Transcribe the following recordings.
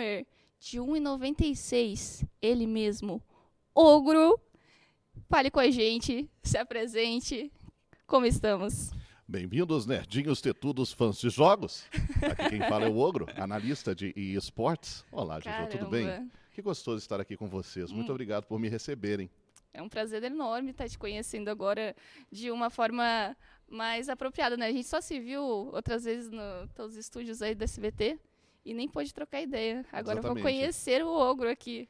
gamer de 1,96, ele mesmo, Ogro. Fale com a gente, se apresente. Como estamos? Bem-vindos, nerdinhos tetudos fãs de jogos. Aqui quem fala é o Ogro, analista de eSports. Olá, Jojo, tudo bem? Que gostoso estar aqui com vocês. Muito hum. obrigado por me receberem. É um prazer enorme estar te conhecendo agora de uma forma mais apropriada, né? A gente só se viu outras vezes nos estúdios aí da SBT e nem pôde trocar ideia. Agora Exatamente. vou conhecer o Ogro aqui.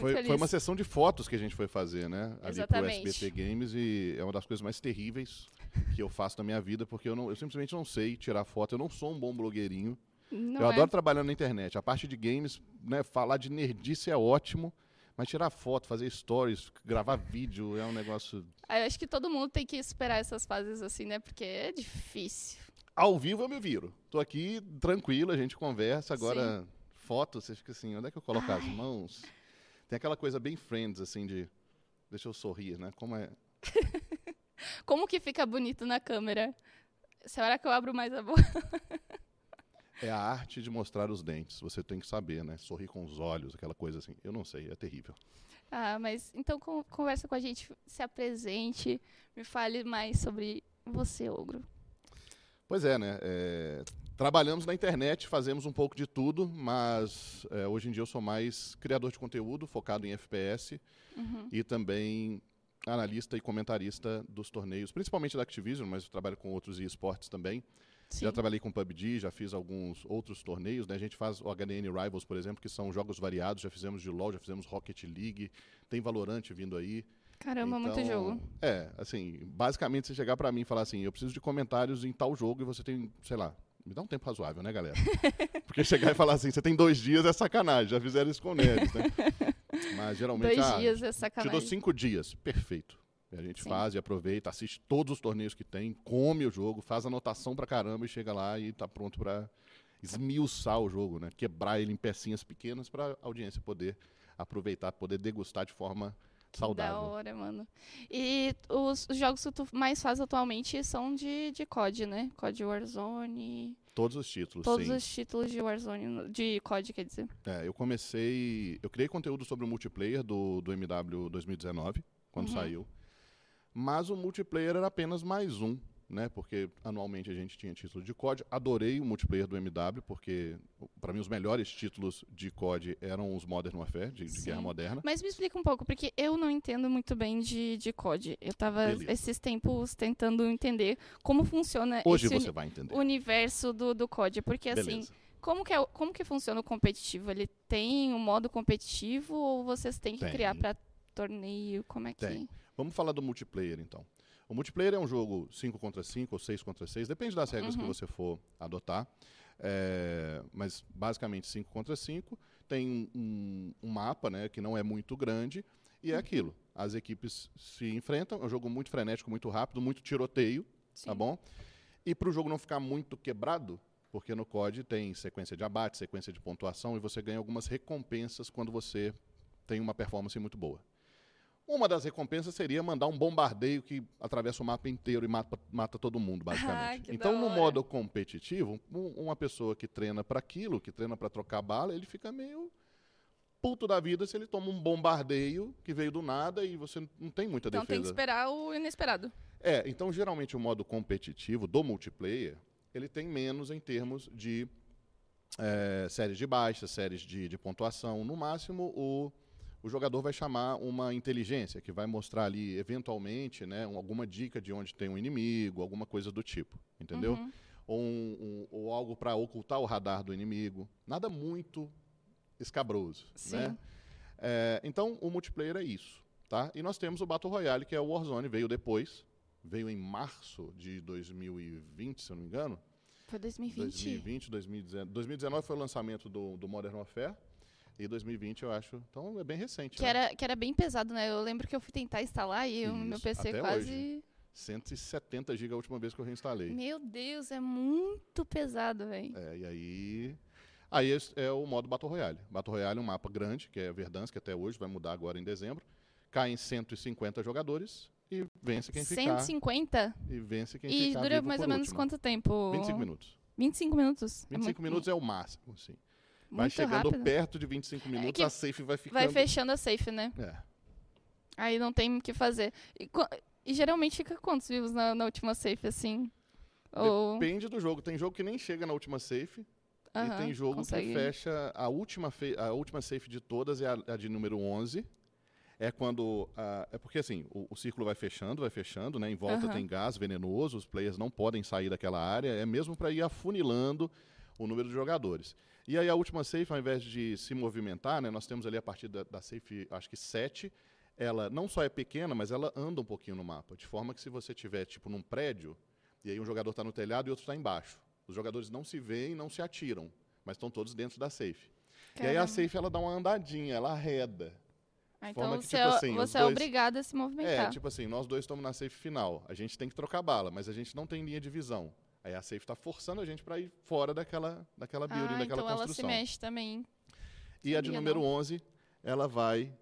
Foi, foi, uma sessão de fotos que a gente foi fazer, né? Ali Exatamente. pro SBT Games e é uma das coisas mais terríveis que eu faço na minha vida, porque eu, não, eu simplesmente não sei tirar foto, eu não sou um bom blogueirinho. Não eu é. adoro trabalhar na internet. A parte de games, né, falar de nerdice é ótimo, mas tirar foto, fazer stories, gravar vídeo é um negócio. Ah, eu acho que todo mundo tem que esperar essas fases assim, né? Porque é difícil. Ao vivo eu me viro. Tô aqui tranquilo, a gente conversa. Agora, Sim. foto, você fica assim, onde é que eu coloco Ai. as mãos? Tem aquela coisa bem friends, assim, de. Deixa eu sorrir, né? Como é. Como que fica bonito na câmera? Será que eu abro mais a boca? É a arte de mostrar os dentes. Você tem que saber, né? Sorrir com os olhos, aquela coisa assim. Eu não sei, é terrível. Ah, mas então conversa com a gente, se apresente, me fale mais sobre você, Ogro. Pois é, né? É, trabalhamos na internet, fazemos um pouco de tudo, mas é, hoje em dia eu sou mais criador de conteúdo, focado em FPS uhum. e também analista e comentarista dos torneios, principalmente da Activision, mas eu trabalho com outros esportes também. Sim. Já trabalhei com PUBG, já fiz alguns outros torneios, né? A gente faz o HDN Rivals, por exemplo, que são jogos variados, já fizemos de LoL, já fizemos Rocket League, tem Valorant vindo aí. Caramba, então, muito jogo. É, assim, basicamente você chegar para mim e falar assim, eu preciso de comentários em tal jogo e você tem, sei lá, me dá um tempo razoável, né, galera? Porque chegar e falar assim, você tem dois dias é sacanagem, já fizeram isso com neles, né? Mas geralmente. Dois ah, dias é sacanagem. Te dou cinco dias, perfeito. A gente Sim. faz e aproveita, assiste todos os torneios que tem, come o jogo, faz anotação pra caramba e chega lá e tá pronto para esmiuçar o jogo, né? Quebrar ele em pecinhas pequenas para a audiência poder aproveitar, poder degustar de forma que saudável. Da hora, mano. E os, os, jogos que tu mais faz atualmente são de, de COD, né? COD Warzone. Todos os títulos, Todos sim. os títulos de Warzone, de COD, quer dizer. É, eu comecei. Eu criei conteúdo sobre o multiplayer do, do MW 2019, quando uhum. saiu. Mas o multiplayer era apenas mais um, né? Porque anualmente a gente tinha título de COD. Adorei o multiplayer do MW, porque para mim os melhores títulos de COD eram os Modern Warfare, de, de guerra moderna. Mas me explica um pouco, porque eu não entendo muito bem de, de COD. Eu estava esses tempos tentando entender como funciona Hoje esse você vai entender. universo do, do COD, porque assim, Beleza. assim. Como que, é, como que funciona o competitivo? Ele tem um modo competitivo ou vocês têm que tem. criar para torneio? Como é que. Tem. Vamos falar do multiplayer, então. O multiplayer é um jogo 5 contra 5 ou 6 contra 6, depende das regras uhum. que você for adotar. É, mas basicamente 5 contra 5. Tem um, um, mapa né, que não é muito grande e é uhum. aquilo. As equipes se enfrentam, é um jogo muito frenético, muito rápido, muito tiroteio, tá Sim. tá bom? E para o jogo não ficar muito quebrado, porque no COD tem sequência de abate, sequência de pontuação e você ganha algumas recompensas quando você tem uma performance muito boa. Uma das recompensas seria mandar um bombardeio que atravessa o mapa inteiro e mata, mata todo mundo, basicamente. Ah, então, no modo competitivo, um, uma pessoa que treina para aquilo, que treina para trocar bala, ele fica meio puto da vida se ele toma um bombardeio que veio do nada e você não tem muita então, defesa. Então tem que esperar o inesperado. É, então geralmente o modo competitivo do multiplayer, ele tem menos em termos de é, séries de baixa, séries de, de pontuação. No máximo, o o jogador vai chamar uma inteligência que vai mostrar ali, eventualmente, né, alguma dica de onde tem um inimigo, alguma coisa do tipo, entendeu? Uhum. Ou, um, um, ou, algo para ocultar o radar do inimigo. Nada muito escabroso, Sim. né? É, então, o multiplayer é isso, tá? E nós temos o Battle Royale, que é o Warzone, veio depois, veio em março de 2020, se eu não me engano. Foi 2020. 2020, 2019. 2019 foi o lançamento do, do Modern Warfare. E 2020, eu acho. Então é bem recente. Que, né? era, que era bem pesado, né? Eu lembro que eu fui tentar instalar e o meu PC Até quase. Hoje. 170 GB a última vez que eu reinstalei. Meu Deus, é muito pesado, velho. É, e aí. Aí é o modo Battle Royale. Battle Royale é um mapa grande, que é Verdansk, que até hoje vai mudar agora em dezembro. Cai em 150 jogadores e vence quem 150? ficar. 150? E vence quem e ficar. E dura mais ou menos último. quanto tempo? 25 minutos. 25 minutos. 25 é minutos é o máximo, sim. Vai Muito chegando rápido. perto de 25 minutos, que a safe vai ficando. Vai fechando a safe, né? É. Aí não tem o que fazer. E, e geralmente fica quantos vivos na, na última safe, assim? Ou. Depende do jogo. Tem jogo que nem chega na última safe. e tem jogo consegue. que fecha. A última, a última safe de todas é a, a de número 11. É quando. ah, é porque assim, o, o círculo vai fechando, vai fechando, né? Em volta Aham. tem gás venenoso, os players não podem sair daquela área. É mesmo para ir afunilando o número de jogadores. E aí a última safe, ao invés de se movimentar, né? Nós temos ali a partir da, da safe, acho que 7. Ela não só é pequena, mas ela anda um pouquinho no mapa. De forma que se você tiver, tipo, num prédio, e aí um jogador está no telhado e outro está embaixo. Os jogadores não se veem, não se atiram, mas estão todos dentro da safe. E aí a Caramba. safe ela dá uma andadinha, ela arreda. Ah, forma então que, você, tipo é, assim, você é dois- obrigado a se É, movimentar. tipo assim, nós dois estamos na safe final. A gente tem que trocar bala, mas a gente não tem linha de visão. Aí a safe está forçando a gente para ir fora daquela, daquela building, ah, daquela então ela se construção. mexe também. e a de sabia, número não. 11, ela vai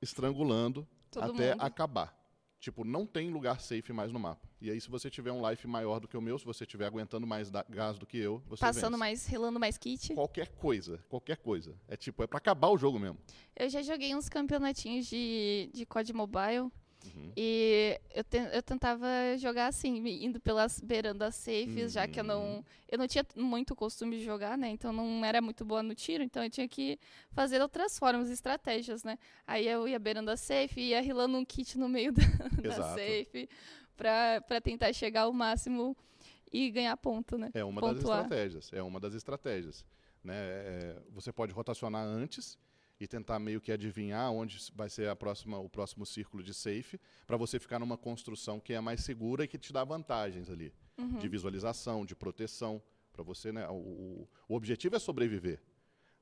estrangulando Todo até mundo. acabar. Tipo, não tem lugar safe mais no mapa. E aí, se você tiver um life maior do que o meu, se você estiver aguentando mais gás do que eu, você Passando vence. mais, relando mais kit. Qualquer coisa, qualquer coisa. É tipo, é pra acabar o jogo mesmo. Eu já joguei uns campeonatinhos de, de COD Mobile. Uhum. E eu, te- eu tentava jogar assim, indo pelas beirando as safes, já que eu Uhum. não. Eu não tinha muito costume de jogar, né? Então não era muito boa no tiro, então eu tinha que fazer outras formas, estratégias, né? Aí eu ia beirando a safe e ia rilando um kit no meio da, da safe pra tentar chegar ao máximo e ganhar ponto, né? É uma das Pontuar. estratégias. É uma das estratégias. Né? É, você pode rotacionar antes e tentar meio que adivinhar onde vai ser a próxima, o próximo círculo de safe, para você ficar numa construção que é mais segura e que te dá vantagens ali. Uhum. De visualização, de proteção. Para você, né? O, o- objetivo é sobreviver.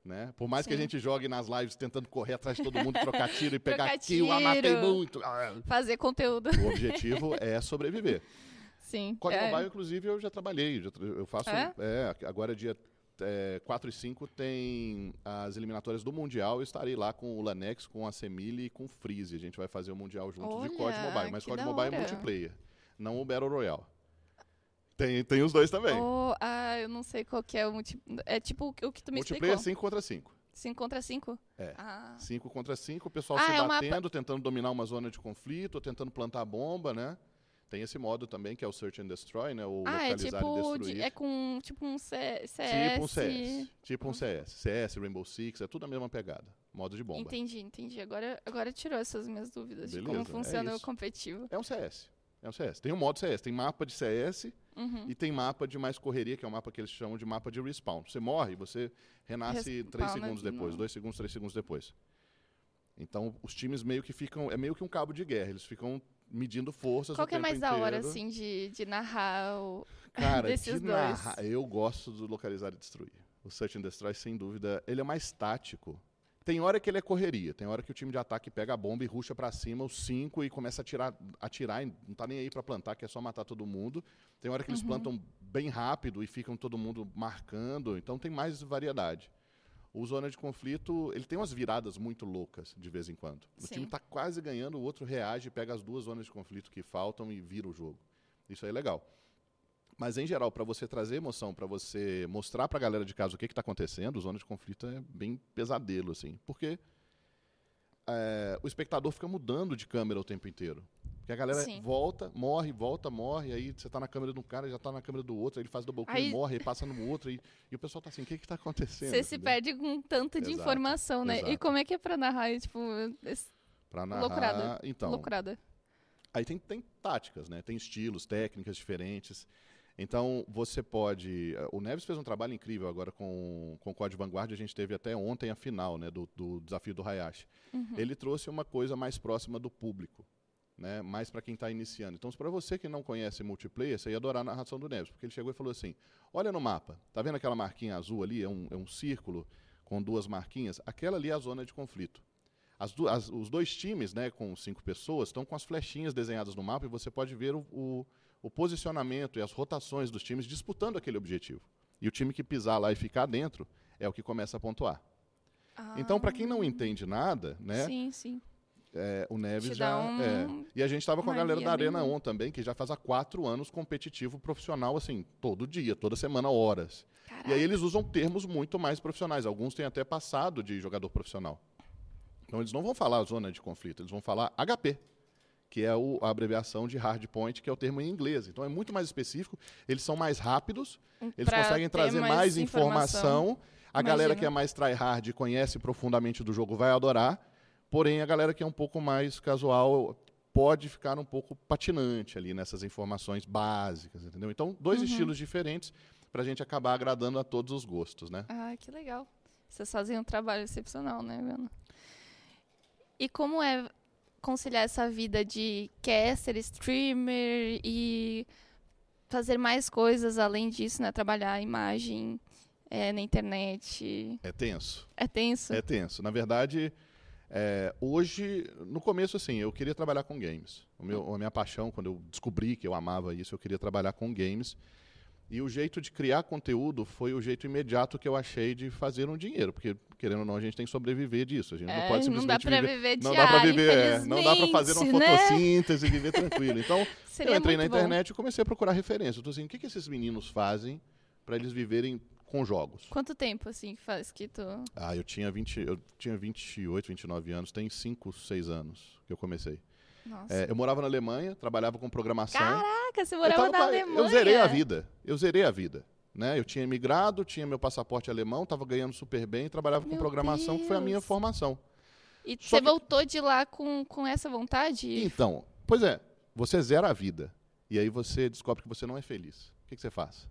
Né? Por mais que a Sim. gente jogue nas lives tentando correr atrás de todo mundo, trocar tiro e pegar Trocar kill, ah, matei tiro. muito. Ah, Fazer conteúdo. o objetivo é sobreviver. Sim. Código é. Mobile, inclusive, eu já trabalhei. eu faço. É? É, agora dia é, 4 e 5 tem as eliminatórias do Mundial. Eu estarei lá com o Lanex, com a Semile e com o Freeze. A gente vai fazer o Mundial juntos de Olha, COD Mobile. Mas COD Mobile é multiplayer, não o Battle Royale. Tem, tem os dois também. Oh, ah, eu não sei qual que é o multi... É tipo o que- tu me multiplayer é explicou. 5 contra 5. 5 contra 5? É. Ah. 5 contra 5, o pessoal Ah, se é batendo, tentando dominar uma zona de conflito, tentando plantar bomba, né? Tem esse modo também, que é o Search and Destroy, né? O Ah, é localizar e tipo, destruir. de- é com tipo um C- CS. Tipo um CS. Tipo um CS. CS, Rainbow Six, é tudo a mesma pegada. Modo de bomba. Entendi, entendi. Agora, agora tirou essas minhas dúvidas de Beleza, como é funciona o isso. competitivo. É um CS. É um CS. Tem um modo CS. Tem mapa de CS Uhum. e tem mapa de mais correria, que é um mapa que eles chamam de mapa de respawn. Você morre, você renasce três Respawna segundos de depois. Dois segundos, três segundos depois. Então, os times meio que ficam... É meio que um cabo de guerra. Eles ficam medindo forças Qual que é mais da hora, assim, de, de narrar o... Cara, desses de dois? narrar, eu gosto do localizar e destruir. O Search and Destroy, sem dúvida, ele é mais tático. Tem hora que ele é correria, tem hora que o time de ataque pega a bomba e ruxa pra cima, os cinco, e começa a atirar, atirar e não tá nem aí pra plantar, que é só matar todo mundo. Tem hora que eles Uhum. plantam bem rápido e ficam todo mundo marcando, então tem mais variedade. O Zona de Conflito, ele tem umas viradas muito loucas de vez em quando. O Sim. time tá quase ganhando, o outro reage, pega as duas zonas de conflito que faltam e vira o jogo. Isso aí é legal. Mas, em geral, para você trazer emoção, para você mostrar para a galera de casa o que está acontecendo, o Zona de Conflito é bem pesadelo, assim. Porque é, o espectador fica mudando de câmera o tempo inteiro. Porque a galera Sim. volta, morre, volta, morre, aí você tá na câmera de um cara, já tá na câmera do outro, aí ele faz double kill, Aí- morre, aí passa no outro, e, e o pessoal tá assim, o que que tá acontecendo? Você se entendeu? perde com um tanto de Exato, informação, né? E exato. como é que é pra narrar? Tipo, esse- Pra narrar, loucurada, então, loucurada. Aí tem, tem táticas, né? Tem estilos, técnicas diferentes. Então, você pode... eh, O Neves fez um trabalho incrível agora com, com o Código Vanguardia. A gente teve até ontem a final né, do, do desafio do Hayashi. Uhum. Ele trouxe uma coisa mais próxima do público. Né, mais para quem está iniciando. Então, para você que não conhece multiplayer, você ia adorar a narração do Neves, porque ele chegou e falou assim: olha no mapa, tá vendo aquela marquinha azul ali? É um, é um círculo com duas marquinhas. Aquela ali é a zona de conflito. As du- as- os dois times, né, com cinco pessoas, estão com as flechinhas desenhadas no mapa e você pode ver o, o- o posicionamento e as rotações dos times disputando aquele objetivo. E o time que pisar lá e ficar dentro é o que começa a pontuar. Então, para quem não entende nada, né, Ah, Sim, sim. É, o Neves Te já. um- é. E a gente estava com a galera da Arena bem- On também, que já faz há quatro anos competitivo profissional, assim, todo dia, toda semana, horas. E aí eles usam termos muito mais profissionais. Alguns têm até passado de jogador profissional. Então eles não vão falar zona de conflito, eles vão falar HP, que é o- a abreviação de hard point, que é o termo em inglês. Então é muito mais específico, eles são mais rápidos, eles Pra conseguem trazer mais mais, informação. A galera Imagino. que é mais tryhard e conhece profundamente do jogo vai adorar. Porém, a galera que é um pouco mais casual pode ficar um pouco patinante ali nessas informações básicas, entendeu? Então, dois estilos diferentes para a gente acabar agradando a todos os gostos, né? Ah, que legal. Vocês fazem um trabalho excepcional, né, Vena? E como é conciliar essa vida de caster, streamer e fazer mais coisas além disso, né? Trabalhar a imagem é, na internet. É tenso. É tenso? É tenso. Na verdade, é, hoje, no começo, assim, eu queria trabalhar com games. O meu, a minha paixão, quando eu descobri que eu amava isso, eu queria trabalhar com games. E o jeito de criar conteúdo foi o jeito imediato que eu achei de fazer um dinheiro, porque querendo ou não a gente tem que sobreviver disso. A gente não É, pode não simplesmente dá pra viver, viver de não dá para ar, viver, é, não dá para fazer uma né? fotossíntese e viver tranquilo. Então Seria eu entrei na muito bom. internet e comecei a procurar referência. Eu tô assim, o que, que esses meninos fazem para eles viverem com jogos? Quanto tempo, assim, que faz que tu... Ah, eu tinha 20, eu tinha 28, 29 anos, tem 5, 6 anos que eu comecei. Nossa. É, eu morava na Alemanha, trabalhava com programação. Caraca, você morava tava na com Alemanha. eu zerei a vida. Eu zerei a vida. Né? Eu tinha imigrado, tinha meu passaporte alemão, estava ganhando super bem, trabalhava com Meu programação, que foi a minha Deus. formação. E Só você que- voltou de lá com, com essa vontade? Então, pois é, você zera a vida. E aí você descobre que você não é feliz. O que, que você faz?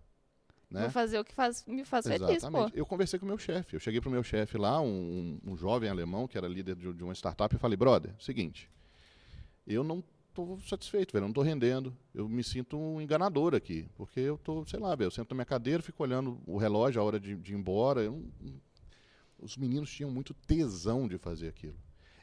Né? Vou fazer o que faz, me faz feliz, pô. Exatamente. Eu conversei com o meu chefe. Eu cheguei para o meu chefe lá, um, um- jovem alemão que era líder de, de uma startup, e falei, brother, seguinte, eu não estou satisfeito, velho, eu não estou rendendo. Eu me sinto um enganador aqui, porque eu tô, sei lá, velho, eu sento na minha cadeira, fico olhando o relógio, a hora de, de ir embora. não- os meninos tinham muito tesão de fazer aquilo.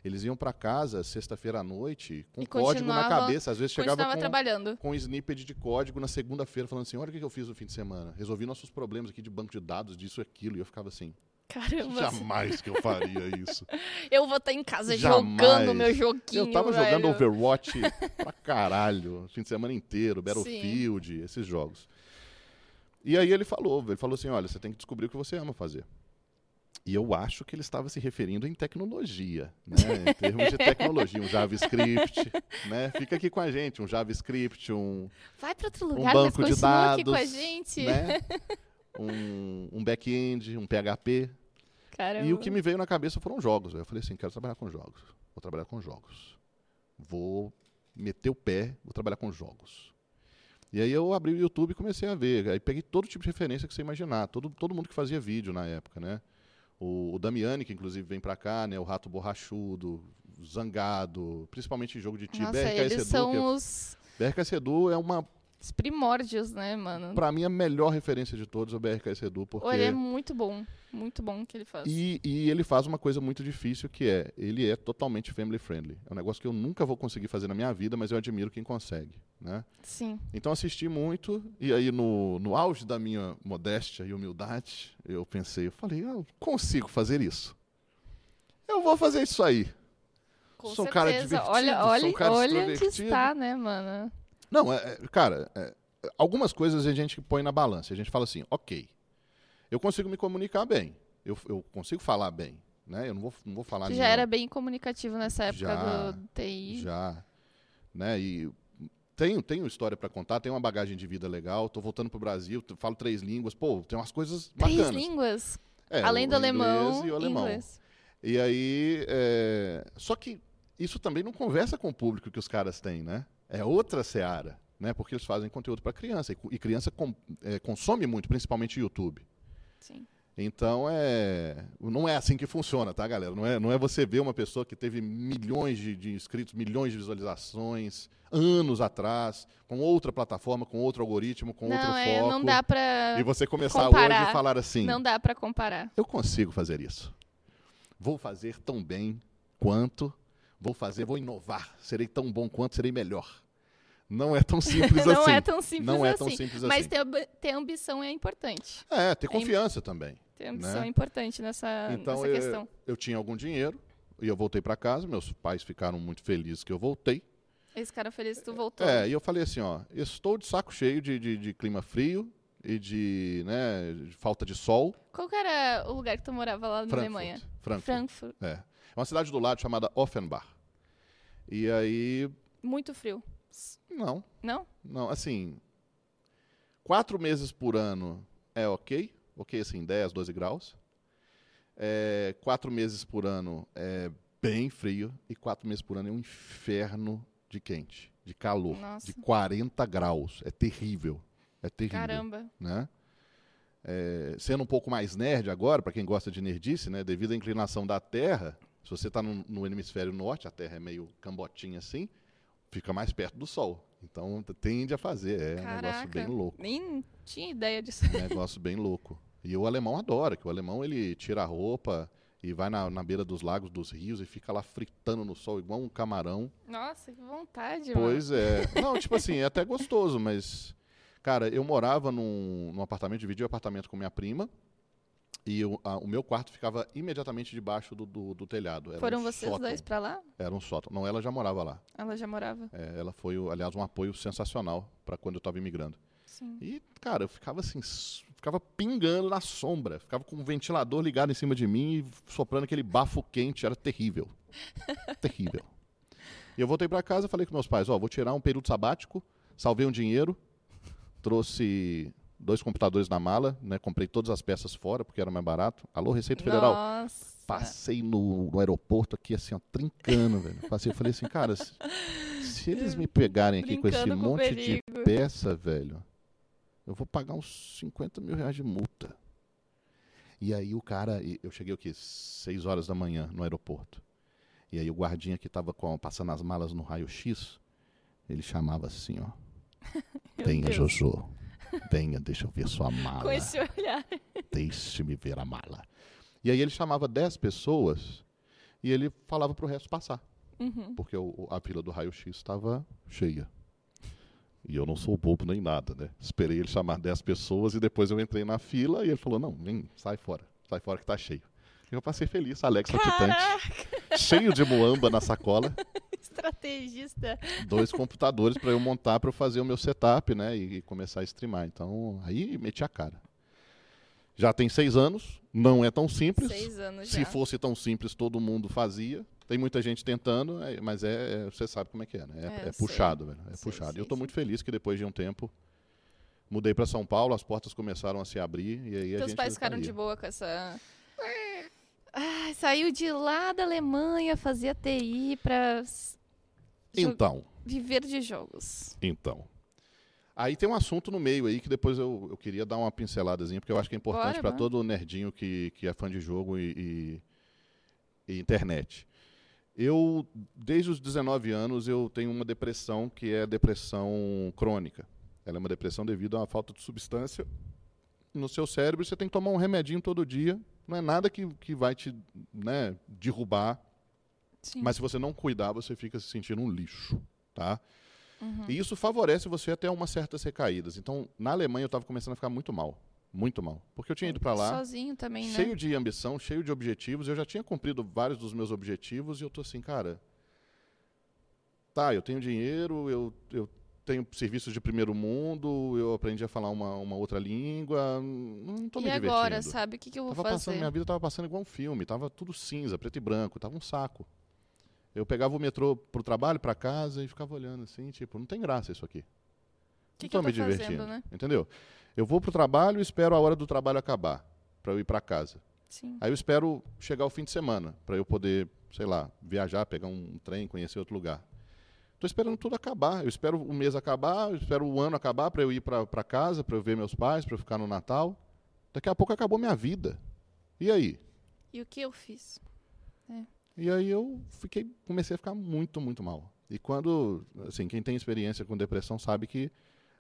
Eles iam para casa sexta-feira à noite com código na cabeça, às vezes chegava com trabalhando. com um snippet de código na segunda-feira, falando assim: olha o que eu fiz no fim de semana. Resolvi nossos problemas aqui de banco de dados, disso e aquilo. E eu ficava assim: Caramba, jamais que eu faria isso. eu vou estar em casa Jamais. jogando meu joguinho, eu tava jogando velho. Overwatch pra caralho, fim de semana inteiro, Battlefield, esses jogos. E aí ele falou: ele falou assim: olha, você tem que descobrir o que você ama fazer. E eu acho que ele estava se referindo em tecnologia, né? em termos de tecnologia, um JavaScript, né? Fica aqui com a gente, um JavaScript, um, Vai pra outro um lugar, mas banco de continua dados, aqui com a gente. né? um, um back-end, um PHP. Caramba. E o que me veio na cabeça foram jogos. Eu falei assim, quero trabalhar com jogos. Vou trabalhar com jogos. Vou meter o pé, vou trabalhar com jogos. E aí eu abri o YouTube e comecei a ver. Aí peguei todo tipo de referência que você imaginar. Todo, todo mundo que fazia vídeo na época, né? O, o Damiani, que inclusive vem pra cá, né? O Rato Borrachudo, Zangado, principalmente em jogo de time. Nossa, BRK eles Sedu, são é- os, BRK Sedu é uma, os primórdios, né, mano? pra mim, a melhor referência de todos, o BRK Sedu, porque... Olha, é muito bom. Muito bom o que ele faz. E, e ele faz uma coisa muito difícil que é, ele é totalmente family friendly. É um negócio que eu nunca vou conseguir fazer na minha vida, mas eu admiro quem consegue, né? Sim. Então assisti muito e aí no, no auge da minha modéstia e humildade, eu pensei, eu falei, "Ah, eu consigo fazer isso. Eu vou fazer isso aí. Com Sou um certeza. cara divertido, olha, sou um olha, cara olha onde está, né, mano? Não, é, é, cara, é, algumas coisas a gente põe na balança. A gente fala assim, ok, eu consigo me comunicar bem, eu, eu consigo falar bem, né? Eu não vou, não vou falar Você já era bem comunicativo nessa época Já, do TI. Já. Né? E tenho, tenho história para contar, tenho uma bagagem de vida legal, tô voltando pro Brasil, falo três línguas, pô, tem umas coisas Três bacanas. línguas. É, Além do alemão, e o alemão. inglês. E aí, é, só que isso também não conversa com o público que os caras têm, né? É outra seara, né? Porque eles fazem conteúdo para criança e, e criança com- é, consome muito, principalmente YouTube. Sim. Então é. Não é assim que funciona, tá, galera? Não é, não é você ver uma pessoa que teve milhões de, de inscritos, milhões de visualizações, anos atrás, com outra plataforma, com outro algoritmo, com outro Não, é, foco. não dá pra. E você começar comparar. hoje e falar assim: Não dá pra comparar. eu consigo fazer isso. Vou fazer tão bem quanto, vou fazer, vou inovar, serei tão bom quanto, serei melhor. Não é tão simples não assim. é tão simples Não é assim. tão simples Mas assim. ter, ob- ter ambição é importante. É, ter confiança também. Ter ambição Né? é importante nessa, Então nessa eu, questão. eu tinha algum dinheiro, E eu voltei para casa, meus pais ficaram muito felizes que eu voltei. Esse cara feliz que tu voltou. É, e eu falei assim, ó, estou de saco cheio de, de, de clima frio e de, né, de falta de sol. Qual era o lugar que tu morava lá na Frankfurt. Alemanha? Frankfurt. Frankfurt. É. É uma cidade do lado chamada Offenbach. E aí, Muito frio. Não, Não? não, assim, quatro meses por ano é ok, ok assim, 10, 12 graus. É, quatro meses por ano é bem frio e quatro meses por ano é um inferno de quente, de calor, Nossa. de 40 graus. É terrível, é terrível. Caramba. né? É, sendo um pouco mais nerd agora, para quem gosta de nerdice, né? Devido à inclinação da Terra, se você está no, no hemisfério norte, a Terra é meio cambotinha assim, fica mais perto do Sol. Então tende a fazer, é um negócio Caraca. bem louco, Nem tinha ideia disso. um negócio bem louco. E o alemão adora, que o alemão ele tira a roupa e vai na, na beira dos lagos, dos rios e fica lá fritando no sol igual um camarão. Nossa, que vontade, mano. Pois é. Não, tipo assim, é até gostoso, mas. Cara, eu morava num, num apartamento, dividi o apartamento com minha prima. E o, a- o meu quarto ficava imediatamente debaixo do, do, do telhado. Era Foram um vocês sótão. dois pra lá? Era um sótão. Não, ela já morava lá. Ela já morava? É, ela foi, o- aliás, um apoio sensacional para quando eu estava imigrando. Sim. E, cara, eu ficava assim, ficava pingando na sombra. Ficava com um ventilador ligado em cima de mim e soprando aquele bafo quente. Era terrível. terrível. E eu voltei para casa e falei com meus pais, ó, vou tirar um período sabático, salvei um dinheiro, trouxe dois computadores na mala, né? Comprei todas as peças fora, porque era mais barato. Alô, Receita Federal. Nossa. Passei no, no aeroporto aqui, assim, ó, trincando, velho. Passei, eu falei assim, cara, se, se eles me pegarem aqui com esse Brincando com monte de perigo. peça, velho, eu vou pagar uns 50 mil reais de multa. E aí o cara, eu cheguei o quê? 6 horas da manhã no aeroporto. E aí o guardinha que tava com, passando as malas no raio-x, ele chamava assim, ó. Deus. Jojo. Venha, deixa eu ver sua mala. Com esse olhar. Deixe-me ver a mala. E aí ele chamava 10 pessoas e ele falava pro resto passar. Uhum. Porque o- o- a fila do raio-x estava cheia. E eu não sou bobo nem nada, né? Esperei ele chamar 10 pessoas e depois eu entrei na fila e ele falou: não, vem, sai fora. Sai fora que tá cheio. E eu passei feliz, Alex saltitante, cheio de muamba na sacola, Estrategista. dois computadores para eu montar para eu fazer o meu setup, né? E, e começar a streamar. Então, aí meti a cara. Já tem seis anos, não é tão simples. Seis anos Se já. fosse tão simples, todo mundo fazia. Tem muita gente tentando, é- mas é, é- você sabe como é que é, né? É, É, é puxado, velho. É Sei, puxado. E sei, eu tô sei. muito feliz que depois de um tempo mudei para São Paulo, as portas começaram a se abrir e aí a Teus gente pais ficaram de boa com essa. Ai, saiu de lá da Alemanha, fazia TI jo- Então, viver de jogos. então. Aí tem um assunto no meio aí que depois eu, eu queria dar uma pinceladazinha, porque eu acho que é importante para todo nerdinho que, que é fã de jogo e, e- e internet. Eu, desde os 19 anos, eu tenho uma depressão que é depressão crônica. Ela é uma depressão devido a uma falta de substância no seu cérebro. Você tem que tomar um remedinho todo dia. Não é nada que, que vai te né, derrubar, Sim. mas se você não cuidar, você fica se sentindo um lixo, tá? Uhum. E isso favorece você até umas certas recaídas. Então, na Alemanha eu estava começando a ficar muito mal, muito mal, porque eu tinha ido para lá Sozinho também, né? cheio de ambição, cheio de objetivos. Eu já tinha cumprido vários dos meus objetivos e eu tô assim, cara, tá, eu tenho dinheiro, eu, eu tenho serviços de primeiro mundo, eu aprendi a falar uma, uma outra língua, não tô e me agora, divertindo. sabe? O que, que eu vou Tava passando, fazer? minha vida tava passando igual um filme, tava tudo cinza, preto e branco, tava um saco. Eu pegava o metrô pro trabalho, para casa e ficava olhando assim, tipo, não tem graça isso aqui. Que, não que tô me divertindo, fazendo, né? entendeu? Eu vou pro trabalho e espero a hora do trabalho acabar, para eu ir para casa. Sim. Aí eu espero chegar o fim de semana, para eu poder, sei lá, viajar, pegar um trem, conhecer outro lugar. Tô esperando tudo acabar. Eu espero o mês acabar, eu espero o ano acabar para eu ir para casa, para eu ver meus pais, para eu ficar no Natal. Daqui a pouco acabou minha vida. E aí? E o que eu fiz? E aí eu fiquei, comecei a ficar muito, muito mal. E quando, assim, quem tem experiência com depressão sabe que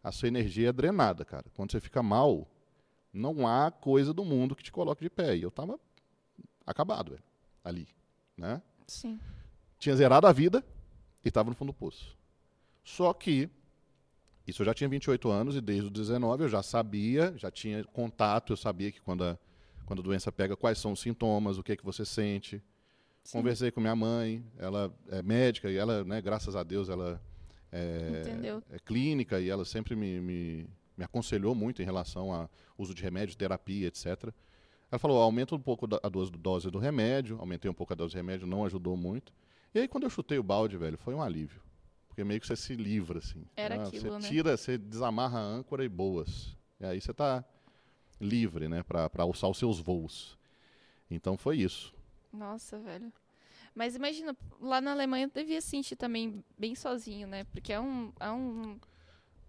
a sua energia é drenada, cara. Quando você fica mal, não há coisa do mundo que te coloque de pé. E eu tava acabado, velho, ali, né? Sim. Tinha zerado a vida e tava no fundo do poço. Só que isso eu já tinha 28 anos e desde os 19 eu já sabia, já tinha contato, eu sabia que quando a, quando a doença pega, quais são os sintomas, o que é que você sente, Sim. Conversei com minha mãe, ela é médica e ela, né, graças a Deus, ela é, é clínica e ela sempre me, me, me, aconselhou muito em relação ao uso de remédio, terapia, etc. Ela falou, aumenta um pouco a dose, do remédio, aumentei um pouco a dose do remédio, não ajudou muito. E aí quando eu chutei o balde, velho, foi um alívio. Porque meio que você se livra, assim. Era né? aquilo, Você né? tira, você desamarra a âncora e boas. E aí você está livre, né, para alçar os seus voos. Então foi isso. Nossa, velho. Mas imagina, lá na Alemanha eu devia sentir também bem sozinho, né? Porque é um. É um...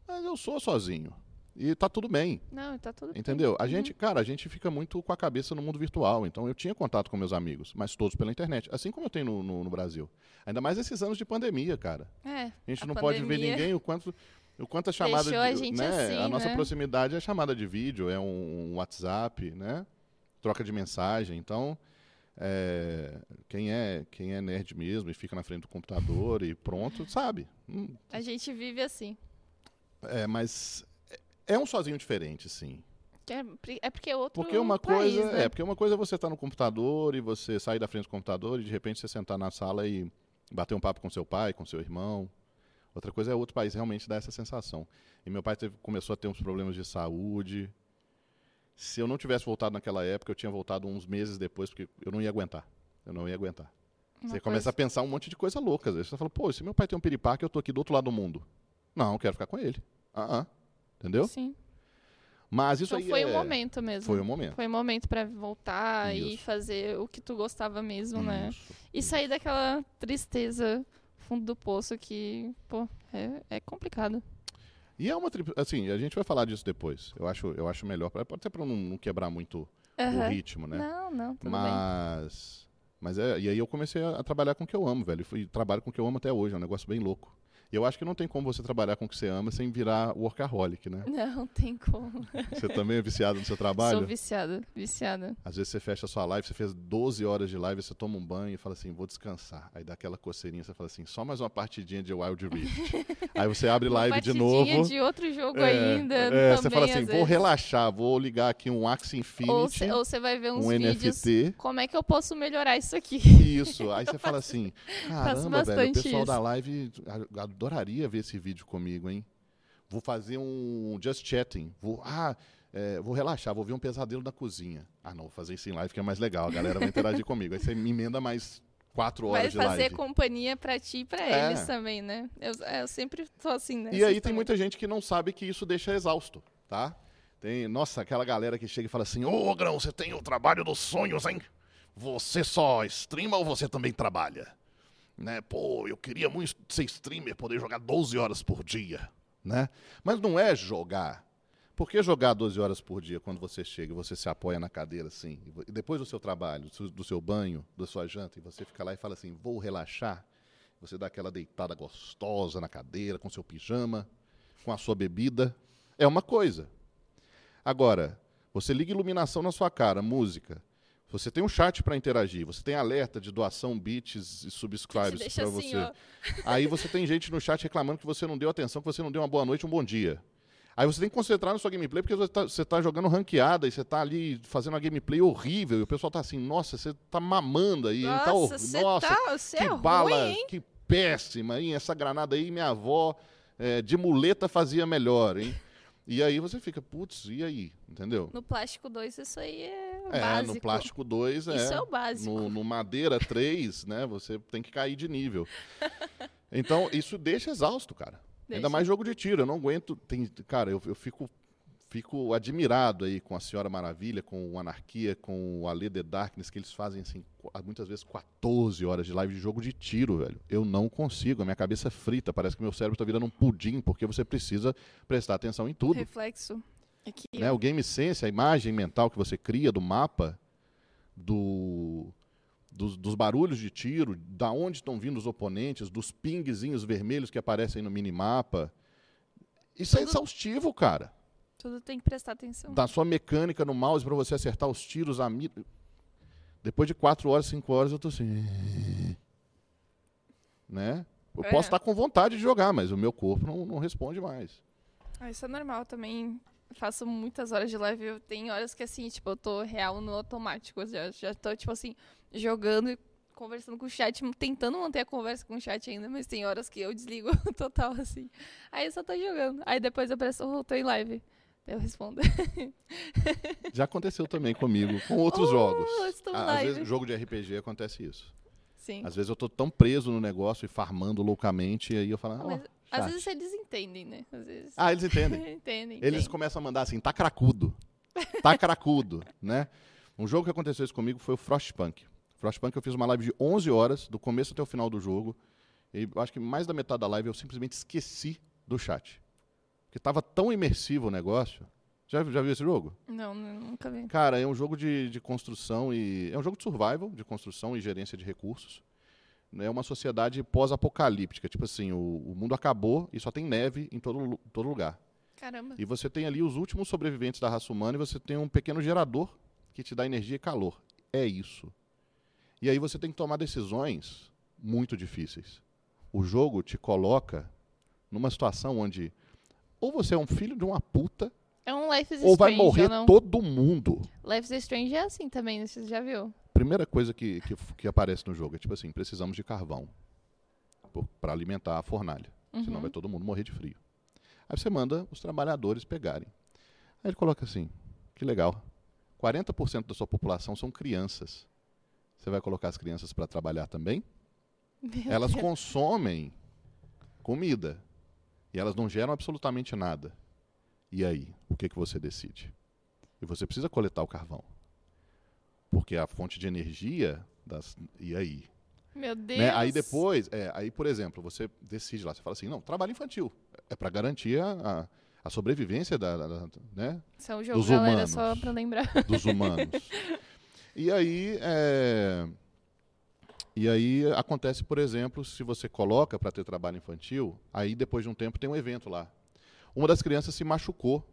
Mas eu sou sozinho. E tá tudo bem. Não, tá tudo Entendeu? bem. A gente, uhum. cara, a gente fica muito com a cabeça no mundo virtual. Então eu tinha contato com meus amigos, mas todos pela internet. Assim como eu tenho no, no, no Brasil. Ainda mais esses anos de pandemia, cara. É. A gente a não pandemia... pode ver ninguém o quanto. O quanto a chamada de, a, né, assim, a nossa né? proximidade é chamada de vídeo, é um, um WhatsApp, né? Troca de mensagem. Então, é, quem é quem é nerd mesmo e fica na frente do computador e pronto, sabe? Hum. A gente vive assim. É, mas é um sozinho diferente, sim. É, é porque é outro porque uma país, coisa né? é porque uma coisa é você estar tá no computador e você sair da frente do computador e de repente você sentar na sala e bater um papo com seu pai, com seu irmão. Outra coisa é outro país realmente dar essa sensação. E meu pai teve, começou a ter uns problemas de saúde. Se eu não tivesse voltado naquela época, eu tinha voltado uns meses depois, porque eu não ia aguentar. Eu não ia aguentar. Uma você coisa... começa a pensar um monte de coisa louca. Às vezes você fala, pô, se meu pai tem um piripaque, eu tô aqui do outro lado do mundo. Não, eu quero ficar com ele. Ah, uh -uh. Entendeu? Sim. Mas isso então aí foi é... o momento mesmo. Foi o momento. Foi o momento para voltar isso. e fazer o que tu gostava mesmo, isso. né? E sair daquela tristeza fundo do poço que, pô, é, é complicado. E é uma assim, a gente vai falar disso depois. Eu acho, eu acho melhor, pode até para não, não, quebrar muito o ritmo, né? Não, não, tudo mas, bem. Mas é, e aí eu comecei a, a trabalhar com o que eu amo, velho. E trabalho com o que eu amo até hoje, é um negócio bem louco. E eu acho que não tem como você trabalhar com o que você ama sem virar workaholic, né? Não, tem como. Você também é viciado no seu trabalho? Sou viciada, viciada. Às vezes você fecha a sua live, você fez 12 horas de live, você toma um banho e fala assim, vou descansar. Aí dá aquela coceirinha, você fala assim, só mais uma partidinha de Wild Rift. Aí você abre live de novo. de outro jogo é, ainda. É, também, você fala assim, vou vezes. relaxar, vou ligar aqui um Axie Infinity. Ou você vai ver uns um vídeos. NFT. Como é que eu posso melhorar isso aqui? Isso. Aí você fala assim, caramba, velho, o pessoal isso. da live adoraria ver esse vídeo comigo, hein? Vou fazer um just chatting. Vou, ah, é, vou relaxar, vou ver um pesadelo na cozinha. Ah, não, vou fazer isso em live que é mais legal, a galera vai interagir comigo. Aí você me emenda mais quatro horas Vai de live. fazer companhia para ti e para é. eles também, né? Eu, é, eu sempre tô assim, né? E aí tem muita gente que não sabe que isso deixa exausto, tá? Tem, nossa, aquela galera que chega e fala assim: Ô, Grão, você tem o trabalho dos sonhos, hein? Você só streama ou você também trabalha? Né? Pô, eu queria muito ser streamer, poder jogar 12 horas por dia, né? Mas não é jogar. Por que jogar 12 horas por dia quando você chega e você se apoia na cadeira assim? E depois do seu trabalho, do seu banho, da sua janta, e você fica lá e fala assim: vou relaxar. Você dá aquela deitada gostosa na cadeira, com seu pijama, com a sua bebida. É uma coisa. Agora, você liga iluminação na sua cara, música. Você tem um chat para interagir, você tem alerta de doação, bits e subscribes para assim, você. Aí você tem gente no chat reclamando que você não deu atenção, que você não deu uma boa noite, um bom dia. Aí você tem que concentrar na sua gameplay, porque você está tá jogando ranqueada e você está ali fazendo uma gameplay horrível. E o pessoal está assim, nossa, você está mamando aí. Nossa, tá nossa tá, que é bala, ruim, que péssima, hein? Essa granada aí, minha avó é, de muleta fazia melhor, hein? E aí você fica, putz, e aí? Entendeu? No plástico 2 isso aí é, é básico. no plástico 2 é. Isso é o básico. No, no madeira 3, né, você tem que cair de nível. Então, isso deixa exausto, cara. Deixa. Ainda mais jogo de tiro, eu não aguento, tem, cara, eu, eu fico fico admirado aí com a Senhora Maravilha, com o Anarquia, com o Ale The Darkness, que eles fazem assim, muitas vezes 14 horas de live de jogo de tiro, velho. Eu não consigo, a minha cabeça é frita, parece que meu cérebro está virando um pudim, porque você precisa prestar atenção em tudo. Reflexo. Aqui, né? O Game Sense, a imagem mental que você cria do mapa, do, dos, dos, barulhos de tiro, da onde estão vindo os oponentes, dos pingzinhos vermelhos que aparecem no minimapa. Isso é Tudo... é exaustivo, cara. Tudo tem que prestar atenção. Da sua mecânica no mouse para você acertar os tiros, a mira. Depois de 4 horas, 5 horas, eu tô assim. Né? Eu é. posso estar com vontade de jogar, mas o meu corpo não, não responde mais. Ah, isso é normal também. Faço muitas horas de live. Eu tenho horas que assim, tipo, eu tô real no automático. Já, já tô, tipo assim, jogando conversando com o chat, tentando manter a conversa com o chat ainda, mas tem horas que eu desligo total, assim. Aí eu só tô jogando. Aí depois eu peço, oh, tô em live. Eu respondo. Já aconteceu também comigo, com outros Oh, jogos. estou Às vezes, jogo de RPG acontece isso. Sim. Às vezes eu tô tão preso no negócio e farmando loucamente, e aí eu falo, Ah, ah, mas às vezes eles entendem, né? Às vezes. Ah, eles entendem. entendem. Eles entendem. começam a mandar assim, tá cracudo. Tá cracudo, né? Um jogo que aconteceu isso comigo foi o Frostpunk. Frostpunk eu fiz uma live de 11 horas, do começo até o final do jogo. E acho que mais da metade da live eu simplesmente esqueci do chat. Porque tava tão imersivo o negócio. Já, já viu esse jogo? Não, nu- nunca vi. Cara, é um jogo de, de construção e. É um jogo de survival, de construção e gerência de recursos. É uma sociedade pós-apocalíptica. Tipo assim, o, o mundo acabou e só tem neve em todo, todo lugar. Caramba. E você tem ali os últimos sobreviventes da raça humana e você tem um pequeno gerador que te dá energia e calor. É isso. E aí você tem que tomar decisões muito difíceis. O jogo te coloca numa situação onde ou você é um filho de uma puta É um Life is ou vai Strange, morrer não? todo mundo. Life is Strange é assim também, né? você já viu? Primeira coisa que, que, que aparece no jogo é tipo assim, precisamos de carvão para alimentar a fornalha, senão Uhum. vai todo mundo morrer de frio. Aí você manda os trabalhadores pegarem. Aí ele coloca assim, que legal, 40% da sua população são crianças. Você vai colocar as crianças para trabalhar também? Meu Elas Deus. consomem comida e elas não geram absolutamente nada. E aí, o que, que você decide? E você precisa coletar o carvão. Porque a fonte de energia das. E aí? Meu Deus. Né? Aí depois, é, aí, por exemplo, você decide lá, você fala assim, não, trabalho infantil. É para garantir a, a- sobrevivência da, da- da- né, Isso é um jogo, dos galera, humanos. só pra lembrar. dos humanos. e aí, é, e aí acontece, por exemplo, se você coloca para ter trabalho infantil, aí depois de um tempo tem um evento lá. Uma das crianças se machucou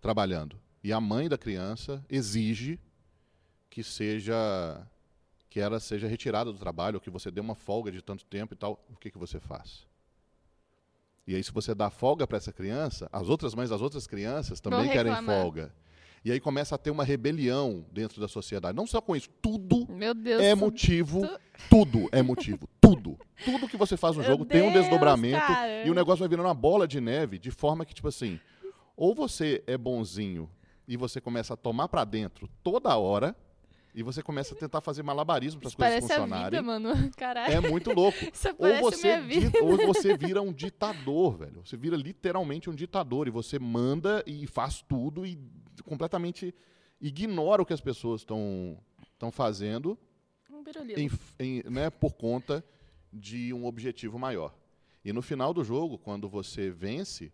trabalhando e a mãe da criança exige que seja que ela seja retirada do trabalho, ou que você dê uma folga de tanto tempo e tal. O que que você faz? E aí, se você dá folga para essa criança, as outras mães das outras crianças também querem folga. E aí começa a ter uma rebelião dentro da sociedade. Não só com isso, tudo Meu Deus. é motivo. tu- Tudo é motivo. Tudo. Tudo que você faz no Meu jogo tem um Deus, desdobramento cara. e o negócio vai virando uma bola de neve de forma que, tipo assim, ou você é bonzinho e você começa a tomar pra dentro toda hora e você começa a tentar fazer malabarismo para as coisas parece a funcionarem. vida, mano. Caralho. É muito louco. Isso Ou você, a ou você vira um ditador, velho. Você vira literalmente um ditador e você manda e faz tudo e completamente ignora o que as pessoas estão fazendo Um em, em- né, por conta de um objetivo maior. E no final do jogo, quando você vence,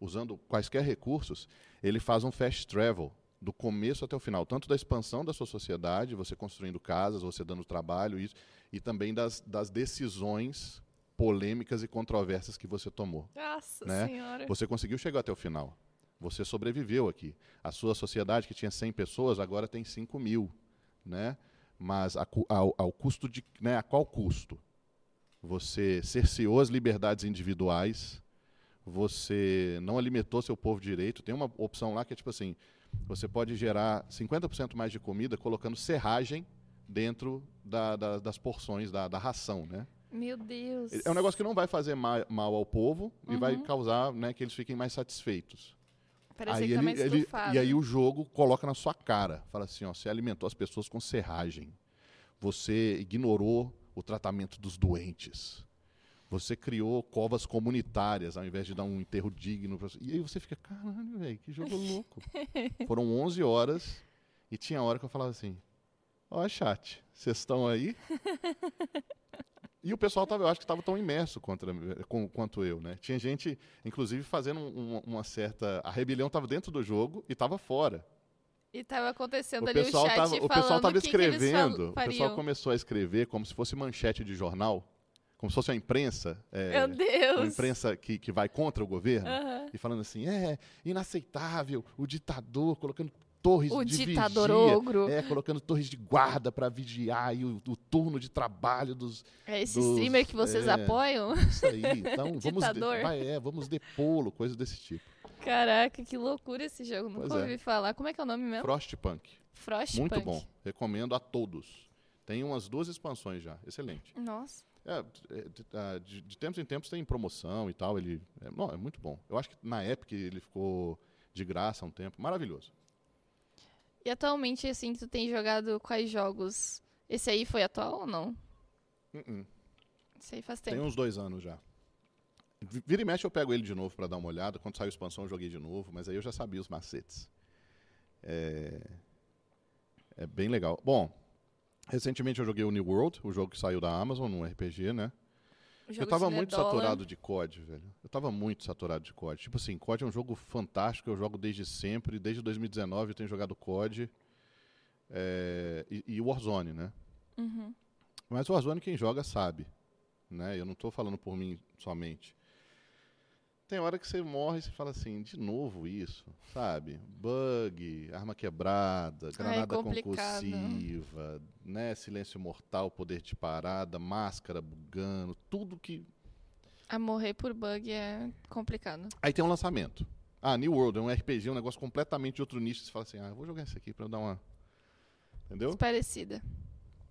usando quaisquer recursos, ele faz um fast travel do começo até o final, tanto da expansão da sua sociedade, você construindo casas, você dando trabalho, isso, e também das, das decisões polêmicas e controversas que você tomou. Nossa né? senhora. Você conseguiu chegar até o final. Você sobreviveu aqui. A sua sociedade, que tinha 100 pessoas, agora tem 5 mil. Né? Mas a ao, ao custo de. Né, a qual custo? Você cerceou as liberdades individuais, você não alimentou seu povo direito. Tem uma opção lá que é tipo assim: você pode gerar 50% mais de comida colocando serragem dentro da- da- das porções da, da ração. Né? Meu Deus. É um negócio que não vai fazer ma- mal ao povo e vai Uhum. causar né, que eles fiquem mais satisfeitos. Parece aí que tá ele- mais ele- estufado. e aí o jogo coloca na sua cara, fala assim, ó, você alimentou as pessoas com serragem, você ignorou o tratamento dos doentes, você criou covas comunitárias ao invés de dar um enterro digno. pra- E aí você fica, caralho, velho, que jogo louco. Foram 11 horas e tinha hora que eu falava assim, ó chat, vocês estão aí? E o pessoal tava, eu acho que estava tão imerso contra, com- quanto eu, né? Tinha gente, inclusive, fazendo um- uma certa. A rebelião estava dentro do jogo e estava fora. E tava acontecendo O ali pessoal o chat tava, o pessoal tava o que que eles escrevendo, o pessoal começou a escrever como se fosse manchete de jornal, como se fosse uma imprensa, é, Meu Deus. uma imprensa que, que vai contra o governo, Aham. e falando assim, é inaceitável, o ditador colocando torres O de ditador vigia, ogro. é, colocando torres de guarda para vigiar e o, o turno de trabalho dos, É esse dos- streamer que vocês é. apoiam? Isso aí, então vamos, de, vai, é, vamos depô-lo, coisa desse tipo. Caraca, que loucura esse jogo. Nunca Pois é. ouvi falar. Como é que é o nome mesmo? Frostpunk, Frostpunk. muito bom, recomendo a todos. Tem umas duas expansões já. Excelente. Nossa. É, é, de, ah, de- de tempos em tempos tem promoção e tal. Ele é, não, é muito bom. Eu acho que na Epic ele ficou de graça há um tempo. Maravilhoso. E atualmente, assim, tu tem jogado quais jogos? Esse aí foi atual ou não? Uh-uh. Esse aí faz Tem tempo. uns dois anos já. Vi- Vira e mexe eu pego ele de novo pra dar uma olhada. Quando saiu a expansão eu joguei de novo, mas aí eu já sabia os macetes. É, é bem legal. Bom, recentemente eu joguei o New World, o jogo que saiu da Amazon, um RPG, né? Eu tava muito saturado de COD, velho. Eu tava muito saturado de COD. Tipo assim, COD é um jogo fantástico, eu jogo desde sempre. Desde 2019 eu tenho jogado COD. É, e, e Warzone, né? Uhum. Mas Warzone quem joga sabe, né? Eu não tô falando por mim somente. Tem hora que você morre e você fala assim, de novo isso, sabe? Bug, arma quebrada, granada complicado. concussiva, né? Silêncio mortal, poder de parada, máscara bugando, tudo que A morrer por bug é complicado. Aí tem um lançamento. Ah, New World, é um RPG, um negócio completamente de outro nicho. Você fala assim, ah, eu vou jogar isso aqui pra eu dar uma. Entendeu? Parecida.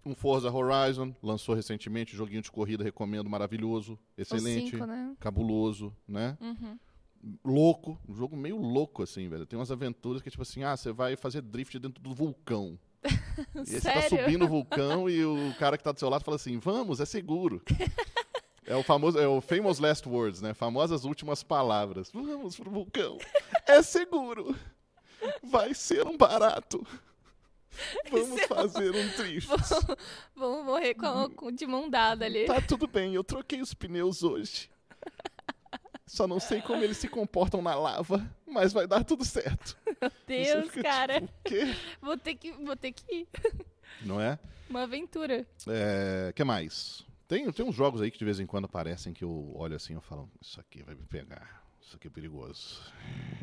Um Forza Horizon, lançou recentemente, joguinho de corrida, recomendo, maravilhoso, excelente, 5, né? cabuloso, né? Uhum. Louco, um jogo meio louco, assim, velho. Tem umas aventuras que, tipo assim, ah, você vai fazer drift dentro do vulcão. E aí você tá subindo o vulcão e o cara que tá do seu lado fala assim, vamos, é seguro. É o famoso, é o famous last words, né? Famosas últimas palavras. Vamos pro vulcão. É seguro. Vai ser um barato. Vamos fazer um drift. Vamos morrer com, com- de mão dada ali. Tá tudo bem, eu troquei os pneus hoje. Só não sei como eles se comportam na lava, mas vai dar tudo certo. Você Deus, fica cara. tipo, "O quê?" Vou ter que, vou ter que ir. Não é? Uma aventura. É, que mais? Tem, tem uns jogos aí que de vez em quando aparecem que eu olho assim e falo, isso aqui vai me pegar, isso aqui é perigoso.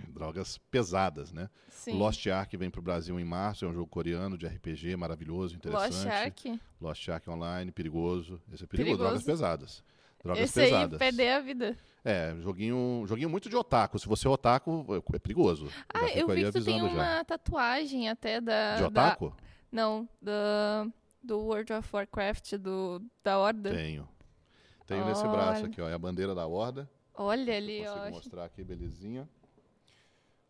Drogas pesadas, né? Sim. Lost Ark vem pro Brasil em março, é um jogo coreano de RPG, maravilhoso, interessante. Lost Ark. Lost Ark Online, perigoso. Esse é perigoso, Perigoso. drogas pesadas. Drogas Esse pesadas. aí, perder a vida. É, joguinho, joguinho muito de otaku. Se você é otaku, é perigoso. Ah, eu aí vi que tu tem avisando já. uma tatuagem até da... De da- otaku? Não, da, do World of Warcraft, do, da Horda. Tenho. Tenho nesse braço aqui, ó. É a bandeira da Horda. Olha ali, ó. mostrar aqui, belezinha.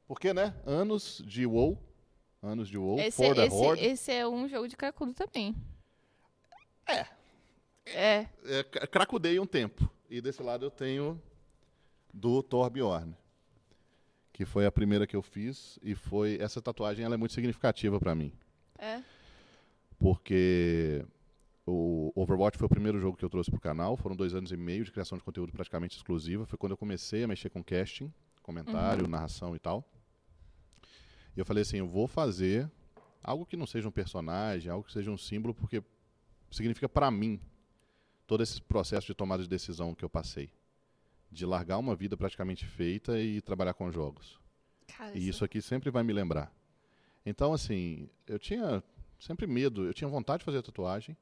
Porque, né? Anos de WoW. Anos de WoW. Esse, For the esse, Horde. esse é um jogo de cracudo também. É. É. É, cra- cracudei um tempo. E desse lado eu tenho do Torbjorn. Que foi a primeira que eu fiz. E foi... Essa tatuagem ela é muito significativa pra mim. É. porque o Overwatch foi o primeiro jogo que eu trouxe pro canal. Foram dois anos e meio de criação de conteúdo praticamente exclusiva. Foi quando eu comecei a mexer com casting, comentário, narração e tal. E eu falei assim, eu vou fazer algo que não seja um personagem, algo que seja um símbolo, porque significa pra mim todo esse processo de tomada de decisão que eu passei. De largar uma vida praticamente feita e trabalhar com jogos. Cara, E isso aqui sempre vai me lembrar. Então, assim, eu tinha sempre medo, eu tinha vontade de fazer tatuagem.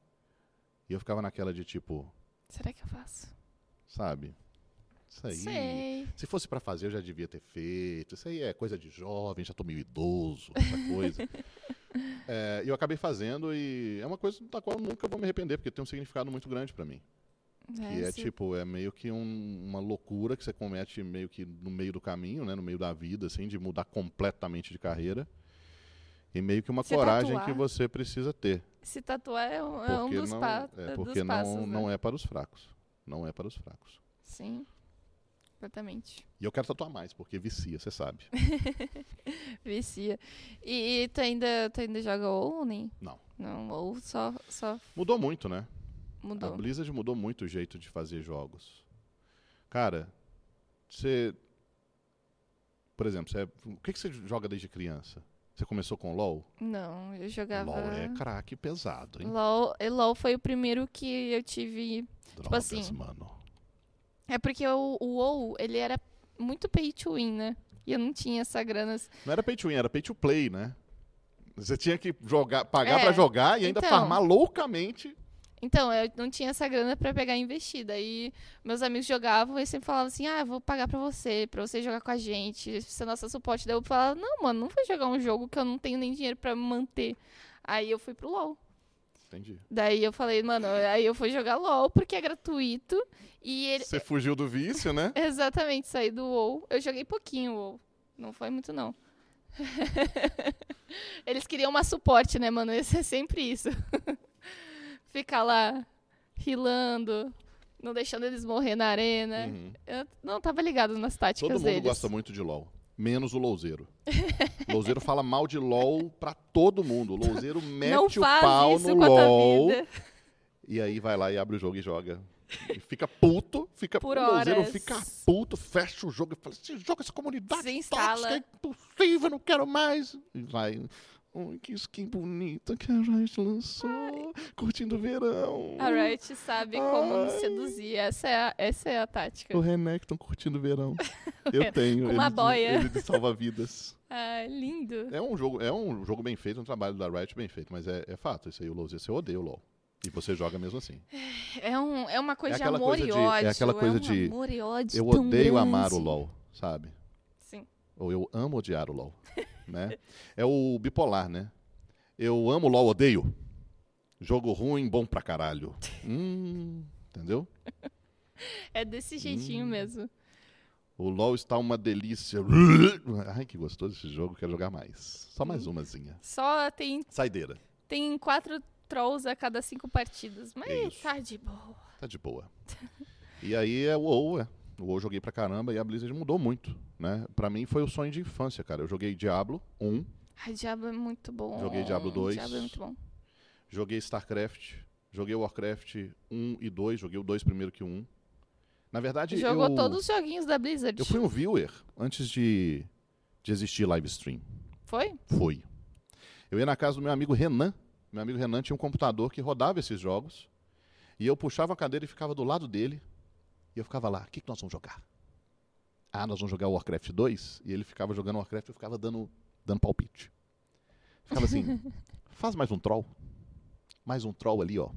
E eu ficava naquela de tipo, Será que eu faço? sabe? Isso aí. Sei. Se fosse pra fazer, eu já devia ter feito. Isso aí é coisa de jovem, já tô meio idoso, essa coisa. É, E eu acabei fazendo e é uma coisa da qual eu nunca vou me arrepender, porque tem um significado muito grande pra mim. Que é se- tipo, é meio que um- uma loucura que você comete meio que no meio do caminho, né? No meio da vida, assim, de mudar completamente de carreira. E meio que uma Se coragem tatuar. que você precisa ter. Se tatuar é um, é um dos, não, pa é, dos porque passos, não, né? não é para os fracos. Não é para os fracos. Sim. Completamente. E eu quero tatuar mais, porque vicia, você sabe. Vicia. E, e tu, ainda, tu ainda joga ou nem? Não. Não, ou só, só Mudou muito, né? A mudou. Blizzard mudou muito o jeito de fazer jogos. Cara, você. Por exemplo, você, o que, que você joga desde criança? Você começou com LOL? Não, eu jogava... LOL é craque pesado, hein? LOL, LOL foi o primeiro que eu tive... Drogas, assim, mano. É porque o, o WoW, ele era muito pay to win, né? E eu não tinha essa grana. Não era pay to win, era pay to play, né? Você tinha que jogar, pagar É, pra jogar e ainda então. farmar loucamente. Então, eu não tinha essa grana pra pegar e investir. Daí, meus amigos jogavam e sempre falavam assim: ah, eu vou pagar pra você, pra você jogar com a gente, ser nossa suporte. Daí eu falava: não, mano, não vou jogar um jogo que eu não tenho nem dinheiro pra me manter. Aí eu fui pro LoL. Entendi. Daí eu falei, mano, aí eu fui jogar LOL porque é gratuito. E ele. Você fugiu do vício, né? Exatamente, saí do WoW. Eu joguei pouquinho WoW. Não foi muito, não. Eles queriam uma suporte, né, mano? Esse é sempre isso. Ficar lá, rilando, não deixando eles morrer na arena. Uhum. Eu não tava ligado nas táticas Todo mundo deles. gosta muito de LOL. Menos o Louzeiro. O Louzeiro fala mal de LOL pra todo mundo. O Louzeiro mete não o pau no LOL. E aí vai lá e abre o jogo e joga. E fica puto, fica Por o Louzeiro fica puto, fecha o jogo e fala: esse jogo, essa comunidade tóxica, é impossível, não quero mais. E vai. Ai, que skin bonita que a Riot lançou, curtindo o verão. A Riot sabe como me Ai. seduzir. Essa é a, essa é a tática. O Renekton curtindo o verão. Eu tenho. Com uma ele de- boia. Ele de salva-vidas. Ah, lindo. É um jogo, é um jogo bem feito, um trabalho da Riot bem feito, mas é, é fato, isso aí o LoL, você odeia o LoL. E você joga mesmo assim. É, um, é uma coisa É de amor coisa e de- ódio. é aquela coisa um de, amor e ódio Eu odeio amar o grande. LoL, sabe? Sim. Ou eu amo odiar o LoL, né? É o bipolar, né? Eu amo o LoL, odeio. Jogo ruim, bom pra caralho. Hum, entendeu? É desse jeitinho Hum. mesmo. O LoL está uma delícia. Ai, que gostoso esse jogo, quero jogar mais. Só mais Hum. umazinha. Só tem, Saideira. tem quatro trolls a cada cinco partidas. Mas Isso. tá de boa. Tá de boa. E aí é o WoW, é. O WoW eu joguei pra caramba e a Blizzard mudou muito, né? Pra mim foi o sonho de infância, cara. Eu joguei Diablo 1, Ai, Diablo é muito bom. Joguei Diablo 2. Diablo é muito bom. joguei StarCraft, joguei Warcraft 1 e 2, joguei o 2 primeiro que o 1. Na verdade, Jogou eu, todos os joguinhos da Blizzard. eu fui um viewer antes de, de existir live stream. Foi? Fui. Eu ia na casa do meu amigo Renan. Meu amigo Renan tinha um computador que rodava esses jogos. E eu puxava a cadeira e ficava do lado dele. E eu ficava lá, o que, que nós vamos jogar? Ah, nós vamos jogar Warcraft 2. E ele ficava jogando Warcraft e eu ficava dando, dando palpite. Ficava assim, faz mais um troll. Mais um troll ali, ó.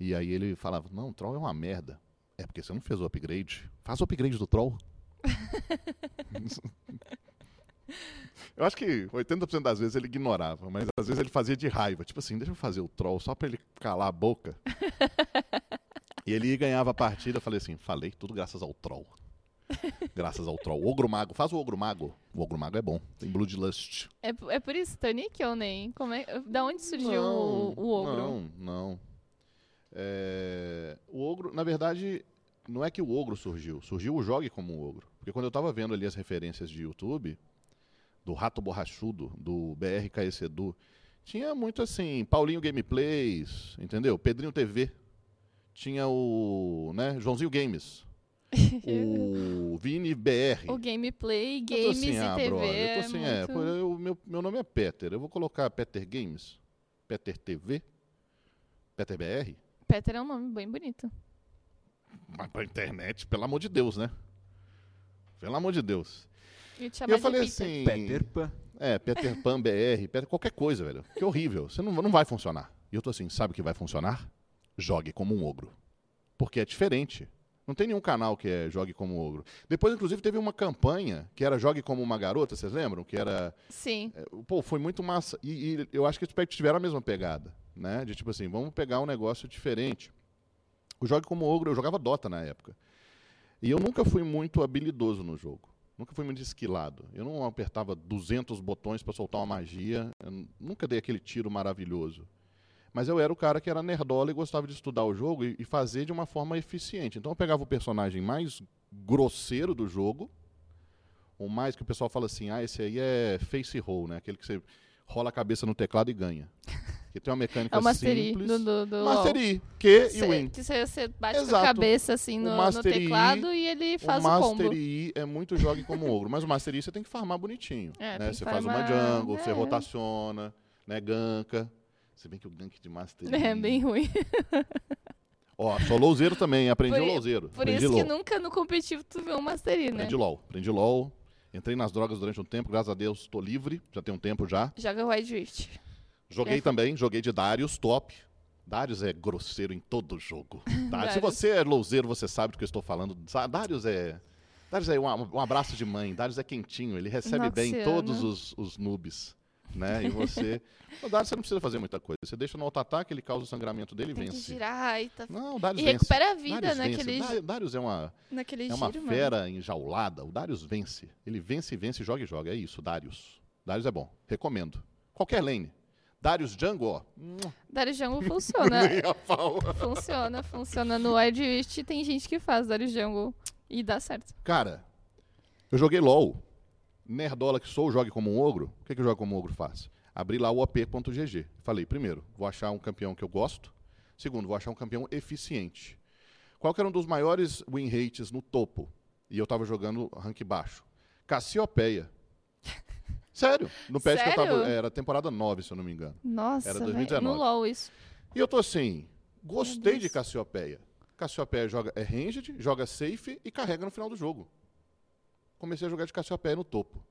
E aí ele falava, não, troll é uma merda. É porque você não fez o upgrade. Faz o upgrade do troll. Eu acho que 80% das vezes ele ignorava, mas às vezes ele fazia de raiva. Tipo assim, deixa eu fazer o troll só pra ele calar a boca. e ele ganhava a partida. Eu falei assim, falei tudo graças ao troll. Graças ao troll. Ogro Mago, faz o Ogro Mago. O Ogro Mago é bom. Tem Bloodlust. É, é por isso, Tonic ou nem? Como é, da onde surgiu o, o ogro? Não, não. É, o ogro, na verdade, não é que o ogro surgiu. Surgiu o jogue como um ogro. Porque quando eu tava vendo ali as referências de YouTube, do Rato Borrachudo, do BRKS Edu, tinha muito assim, Paulinho Gameplays, entendeu? Pedrinho TV. Tinha o, né, Joãozinho Games. o Vini BR. O gameplay, Eu tô games assim, e ah, TV. brother, eu é tô assim, é, muito... pô, eu- meu, meu nome é Peter, eu vou colocar Peter Games, Peter TV, Peter BR, Peter é um nome bem bonito. mas pra internet, pelo amor de Deus, né? Pelo amor de Deus. E, E eu falei Peter. assim, Peter Pan. é, Peter Pan BR, Peter, qualquer coisa, velho, que horrível, você não, não vai funcionar. E eu tô assim, sabe o que vai funcionar? Jogue como um ogro. Porque é diferente. Não tem nenhum canal que é Jogue como ogro. Depois, inclusive, teve uma campanha que era Jogue como uma garota, vocês lembram? Que era Sim. É, Pô, foi muito massa. E, e eu acho que os Spectre tiveram a mesma pegada, né? De tipo assim, vamos pegar um negócio diferente. O Jogue como Ogro, eu jogava Dota na época. E eu nunca fui muito habilidoso no jogo. Nunca fui muito esquilado. Eu não apertava 200 botões para soltar uma magia. Eu nunca dei aquele tiro maravilhoso. Mas eu era o cara que era nerdola e gostava de estudar o jogo e, e fazer de uma forma eficiente. Então eu pegava o personagem mais grosseiro do jogo, o mais que o pessoal fala assim, ah, esse aí é face roll, né? Aquele que você rola a cabeça no teclado e ganha. Que tem uma mecânica É o Mastery simples. do, do, do Mastery, Q e Cê- Win. Que você você bate com a Exato. cabeça assim O no, no teclado e ele faz o o, combo. Mastery é muito jogue como ogro, mas o Mastery você tem que farmar bonitinho. É, né? Você faz uma farmar, jungle, você é. rotaciona, né? Ganka. Se bem que o gank de Mastery... É bem ruim. Ó, sou louzeiro também, aprendi Por o louzeiro. Por aprendi isso que nunca no competitivo tu vê um Mastery, né? Aprendi LOL, aprendi LOL. Entrei nas drogas durante um tempo, graças a Deus estou livre, já tem um tempo já. Joga Wild Rift. Joguei É. também, joguei de Darius, top. Darius é grosseiro em todo jogo. Se você é louzeiro, você sabe do que eu estou falando. Darius é. Darius é um, um abraço de mãe. Darius é quentinho, ele recebe bem todos os, os noobs. Né? E você. O Darius você não precisa fazer muita coisa. Você deixa no auto-ataque, ele causa o sangramento dele e Tem vence. que girar e tá... Não, o Darius E vence. recupera a vida Darius naquele, vence. Darius é uma, naquele é uma giro, mano. fera enjaulada. O Darius vence. Ele vence, vence, joga e joga. É isso, Darius. Darius é bom. Recomendo. Qualquer lane. Darius Jungle, ó. Darius Jungle funciona. Funciona, funciona. No Wild tem gente que faz Darius Jungle e dá certo. Cara, eu joguei LOL. Nerdola que sou, jogue como um ogro. O que, que o jogo como um ogro faz? Abri lá o op.gg. Falei, primeiro, vou achar um campeão que eu gosto. Segundo, vou achar um campeão eficiente. Qual que era um dos maiores win rates no topo? E eu tava jogando rank baixo. Cassiopeia. Sério. No patch que eu Sério? tava. Era temporada 9, se eu não me engano. Nossa, Era velho. 2019. no LoL isso. E eu tô assim, gostei de Cassiopeia. Cassiopeia joga, é ranged, joga safe e carrega no final do jogo. Comecei a jogar de Cassiopeia no topo.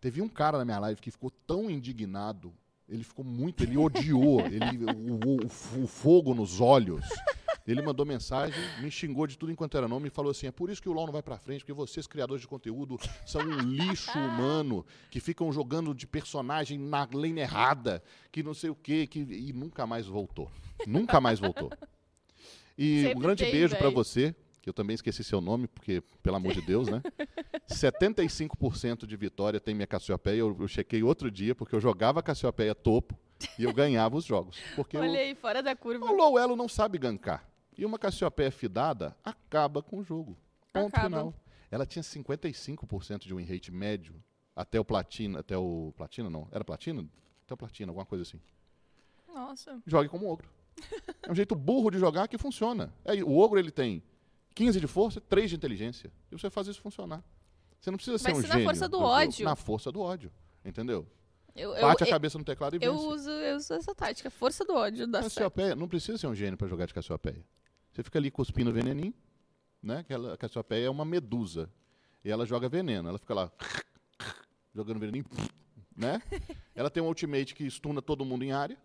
Teve um cara na minha live que ficou tão indignado, ele ficou muito, ele odiou, ele, o, o- o fogo nos olhos. Ele mandou mensagem, me xingou de tudo enquanto era nome e falou assim: é por isso que o LoL não vai pra frente, porque vocês, criadores de conteúdo, são um lixo humano, que ficam jogando de personagem na lane errada, que não sei o quê, que... e nunca mais voltou. Nunca mais voltou. E Sempre um grande tem, beijo pra véi. você, que eu também esqueci seu nome, porque, pelo amor de Deus, né? 75% de vitória tem minha Cassiopeia. Eu, eu chequei outro dia, porque eu jogava Cassiopeia topo e eu ganhava os jogos. Porque o, Olha aí, fora da curva. o low elo não sabe gankar. E uma Cassiopeia fidada acaba com o jogo. Ponto Acaba. final. Ela tinha 55% de win rate médio até o platina, até o platina não, era platina? Até o platina, alguma coisa assim. Nossa. Jogue como ogro. É um jeito burro de jogar que funciona. É, o ogro ele tem 15 de força, 3 de inteligência. E você faz isso funcionar. Você não precisa ser Vai um ser na gênio. força do ódio. Na força do ódio. Entendeu? Eu, eu, Bate a eu, cabeça no teclado e eu vence. uso, eu uso essa tática. Força do ódio dá certo. Cassiopeia, não precisa ser um gênio para jogar de Cassiopeia. Você fica ali cuspindo veneninho, né? Aquela Cassiopeia é uma medusa. E ela joga veneno. Ela fica lá jogando veneninho, né? Ela tem um ultimate que stuna todo mundo em área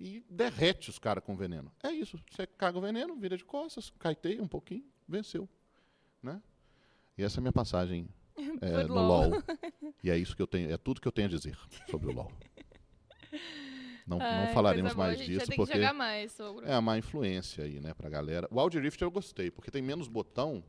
e derrete os caras com veneno. É isso. Você caga o veneno, vira de costas, caiteia um pouquinho, venceu, né? E essa é a minha passagem é, no LOL. LoL. E é isso que eu tenho, é tudo que eu tenho a dizer sobre o LoL. Não, não Ai, falaremos coisa boa, mais disso porque mais, é a má influência aí, né, pra galera. O Wild Rift eu gostei, porque tem menos botão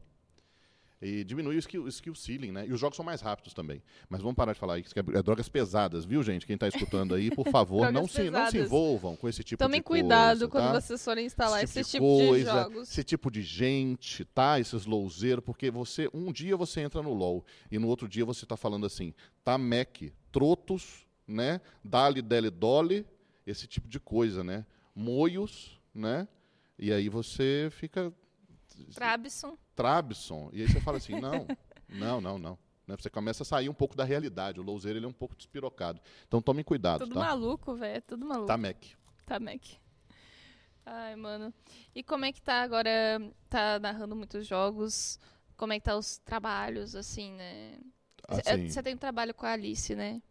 e diminui o skill, o skill ceiling, né? E os jogos são mais rápidos também. Mas vamos parar de falar isso, que é, é drogas pesadas, viu, gente? Quem tá escutando aí, por favor, não se, não se envolvam com esse tipo Tomem de coisa. cuidado quando tá? vocês forem instalar esse, de tipo de coisa, jogos. Esse tipo de gente, tá? Esses lowzeiros, porque você, um dia você entra no LoL e no outro dia você tá falando assim, tá Mac, trotos, né? Dali, dele, dole, esse tipo de coisa, né? Moios, né? E aí você fica Trabson. Trabson, e aí você fala assim, não, não, não, não. Né? Você começa a sair um pouco da realidade. O lowzeiro ele é um pouco despirocado. Então tomem cuidado, Tudo tá? maluco, velho. Tudo maluco. Tá Mac. Tá, Mac. Ai, mano. E como é que tá agora? Tá narrando muitos jogos? Como é que tá os trabalhos, assim, né? Assim, Você tem um trabalho com a Alice, né?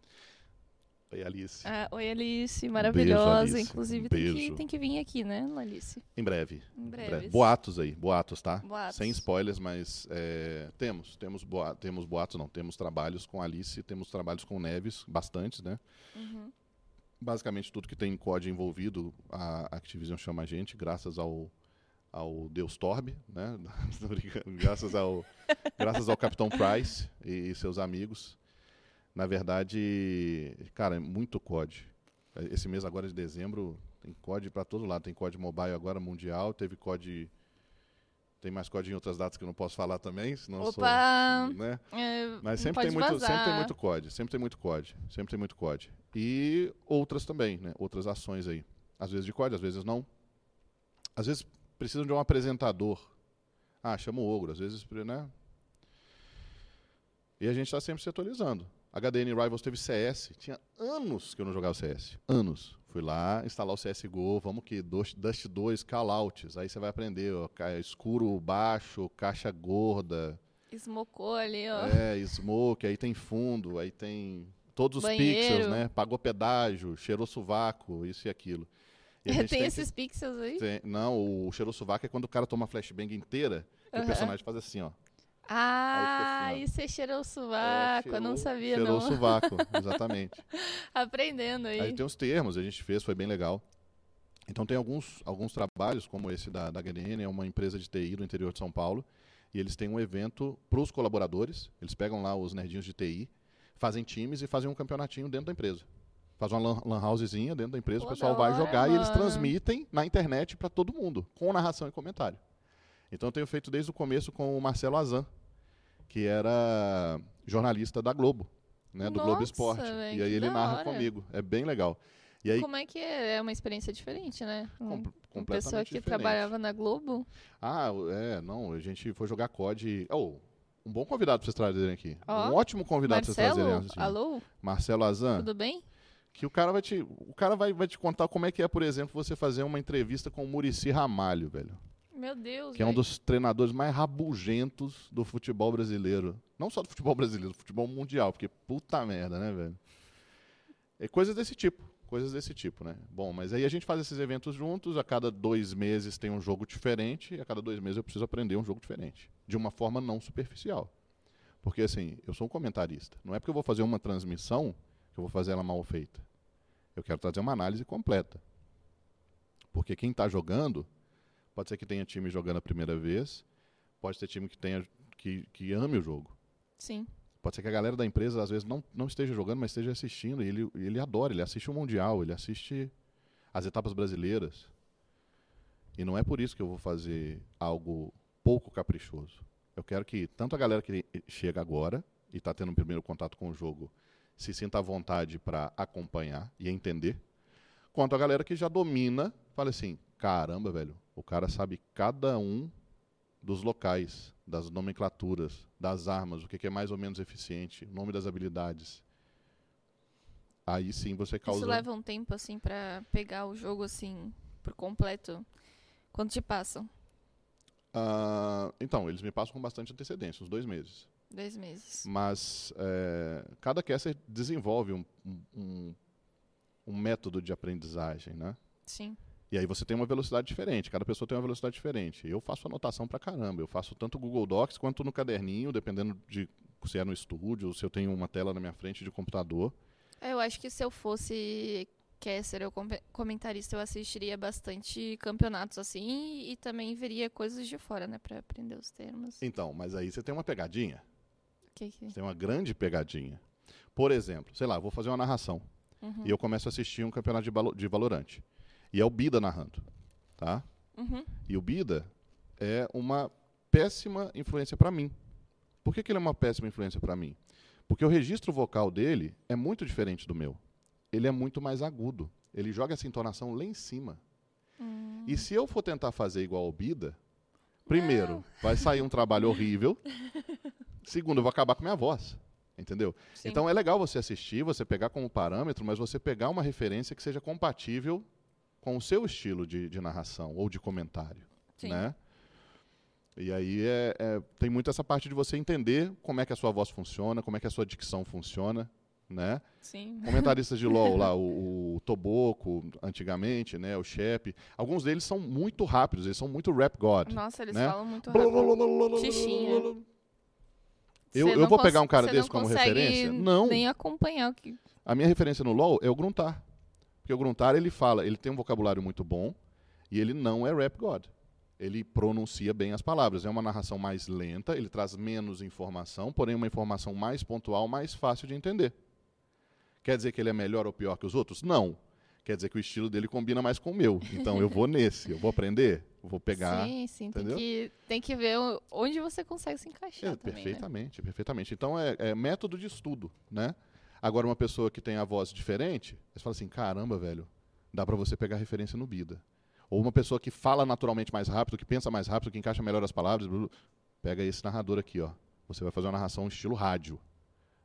Oi, Alice. Ah, oi, Alice. Maravilhosa. Alice. Inclusive, Um tem, que, beijo. tem que vir aqui, né, Alice? Em breve. Em Em breve. Boatos aí, boatos, tá? Boatos. Sem spoilers, mas é, temos, temos, boa, temos boatos, não, temos trabalhos com Alice, temos trabalhos com Neves, bastantes, né? Uhum. Basicamente tudo que tem COD envolvido, a Activision chama a gente, graças ao, ao Deus Torb, né? Graças ao, graças ao Capitão Price e seus amigos. Na verdade, cara, é muito COD. Esse mês agora de dezembro tem COD para todo lado. Tem COD mobile agora mundial, teve COD tem mais COD em outras datas que eu não posso falar também, senão eu sou, Opa! né? É, Mas sempre tem, muito, sempre tem muito COD, sempre tem muito COD, sempre tem muito COD. E outras também, né? Outras ações aí. Às vezes de COD, às vezes não. Às vezes precisam de um apresentador. Ah, chama o Ogro, às vezes, né? E a gente está sempre se atualizando. HDN Rivals teve CS. Tinha anos que eu não jogava CS. Anos. Fui lá instalar o CSGO. Vamos que Dust Dust 2, callouts. Aí você vai aprender. Ó, escuro baixo, caixa gorda. Esmocou ali, ó. É, smoke, aí tem fundo, aí tem todos os Banheiro. pixels, né? Pagou pedágio, cheirou sovaco, isso e aquilo. E a tem gente tem que- esses pixels aí? tem- não, o cheirou sovaco é quando o cara toma flashbang inteira e o personagem faz assim, ó. Ah, assim, e você cheirou o sovaco, cheirou, eu não sabia cheirou não. Cheirou o sovaco, exatamente. Aprendendo aí. Aí tem os termos, a gente fez, foi bem legal. Então tem alguns, alguns trabalhos, como esse da, da HDN, é uma empresa de TI do interior de São Paulo, e eles têm um evento para os colaboradores, eles pegam lá os nerdinhos de TI, fazem times e fazem um campeonatinho dentro da empresa. Faz uma lan, lan housezinha dentro da empresa, Pô, o pessoal vai jogar mano. e eles transmitem na internet para todo mundo, com narração e comentário. Então eu tenho feito desde o começo com o Marcelo Azan, que era jornalista da Globo, né, do Nossa, Globo Esporte. Véio, e aí ele narra comigo. É bem legal. E aí, Como é que é? É uma experiência diferente, né? Com, uma pessoa que diferente. trabalhava na Globo. Ah, é, não, a gente foi jogar COD. Oh, um bom convidado para vocês trazerem aqui. Oh, um ótimo convidado para vocês trazerem. Assim. Alô? Marcelo Azan. Tudo bem? Que o cara vai te, o cara vai, vai te contar como é que é, por exemplo, você fazer uma entrevista com o Murici Ramalho, velho. Meu Deus, Que é um dos treinadores mais rabugentos do futebol brasileiro. Não só do futebol brasileiro, do futebol mundial, porque puta merda, né, velho? É coisas desse tipo coisas desse tipo, né? Bom, mas aí a gente faz esses eventos juntos, a cada dois meses tem um jogo diferente, e a cada dois meses eu preciso aprender um jogo diferente, de uma forma não superficial. Porque assim, eu sou um comentarista. Não é porque eu vou fazer uma transmissão que eu vou fazer ela mal feita. Eu quero trazer uma análise completa. Porque quem está jogando, pode ser que tenha time jogando a primeira vez, pode ter time que tenha que, que ame o jogo. Sim. Pode ser que a galera da empresa às vezes não, não esteja jogando, mas esteja assistindo. E ele, ele adora, ele assiste o Mundial, ele assiste as etapas brasileiras. E não é por isso que eu vou fazer algo pouco caprichoso. Eu quero que tanto a galera que chega agora e está tendo um primeiro contato com o jogo se sinta à vontade para acompanhar e entender, quanto a galera que já domina, fale assim: caramba, velho, o cara sabe cada um dos locais, das nomenclaturas, das armas, o que é mais ou menos eficiente, o nome das habilidades. Aí sim você causa. Isso leva um tempo assim para pegar o jogo assim por completo. Quanto te passam? Uh, então, eles me passam com bastante antecedência, uns dois meses. Dois meses. Mas é, cada caster desenvolve um, um, um método de aprendizagem, né? Sim. E aí você tem uma velocidade diferente, cada pessoa tem uma velocidade diferente. Eu faço anotação pra caramba, eu faço tanto Google Docs quanto no caderninho, dependendo de se é no estúdio ou se eu tenho uma tela na minha frente de computador. É, eu acho que se eu fosse caster ou comentarista, eu assistiria bastante campeonatos assim e também veria coisas de fora, né, para aprender os termos. Então, mas aí você tem uma pegadinha. Que que... Você tem uma grande pegadinha. Por exemplo, sei lá, vou fazer uma narração uhum. e eu começo a assistir um campeonato de, de Valorante. E é o Bida narrando. Tá? Uhum. E o Bida é uma péssima influência para mim. Por que, que ele é uma péssima influência para mim? Porque o registro vocal dele é muito diferente do meu. Ele é muito mais agudo. Ele joga essa entonação lá em cima. Hum. E se eu for tentar fazer igual ao Bida, primeiro, Não. vai sair um trabalho horrível. Segundo, eu vou acabar com minha voz. Entendeu? Sim. Então é legal você assistir, você pegar como parâmetro, mas você pegar uma referência que seja compatível com o seu estilo de, de narração ou de comentário. Sim. Né? E aí é, é, tem muito essa parte de você entender como é que a sua voz funciona, como é que a sua dicção funciona. Né? Sim. Comentaristas de LoL lá, o, o Toboco, antigamente, né, o Shep, alguns deles são muito rápidos, eles são muito rap god. Nossa, eles né? falam muito rápido. Xixinha. Eu, eu vou pegar um cara desse como referência? Não. Nem acompanhar o que. A minha referência no LoL é o Gruntar. Porque o Gruntar, ele fala, ele tem um vocabulário muito bom e ele não é rap god. Ele pronuncia bem as palavras. É uma narração mais lenta, ele traz menos informação, porém uma informação mais pontual, mais fácil de entender. Quer dizer que ele é melhor ou pior que os outros? Não. Quer dizer que o estilo dele combina mais com o meu. Então eu vou nesse, eu vou aprender, eu vou pegar. sim, sim. Tem entendeu? que, tem que ver onde você consegue se encaixar É, também, né? perfeitamente, perfeitamente. Então é, é método de estudo, né? Agora uma pessoa que tem a voz diferente, você fala assim, caramba, velho, dá pra você pegar referência no Bida. Ou uma pessoa que fala naturalmente mais rápido, que pensa mais rápido, que encaixa melhor as palavras, pega esse narrador aqui, ó. Você vai fazer uma narração estilo rádio,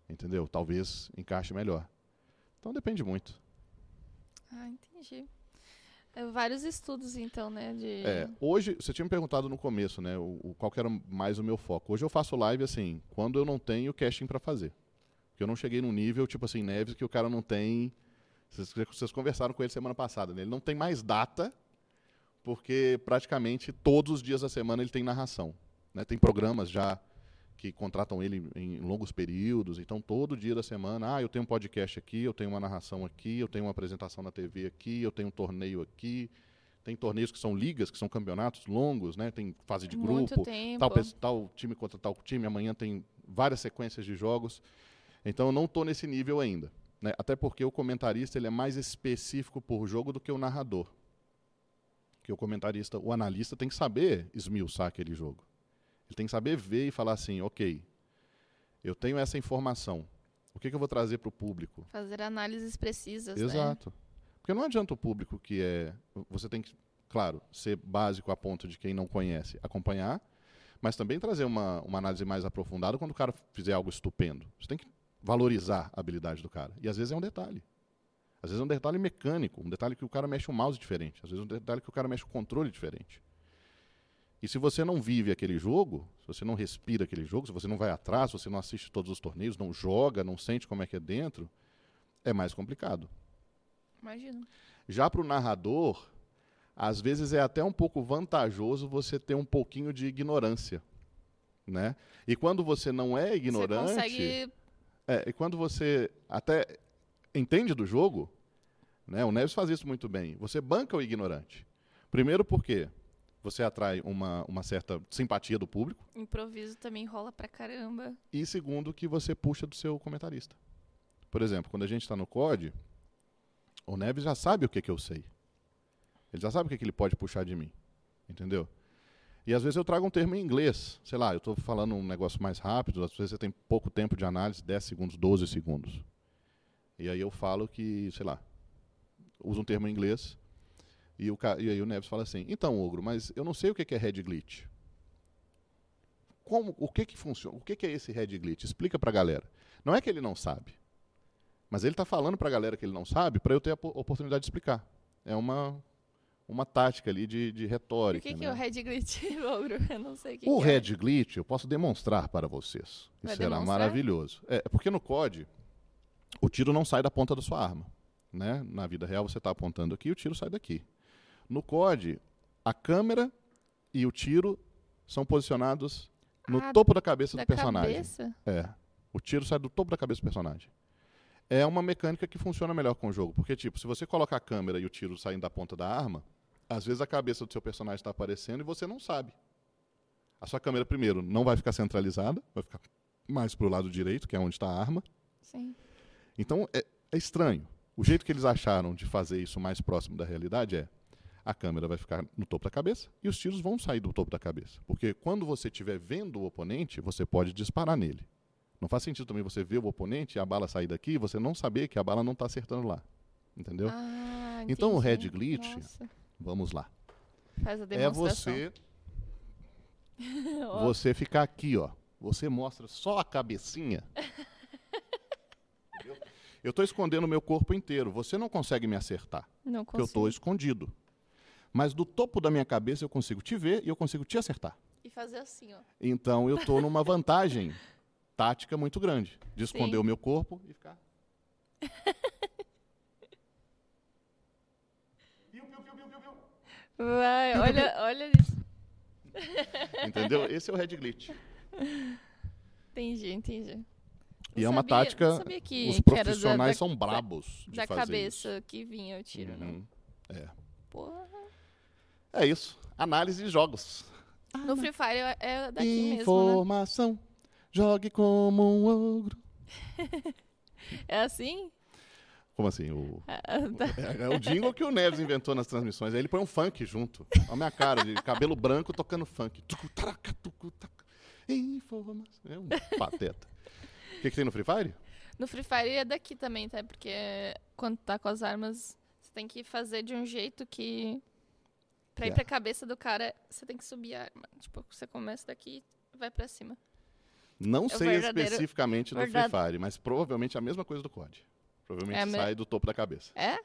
entendeu? Talvez encaixe melhor. Então depende muito. Ah, entendi. É, vários estudos, então, né? De... É, hoje, você tinha me perguntado no começo, né, o, o- qual que era mais o meu foco. Hoje eu faço live assim, quando eu não tenho casting pra fazer. Porque eu não cheguei num nível, tipo assim, Neves, que o cara não tem. Vocês, vocês conversaram com ele semana passada, né? Ele não tem mais data, porque praticamente todos os dias da semana ele tem narração. Né? Tem programas já que contratam ele em longos períodos. Então, todo dia da semana, ah, eu tenho um podcast aqui, eu tenho uma narração aqui, eu tenho uma apresentação na TV aqui, eu tenho um torneio aqui. Tem torneios que são ligas, que são campeonatos longos, né? Tem fase de Muito grupo, tempo. tal, tal time contra tal time. Amanhã tem várias sequências de jogos. Então, eu não estou nesse nível ainda. né? Até porque o comentarista ele é mais específico por jogo do que o narrador. Que o comentarista, o analista tem que saber esmiuçar aquele jogo. Ele tem que saber ver e falar assim, ok, eu tenho essa informação. O que, que eu vou trazer para o público? Fazer análises precisas, né? Exato. Porque não adianta o público que é. Você tem que, claro, ser básico a ponto de quem não conhece acompanhar, mas também trazer uma, uma análise mais aprofundada quando o cara fizer algo estupendo. Você tem que valorizar a habilidade do cara. E às vezes é um detalhe. Às vezes é um detalhe mecânico, um detalhe que o cara mexe o mouse diferente, às vezes é um detalhe que o cara mexe o controle diferente. E se você não vive aquele jogo, se você não respira aquele jogo, se você não vai atrás, se você não assiste todos os torneios, não joga, não sente como é que é dentro, é mais complicado. Imagino. Já para o narrador, às vezes é até um pouco vantajoso você ter um pouquinho de ignorância, né? E quando você não é ignorante, Você consegue. É, e quando você até entende do jogo, né? O Neves faz isso muito bem. Você banca o ignorante. Primeiro porque você atrai uma, uma certa simpatia do público Improviso também rola pra caramba. e segundo que você puxa do seu comentarista. Por exemplo, quando a gente está no COD, o Neves já sabe o que, que eu sei. Ele já sabe o que, que ele pode puxar de mim. Entendeu? E às vezes eu trago um termo em inglês. Sei lá, eu estou falando um negócio mais rápido, às vezes você tem pouco tempo de análise, 10 segundos, 12 segundos. E aí eu falo que, sei lá, uso um termo em inglês. E, o, e aí o Neves fala assim, então, Ogro, mas eu não sei o que, é head glitch. Como, o que que funciona? O que, que é esse head glitch? Explica pra galera. Não é que ele não sabe. Mas ele está falando pra galera que ele não sabe para eu ter a po- oportunidade de explicar. É uma, uma tática ali de, de O retórica. que, que né? é o Red Glitch, Ogro? Eu não sei o que, O que Red Glitch eu posso demonstrar para vocês. Vai Isso será maravilhoso. É é porque no COD, o tiro não sai da ponta da sua arma. Né? Na vida real, você está apontando aqui e o tiro sai daqui. No COD, a câmera e o tiro são posicionados no Ah, topo da cabeça é. Da do personagem. cabeça? É. O tiro sai do topo da cabeça do personagem. É uma mecânica que funciona melhor com o jogo. Porque, tipo, se você coloca a câmera e o tiro saindo da ponta da arma, às vezes a cabeça do seu personagem está aparecendo e você não sabe. A sua câmera, primeiro, não vai ficar centralizada, vai ficar mais pro lado direito, que é onde está a arma. Sim. Então, é, é estranho. O jeito que eles acharam de fazer isso mais próximo da realidade é a câmera vai ficar no topo da cabeça e os tiros vão sair do topo da cabeça. Porque quando você estiver vendo o oponente, você pode disparar nele. Não faz sentido também você ver o oponente e a bala sair daqui e você não saber que a bala não está acertando lá. Entendeu? Ah, Então, o. Red Glitch- Nossa, Vamos lá. faz a É demonstração. você, Ó, você ficar aqui, ó. Você mostra só a cabecinha. Eu estou escondendo o meu corpo inteiro. Você não consegue me acertar. Não porque eu consigo. estou escondido. Mas do topo da minha cabeça eu consigo te ver e eu consigo te acertar. E fazer assim, ó. Então eu estou numa vantagem tática muito grande de esconder Sim. o meu corpo e ficar. Vai, olha, olha isso. Entendeu? Esse é o Red Glitch. Entendi, entendi. E Não é uma sabia- tática. que, os da- profissionais da, são brabos de da fazer cabeça que vinha o isso. tiro. Uhum. É. Porra. É isso. Análise de jogos. No Free Fire é- é daqui mesmo, né? Informação. Jogue como um ogro. É assim? Como assim? O, tá. É, é o jingle que o Neves inventou nas transmissões. Aí ele põe um funk junto. Olha a minha cara, de cabelo branco tocando funk. Informação. É um pateta. O que, que tem no Free Fire? No Free Fire é daqui também, tá? Porque quando tá com as armas, você tem que fazer de um jeito que. Pra ir É. pra cabeça do cara, você tem que subir a arma. Tipo, você começa daqui e vai pra cima. Não o sei especificamente do Free Fire, mas provavelmente é a mesma coisa do COD. Provavelmente É sai do topo da cabeça. É?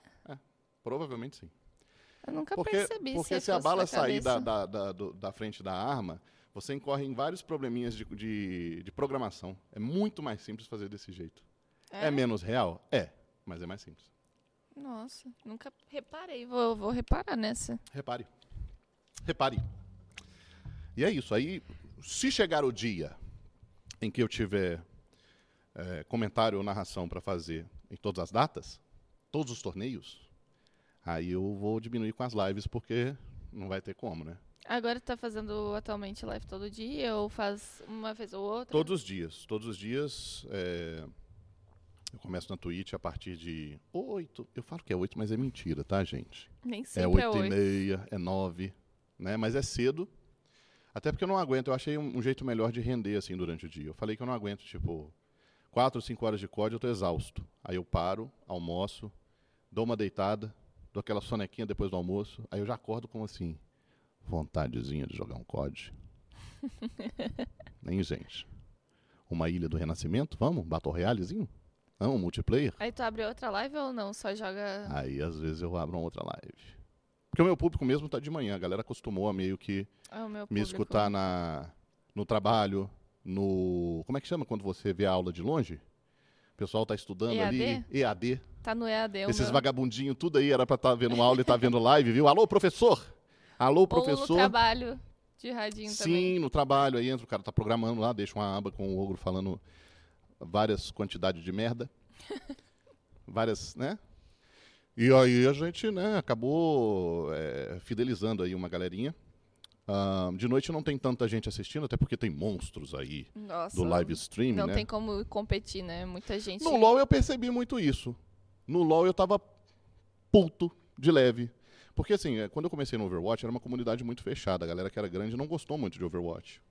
Provavelmente sim. Eu nunca Porque, percebi porque se, se a bala sair da, da, da, da frente da arma, você incorre em vários probleminhas de, de, de programação. É muito mais simples fazer desse jeito. É, menos real? É, mas é mais simples. Nossa, nunca reparei. Vou, vou reparar nessa. Repare. Repare. E é isso. Aí, se chegar o dia em que eu tiver é, comentário ou narração para fazer em todas as datas, todos os torneios, aí eu vou diminuir com as lives, porque não vai ter como, né? Agora tá fazendo atualmente live todo dia ou faz uma vez ou outra? Todos os dias. Todos os dias. É... Eu começo na Twitch a partir de 8. Eu falo que é 8, mas é mentira, tá, gente? Nem sempre é 8 é 8. e meia, é 9, né? Mas é cedo. Até porque eu não aguento. Eu achei um, um, jeito melhor de render, assim, durante o dia. Eu falei que eu não aguento, tipo, 4 ou 5 horas de código, eu tô exausto. Aí eu paro, almoço, dou uma deitada, dou aquela sonequinha depois do almoço. Aí eu já acordo como assim vontadezinha de jogar um COD. Nem gente. Uma ilha do renascimento? Vamos? Battle Royalezinho? Não, multiplayer? Aí tu abre outra live ou não? Só joga. Aí às vezes eu abro uma outra live. Porque o meu público mesmo tá de manhã. A galera acostumou a meio que ah, me escutar na, no trabalho, no. Como é que chama quando você vê a aula de longe? O pessoal tá estudando EAD? ali. EAD. Tá no EAD. Esses meu... vagabundinhos, tudo aí era pra estar tá vendo uma aula e tá vendo live, viu? Alô, professor! Alô, professor. Ou no trabalho de radinho Sim, também. Sim, no trabalho. Aí entra, o cara tá programando lá, deixa uma aba com o ogro falando várias quantidades de merda. várias, né? E aí a gente, né, acabou é, fidelizando aí uma galerinha. Uh, de noite não tem tanta gente assistindo, até porque tem monstros aí Nossa, do live stream, Não né? tem como competir, né? Muita gente. No LoL eu percebi muito isso. No LoL eu tava puto de leve. Porque, assim, é, quando eu comecei no Overwatch, era uma comunidade muito fechada. A galera que era grande não gostou muito de Overwatch.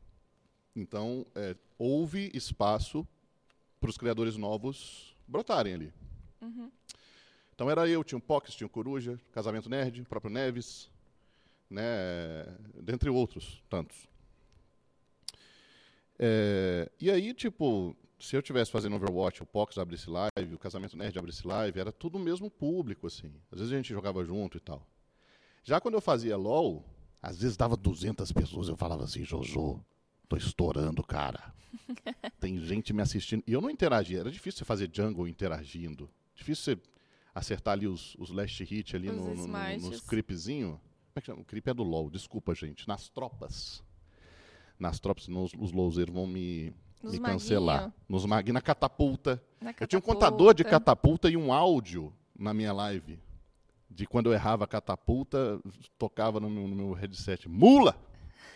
Então, é, houve espaço para os criadores novos brotarem ali. Uhum. Então, era eu, tinha o Pox, tinha o Coruja, Casamento Nerd, o próprio Neves, né, dentre outros tantos. É, e aí, tipo, se eu tivesse fazendo Overwatch, o Pox abrisse live, o Casamento Nerd abrisse live, era tudo o mesmo público, assim. Às vezes a gente jogava junto e tal. Já quando eu fazia LOL, às vezes dava 200 pessoas, eu falava assim, Jojo, tô estourando, cara. Tem gente me assistindo. E eu não interagia, era difícil você fazer jungle interagindo. Difícil você acertar ali os, os last hit ali no, no, no, nos creepzinho. Como é que chama? O creep é do LOL, desculpa, gente. Nas tropas. Nas tropas, nos, os lowzeiros vão me, me cancelar. Nos mag, na catapulta. na catapulta. Eu tinha um contador de catapulta e um áudio na minha live de quando eu errava a catapulta, tocava no meu, no meu headset, mula!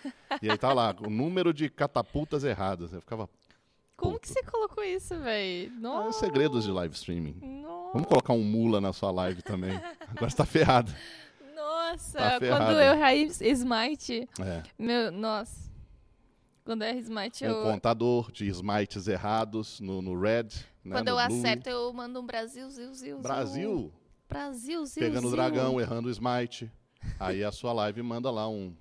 e aí tá lá, o número de catapultas erradas. Eu ficava. Como puto. que você colocou isso, velho? Ah, segredos de live streaming. Nossa. Vamos colocar um mula na sua live também. Agora você tá ferrado. Nossa, tá quando eu errei Smite. É. Meu, nossa. Quando eu erro Smite, um eu. Um contador de Smites errados no, no Red. Né, quando no eu Blue. acerto, eu mando um Brasil, zil, zil, Brasil? Brasil, zil, Pegando o dragão, errando o smite. Aí a sua live manda lá um.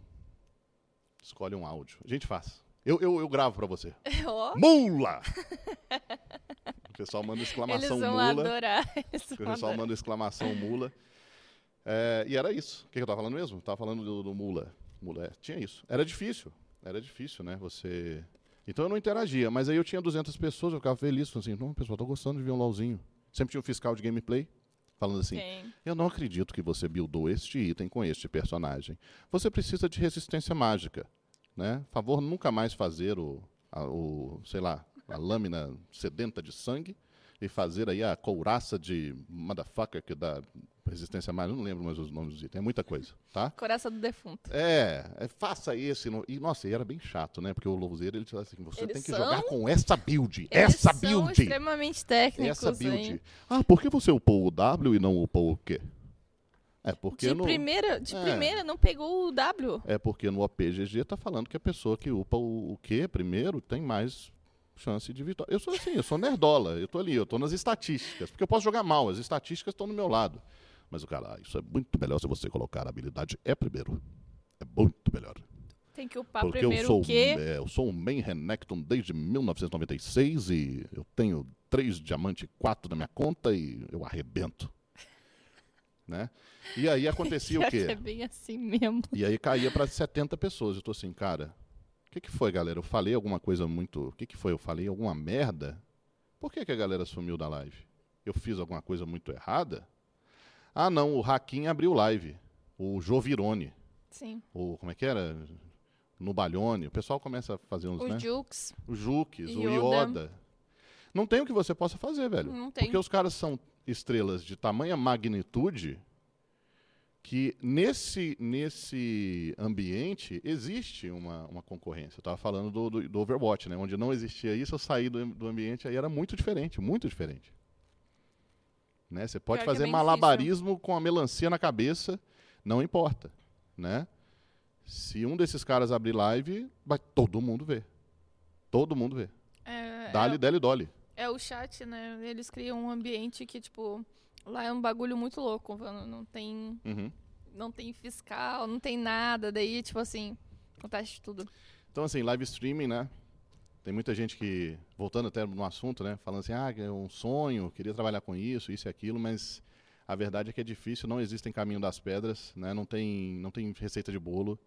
Escolhe um áudio. A gente faz. Eu, eu, eu gravo pra você. Oh. Mula! o pessoal manda exclamação Eles vão mula. Adorar. Eles o pessoal adorar. manda exclamação mula. É, e era isso. O que, eu tava falando mesmo? Tava falando do, do mula. Mula, é, tinha isso. Era difícil. Era difícil, né? Você. Então eu não interagia, mas aí eu tinha 200 pessoas, eu ficava feliz, assim, não, pessoal, tô gostando de ver um LOLzinho. Sempre tinha um fiscal de gameplay, falando assim: Sim. Eu não acredito que você buildou este item com este personagem. Você precisa de resistência mágica. Né? Favor nunca mais fazer o, a, o sei lá, a lâmina sedenta de sangue e fazer aí a couraça de motherfucker que dá resistência. Eu não lembro mais os nomes dos itens. É muita coisa, tá? Coraça do defunto. É, é faça esse. No... E, nossa, e era bem chato, né? Porque o Louzeiro, ele dizia assim, você Eles tem que são... jogar com essa build. Eles essa são build. extremamente técnicos, Essa build. hein? Ah, por que você upou o W e não upou o quê? É porque De no... primeira, de É. primeira não pegou o W. É porque no OPGG tá falando que a pessoa que upa o, o Q primeiro tem mais chance de vitória. Eu sou assim, eu sou nerdola, eu tô ali, eu tô nas estatísticas, porque eu posso jogar mal, as estatísticas estão no meu lado. Mas o cara, ah, isso é muito melhor se você colocar a habilidade é primeiro. É muito melhor. Tem que upar porque primeiro eu sou, o quê? é, eu sou um main Renekton desde 1996 e eu tenho três diamante quatro na minha conta e eu arrebento. Né? E aí acontecia o quê? É bem assim mesmo. E aí caía para 70 pessoas. Eu tô assim, cara, o que, que foi, galera? Eu falei alguma coisa muito. O que, que foi? Eu falei alguma merda? Por que, que a galera sumiu da live? Eu fiz alguma coisa muito errada? Ah, não, o Hakim abriu live. O Jovirone. Sim. O, como é que era? no Balione, o pessoal começa a fazer uns, O né? Jukes. O Jukes, o Yoda. Yoda. Não tem o que você possa fazer, velho. Não tem. Porque os caras são estrelas de tamanha magnitude que nesse, nesse ambiente existe uma, uma concorrência. Eu estava falando do, do, do Overwatch, né? Onde não existia isso, eu saí do, do ambiente aí era muito diferente, muito diferente. Né? Você pode Pior é fazer bem malabarismo com a melancia na cabeça, não importa, né? Se um desses caras abrir live, vai todo mundo ver. Todo mundo vê. É, Dali, dali, é, é o chat, né? Eles criam um ambiente que, tipo, lá é um bagulho muito louco. Não tem, Uhum. não tem fiscal, não tem nada. Daí, tipo assim, acontece de tudo. Então, assim, live streaming, né? Tem muita gente que, voltando até no assunto, né? Falando assim, ah, é um sonho, queria trabalhar com isso, isso e aquilo, mas a verdade é que é difícil, não existem caminho das pedras, né? Não tem, não tem receita de bolo.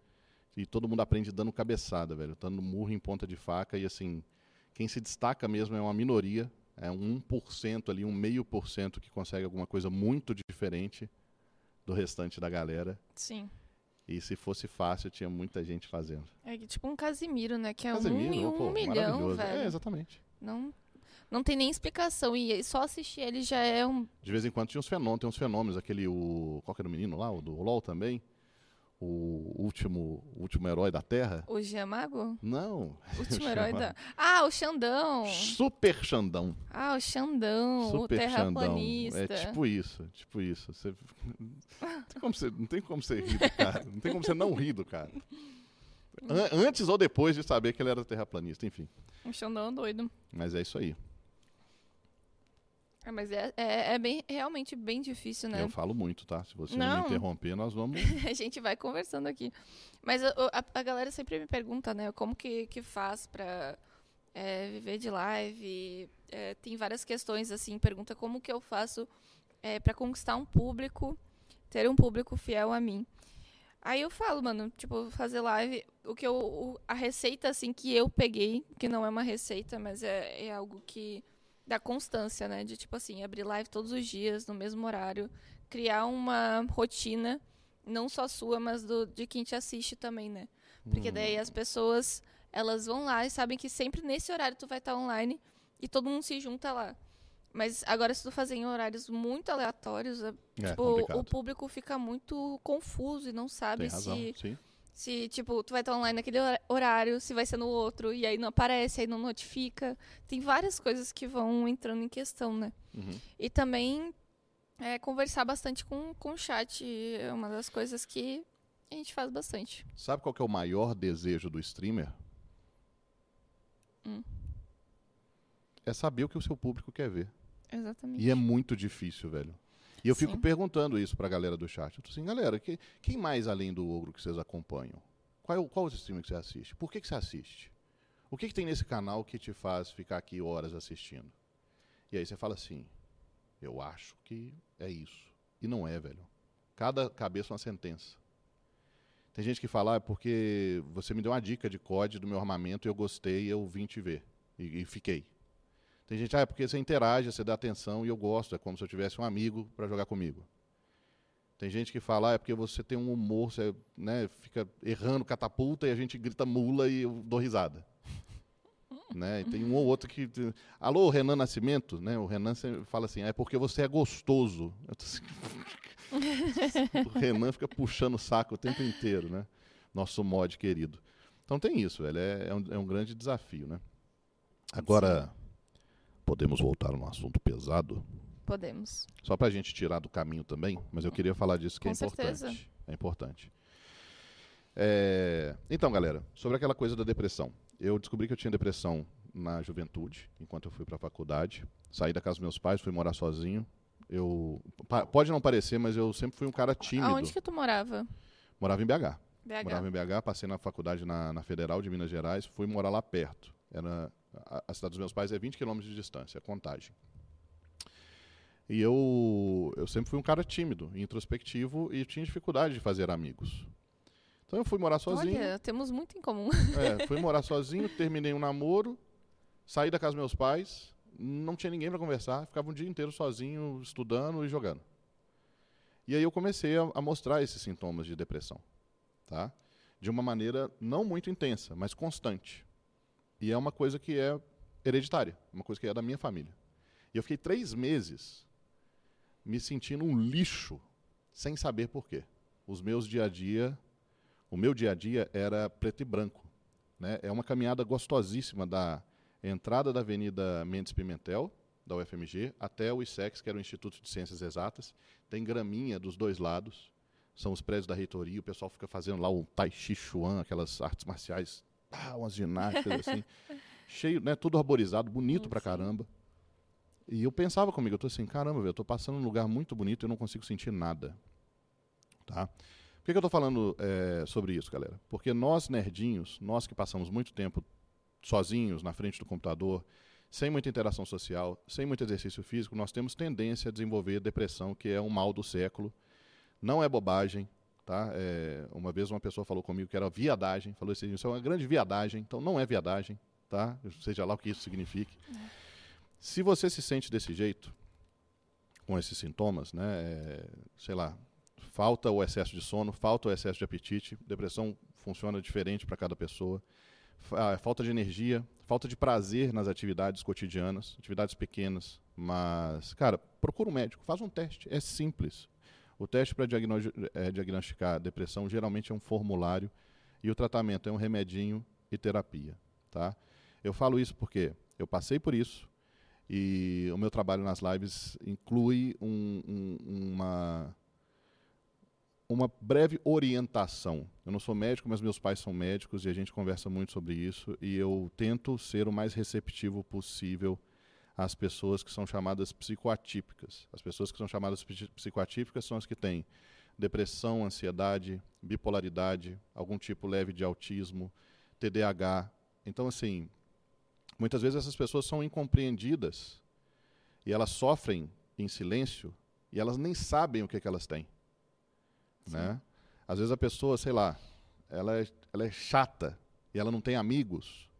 E todo mundo aprende dando cabeçada, velho. Dando murro em ponta de faca. E, assim, quem se destaca mesmo é uma minoria. É um 1% ali, um meio por cento que consegue alguma coisa muito diferente do restante da galera. Sim. E se fosse fácil, tinha muita gente fazendo. É tipo um Casimiro, né? Que é Casemiro, um, em um pô, milhão, velho. É, exatamente. Não, não tem nem explicação. E só assistir ele já é um. De vez em quando tinha uns fenômenos, tem uns fenômenos, aquele, o, qual que era o menino lá, o do LoL também, o último, o último herói da Terra. O Giamago? Não, O último herói da. Ah, o Xandão! Super Xandão. Ah, o Xandão, o Super Xandão. terraplanista. É tipo isso, tipo isso. Você- Não, tem como você, não tem como você rir do cara, não tem como você não rir do cara. An- Antes ou depois de saber que ele era terraplanista, enfim. O Xandão é doido. Mas é isso aí. É, mas é, é, é bem, realmente bem difícil, né? Eu falo muito, tá? Se você não, Não. me interromper, nós vamos. a gente vai conversando aqui. Mas a, a- a galera sempre me pergunta, né? Como que, que faz pra é, viver de live? É, tem várias questões, assim. Pergunta como que eu faço é, para conquistar um público, ter um público fiel a mim. Aí eu falo, mano, tipo, fazer live, o que eu, o- a receita, assim, que eu peguei, que não é uma receita, mas é, é algo que dá constância, né? De, tipo assim, abrir live todos os dias, no mesmo horário, criar uma rotina não só sua, mas do, de quem te assiste também, né? Porque daí Hum. as pessoas, elas vão lá e sabem que sempre nesse horário tu vai estar online e todo mundo se junta lá. Mas agora se tu fazer em horários muito aleatórios, é, É, tipo, complicado. o público fica muito confuso e não sabe se, sim. Se, tipo, tu vai estar online naquele horário, se vai ser no outro, e aí não aparece, aí não notifica. Tem várias coisas que vão entrando em questão, né? Uhum. E também é, conversar bastante com, com o chat é uma das coisas que a gente faz bastante. Sabe qual é o maior desejo do streamer? Hum. É saber o que o seu público quer ver. Exatamente. E é muito difícil, velho. E eu fico Sim. perguntando isso pra galera do chat. Eu tô assim, galera, que- quem mais além do Ogro que vocês acompanham? Qual qual o streamer que você assiste? Por que, que você assiste? O que, que tem nesse canal que te faz ficar aqui horas assistindo? E aí você fala assim, eu acho que é isso. E não é, velho. Cada cabeça é uma sentença. Tem gente que fala, ah, é porque você me deu uma dica de COD do meu armamento e eu gostei e eu vim te ver. E, e fiquei. Tem gente, ah, é porque você interage, você dá atenção e eu gosto, é como se eu tivesse um amigo para jogar comigo. Tem gente que fala, ah, é porque você tem um humor, você né, fica errando catapulta e a gente grita mula e eu dou risada. né? E tem um ou outro que. Alô, Renan Nascimento, né? O Renan fala assim, ah, é porque você é gostoso. Assim, o Renan fica puxando o saco o tempo inteiro, né? Nosso mod querido. Então tem isso, velho. É, é um, é um grande desafio, né? Agora, podemos voltar num assunto pesado? Podemos. Só pra gente tirar do caminho também, mas eu queria falar disso que Com é importante. certeza. É importante. É, Então, galera, sobre aquela coisa da depressão. Eu descobri que eu tinha depressão na juventude, enquanto eu fui pra faculdade. Saí da casa dos meus pais, fui morar sozinho. Eu pode não parecer, mas eu sempre fui um cara tímido. Aonde que tu morava? Morava em BH. BH. Morava em BH, passei na faculdade na, na Federal de Minas Gerais, fui morar lá perto. Era, a, a cidade dos meus pais é 20 quilômetros de distância, contagem. E eu, eu sempre fui um cara tímido, introspectivo e tinha dificuldade de fazer amigos. Então eu fui morar sozinho. Olha, temos muito em comum. É, fui morar sozinho, terminei um namoro, saí da casa dos meus pais, não tinha ninguém para conversar, ficava um dia inteiro sozinho, estudando e jogando. E aí eu comecei a, a mostrar esses sintomas de depressão, tá? de uma maneira não muito intensa, mas constante. E é uma coisa que é hereditária, uma coisa que é da minha família. E eu fiquei três meses me sentindo um lixo, sem saber por quê. Os meus dia a dia, o meu dia a dia era preto e branco. Né? É uma caminhada gostosíssima da entrada da Avenida Mendes Pimentel, da UFMG, até o ISEX, que era o Instituto de Ciências Exatas. Tem graminha dos dois lados, são os prédios da reitoria, o pessoal fica fazendo lá o Tai Chi Chuan, aquelas artes marciais, ah, umas ginásticas assim, cheio, né, tudo arborizado, bonito pra caramba. E eu pensava comigo, eu tô assim, caramba, eu tô passando num lugar muito bonito e eu não consigo sentir nada. Tá? Por que, que eu estou falando é, sobre isso, galera? Porque nós, nerdinhos, nós que passamos muito tempo sozinhos na frente do computador, sem muita interação social, sem muito exercício físico, nós temos tendência a desenvolver depressão, que é um mal do século. Não é bobagem. Tá? É, uma vez uma pessoa falou comigo que era viadagem, falou assim, isso é uma grande viadagem, então não é viadagem, tá? seja lá o que isso signifique. É. Se você se sente desse jeito, com esses sintomas, né, é, sei lá, falta o excesso de sono, falta o excesso de apetite, depressão funciona diferente para cada pessoa, ah, falta de energia, falta de prazer nas atividades cotidianas, atividades pequenas, mas, cara, procura um médico, faz um teste, é simples. O teste para é, diagnosticar depressão geralmente é um formulário e o tratamento é um remedinho e terapia, tá? Eu falo isso porque eu passei por isso, e o meu trabalho nas lives inclui um, um, uma, uma breve orientação. Eu não sou médico, mas meus pais são médicos e a gente conversa muito sobre isso. E eu tento ser o mais receptivo possível às pessoas que são chamadas psicoatípicas. As pessoas que são chamadas psicoatípicas são as que têm depressão, ansiedade, bipolaridade, algum tipo leve de autismo, TDAH. Então, assim, Muitas vezes essas pessoas são incompreendidas e elas sofrem em silêncio e elas nem sabem o que, que elas têm. Né? Às vezes a pessoa, sei lá, ela é, ela é chata e ela não tem amigos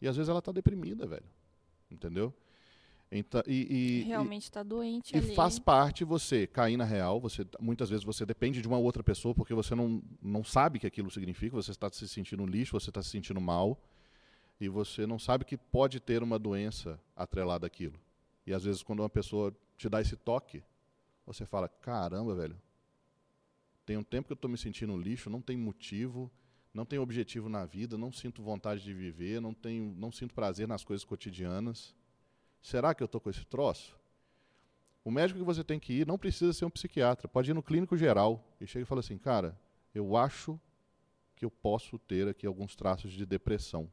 e às vezes ela está deprimida, velho. Entendeu? Então, e, e, Realmente está doente e ali. faz parte você cair na real. Você muitas vezes você depende de uma outra pessoa porque você não, não sabe o que aquilo significa. Você está se sentindo lixo, você está se sentindo mal e você não sabe que pode ter uma doença atrelada àquilo. E às vezes quando uma pessoa te dá esse toque, você fala: "Caramba, velho. Tem um tempo que eu estou me sentindo lixo, não tem motivo, não tenho objetivo na vida, não sinto vontade de viver, não tenho, não sinto prazer nas coisas cotidianas. Será que eu estou com esse troço?" O médico que você tem que ir não precisa ser um psiquiatra, pode ir no clínico geral e chega e fala assim: "Cara, eu acho que eu posso ter aqui alguns traços de depressão.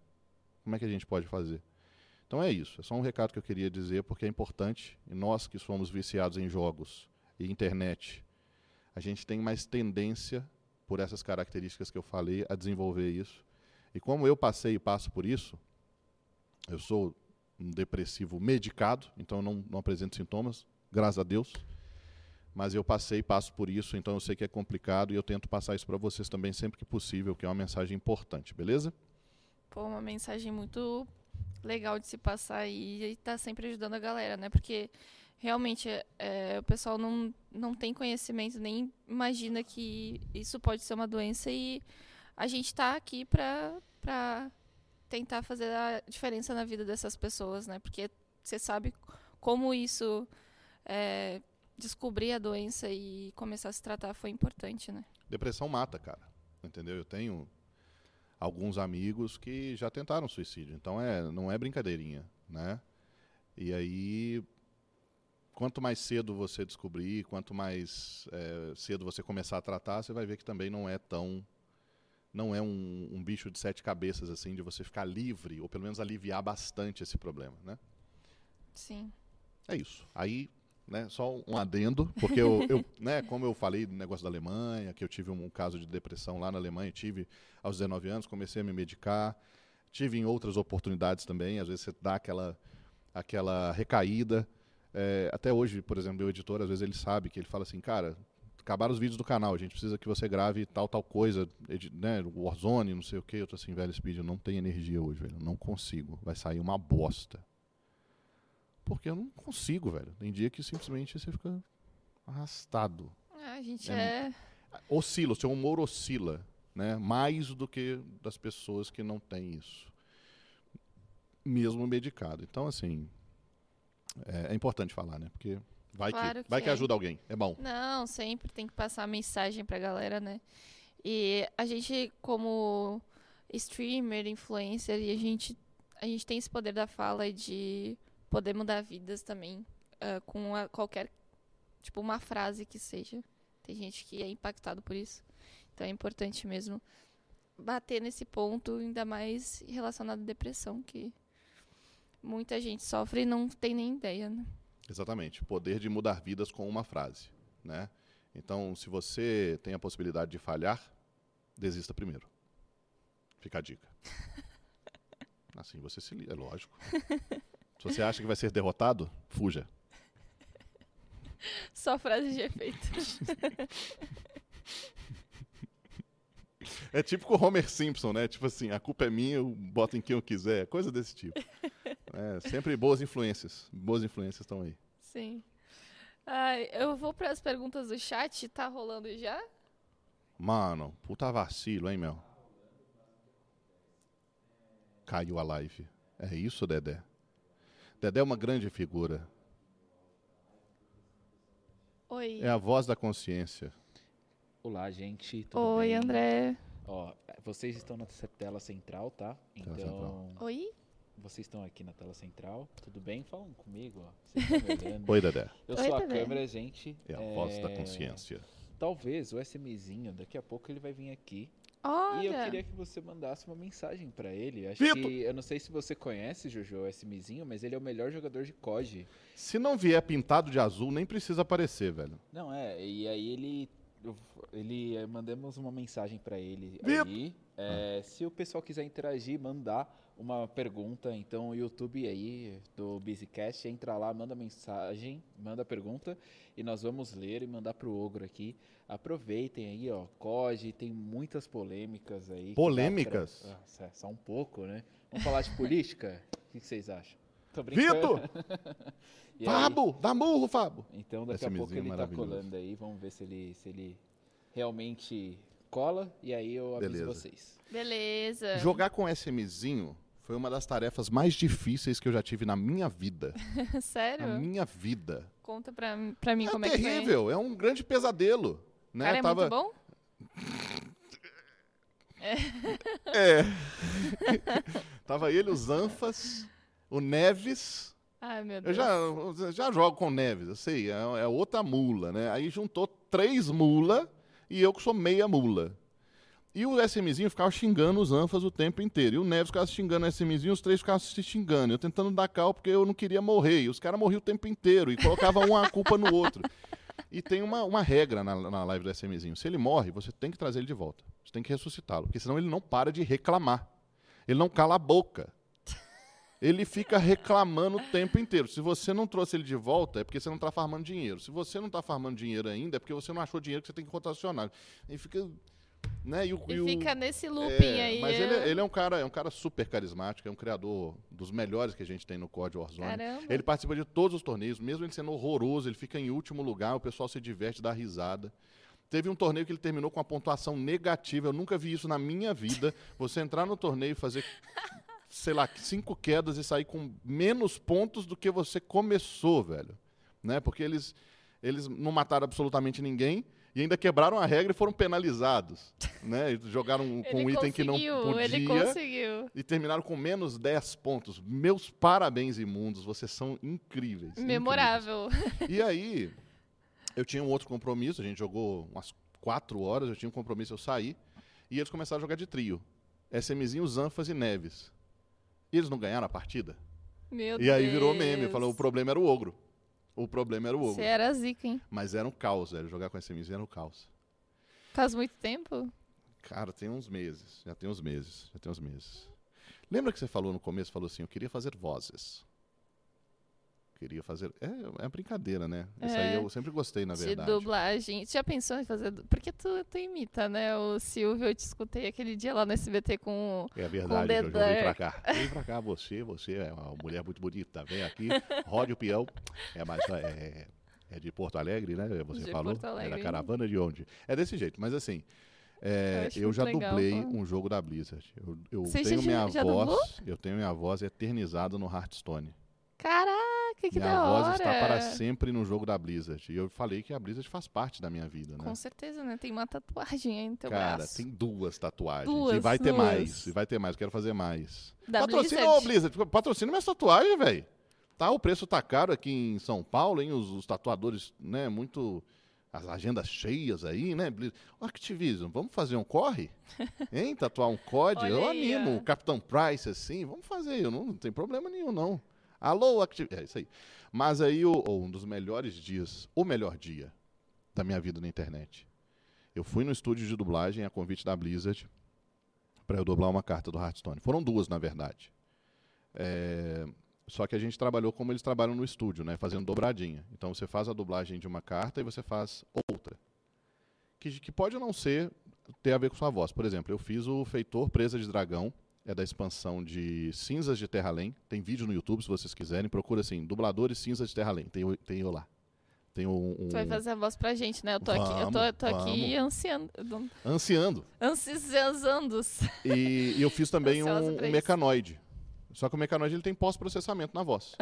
Como é que a gente pode fazer? Então é isso. É só um recado que eu queria dizer, porque é importante. E nós que somos viciados em jogos e internet, a gente tem mais tendência, por essas características que eu falei, a desenvolver isso. E como eu passei e passo por isso, eu sou um depressivo medicado, então não, não apresento sintomas, graças a Deus. Mas eu passei e passo por isso, então eu sei que é complicado e eu tento passar isso para vocês também sempre que possível, que é uma mensagem importante, beleza? Pô, uma mensagem muito legal de se passar e está sempre ajudando a galera, né? Porque realmente é, o pessoal não, não tem conhecimento, nem imagina que isso pode ser uma doença e a gente está aqui para tentar fazer a diferença na vida dessas pessoas, né? Porque você sabe como isso é, descobrir a doença e começar a se tratar foi importante, né? Depressão mata, cara. Entendeu? Eu tenho alguns amigos que já tentaram suicídio. Então é, não é brincadeirinha, né? E aí, quanto mais cedo você descobrir, quanto mais é, cedo você começar a tratar, você vai ver que também não é tão, não é um, um bicho de sete cabeças assim de você ficar livre ou pelo menos aliviar bastante esse problema, né? Sim. É isso. Aí né, só um adendo, porque eu, eu, né, como eu falei do negócio da Alemanha, que eu tive um, caso de depressão lá na Alemanha, tive aos 19 anos, comecei a me medicar, tive em outras oportunidades também, às vezes você dá aquela, aquela recaída. É, até hoje, por exemplo, meu editor, às vezes ele sabe que ele fala assim, cara, acabaram os vídeos do canal, a gente precisa que você grave tal, tal coisa, né, Warzone, não sei o que, eu tô assim, velho, Speed, eu não tenho energia hoje, velho, não consigo, vai sair uma bosta. Porque eu não consigo, velho. Tem dia que simplesmente você fica arrastado. É, a gente é... é... Oscila, o seu humor oscila. né? Mais do que das pessoas que não têm isso. Mesmo medicado. Então, assim, é, é importante falar, né? Porque vai Claro que, vai que que é. ajuda alguém. É bom. Não, sempre tem que passar a mensagem pra galera, né? E a gente, como streamer, influencer, e a gente, a gente tem esse poder da fala e de poder mudar vidas também ah, com a- qualquer, tipo, uma frase que seja. Tem gente que é impactado por isso. Então é importante mesmo bater nesse ponto, ainda mais relacionado à depressão, que muita gente sofre e não tem nem ideia, né? Exatamente. O poder de mudar vidas com uma frase, né? Então, se você tem a possibilidade de falhar, desista primeiro. Fica a dica. Assim você se liga, é lógico. Se você acha que vai ser derrotado, fuja. Só frase de efeito. É tipo com o Homer Simpson, né? Tipo assim, a culpa é minha, eu boto em quem eu quiser. Coisa desse tipo. É, sempre boas influências. Boas influências estão aí. Sim. Ai, eu vou para as perguntas do chat. Tá rolando já? Mano, puta vacilo, hein, meu? Caiu a live. É isso, Dedé? Dedé é uma grande figura. Oi. É a voz da consciência. Olá, gente. Tudo Oi, bem? André. Ó, vocês estão na tela central, tá? Tela Então, Oi? Vocês estão aqui na tela central. Tudo bem? Falam comigo, ó. Vocês estão. Oi, Dedé. Eu Oi, sou a Dedé. câmera, gente. É a voz da É, consciência. Talvez o SMzinho, daqui a pouco ele vai vir aqui. Olha. E eu queria que você mandasse uma mensagem pra ele. Acho Vitor! que, eu não sei se você conhece, Jojo, o SMzinho, mas ele é o melhor jogador de COD. Se não vier pintado de azul, nem precisa aparecer, velho. Não, é, e aí ele. Ele eh, mandamos uma mensagem pra ele Vitor! aí. É, Se o pessoal quiser interagir, mandar uma pergunta, então o YouTube aí do BusyCast, entra lá, manda mensagem, manda pergunta e nós vamos ler e mandar pro Ogro aqui. Aproveitem aí, ó, COD, tem muitas polêmicas aí. Polêmicas? pra- Ah, só- só um pouco, né? Vamos falar de política? O que vocês acham? Tô Vitor! E aí- Fabo! Dá murro, Fabo! então daqui a SMzinho pouco ele tá colando aí, vamos ver se ele, se ele realmente cola e aí eu aviso Beleza. vocês. Beleza. Jogar com SMzinho foi uma das tarefas mais difíceis que eu já tive na minha vida. Sério? Na minha vida. Conta pra, pra mim É como é que foi. terrível, é um grande pesadelo. Né? Cara, é Tava- muito bom? É. Tava ele, os Anfas, o Neves. Ai, meu Eu Deus. já, eu já jogo com o Neves, eu sei, é, é outra mula, né? Aí juntou três mula e eu que sou meia mula. E o SMzinho ficava xingando os Anfas o tempo inteiro. E o Neves ficava xingando o SMzinho, os três ficavam se xingando. Eu tentando dar cal porque eu não queria morrer. E os caras morriam o tempo inteiro e colocavam uma culpa no outro. E tem uma, uma regra na, na live do SMzinho. Se ele morre, você tem que trazer ele de volta. Você tem que ressuscitá-lo. Porque senão ele não para de reclamar. Ele não cala a boca. Ele fica reclamando o tempo inteiro. Se você não trouxe ele de volta, é porque você não está farmando dinheiro. Se você não está farmando dinheiro ainda, é porque você não achou dinheiro que você tem que rotacionar. E fica. Né? E, o, E e o- fica nesse looping é, aí. Mas é- ele, ele é um cara, é um cara super carismático, é um criador dos melhores que a gente tem no COD Warzone. Caramba. Ele participa de todos os torneios, mesmo ele sendo horroroso, ele fica em último lugar, o pessoal se diverte, dá risada. Teve um torneio que ele terminou com uma pontuação negativa, eu nunca vi isso na minha vida. Você entrar no torneio e fazer, sei lá, cinco quedas e sair com menos pontos do que você começou, velho. Né? Porque eles, eles não mataram absolutamente ninguém e ainda quebraram a regra e foram penalizados. Né? Jogaram com um item que não conseguiu, podia Ele conseguiu. e terminaram com menos 10 pontos. Meus parabéns, imundos, vocês são incríveis. Memorável. incríveis. E aí, eu tinha um outro compromisso, a gente jogou umas 4 horas, eu tinha um compromisso, eu saí, e eles começaram a jogar de trio. SMzinho, Zanfas e Neves. E eles não ganharam a partida. Meu e aí virou Deus. meme, falou, o problema era o ogro. O problema era o ogro. Você era zica, hein? Mas era um caos, velho. Jogar com SMzinho era um caos. Faz muito tempo? Cara, tem uns meses. Já tem uns meses. Já tem uns meses. Lembra que você falou no começo, falou assim, eu queria fazer vozes. Queria fazer. É, é brincadeira, né? Isso aí É. eu sempre gostei, na de verdade. dublagem. Você já pensou em fazer. Porque tu, tu imita, né? O Silvio, eu te escutei aquele dia lá no SBT com. É verdade, Jojo. Dedé. Vem pra cá. Vem pra cá, você, você é uma mulher muito bonita. Vem aqui, rode o peão. É, é, é de Porto Alegre, né? Você De falou. Porto É da Alegre. caravana de onde? É desse jeito, mas assim. É, Eu eu, já legal, dublei pô. um jogo da Blizzard. Eu, eu tenho já- minha já voz, dublou? eu tenho minha voz eternizada no Hearthstone. Caraca, que minha da voz hora! está para sempre no jogo da Blizzard. E eu falei que a Blizzard faz parte da minha vida, né? Com certeza, né? Tem uma tatuagem aí no teu Cara, braço. tem duas tatuagens. Duas, e vai ter duas. mais. E vai ter mais. Quero fazer mais. Da patrocina Blizzard? ô Blizzard. Patrocina minhas tatuagens, velho. Tá, o preço tá caro aqui em São Paulo, hein? Os, os tatuadores, né? Muito. As agendas cheias aí, né? Ô, Activision, vamos fazer um corre? Hein? Tatuar um COD? Olha eu animo. ó. O Capitão Price, assim. Vamos fazer. Eu não, não tem problema nenhum, não. Alô, Activision. É isso aí. Mas aí, o- um dos melhores dias, o melhor dia da minha vida na internet. Eu fui no estúdio de dublagem a convite da Blizzard para eu dublar uma carta do Hearthstone. Foram duas, na verdade. É, Só que a gente trabalhou como eles trabalham no estúdio, né? Fazendo dobradinha. Então você faz a dublagem de uma carta e você faz outra. Que, que pode não ser ter a ver com sua voz. Por exemplo, eu fiz o Feitor Presa de Dragão. É da expansão de Cinzas de Terra Além. Tem vídeo no YouTube, se vocês quiserem. Procura assim, dubladores Cinzas de Terra Além. Tem, eu- tem eu lá. Tem um, um Tu vai fazer a voz pra gente, né? Eu tô aqui, eu tô, Vamos, tô aqui ansiando. ansiando. Ansiando. E, e eu fiz também Ansiosa um, um mecanoide. Só que o mecanoide ele tem pós-processamento na voz.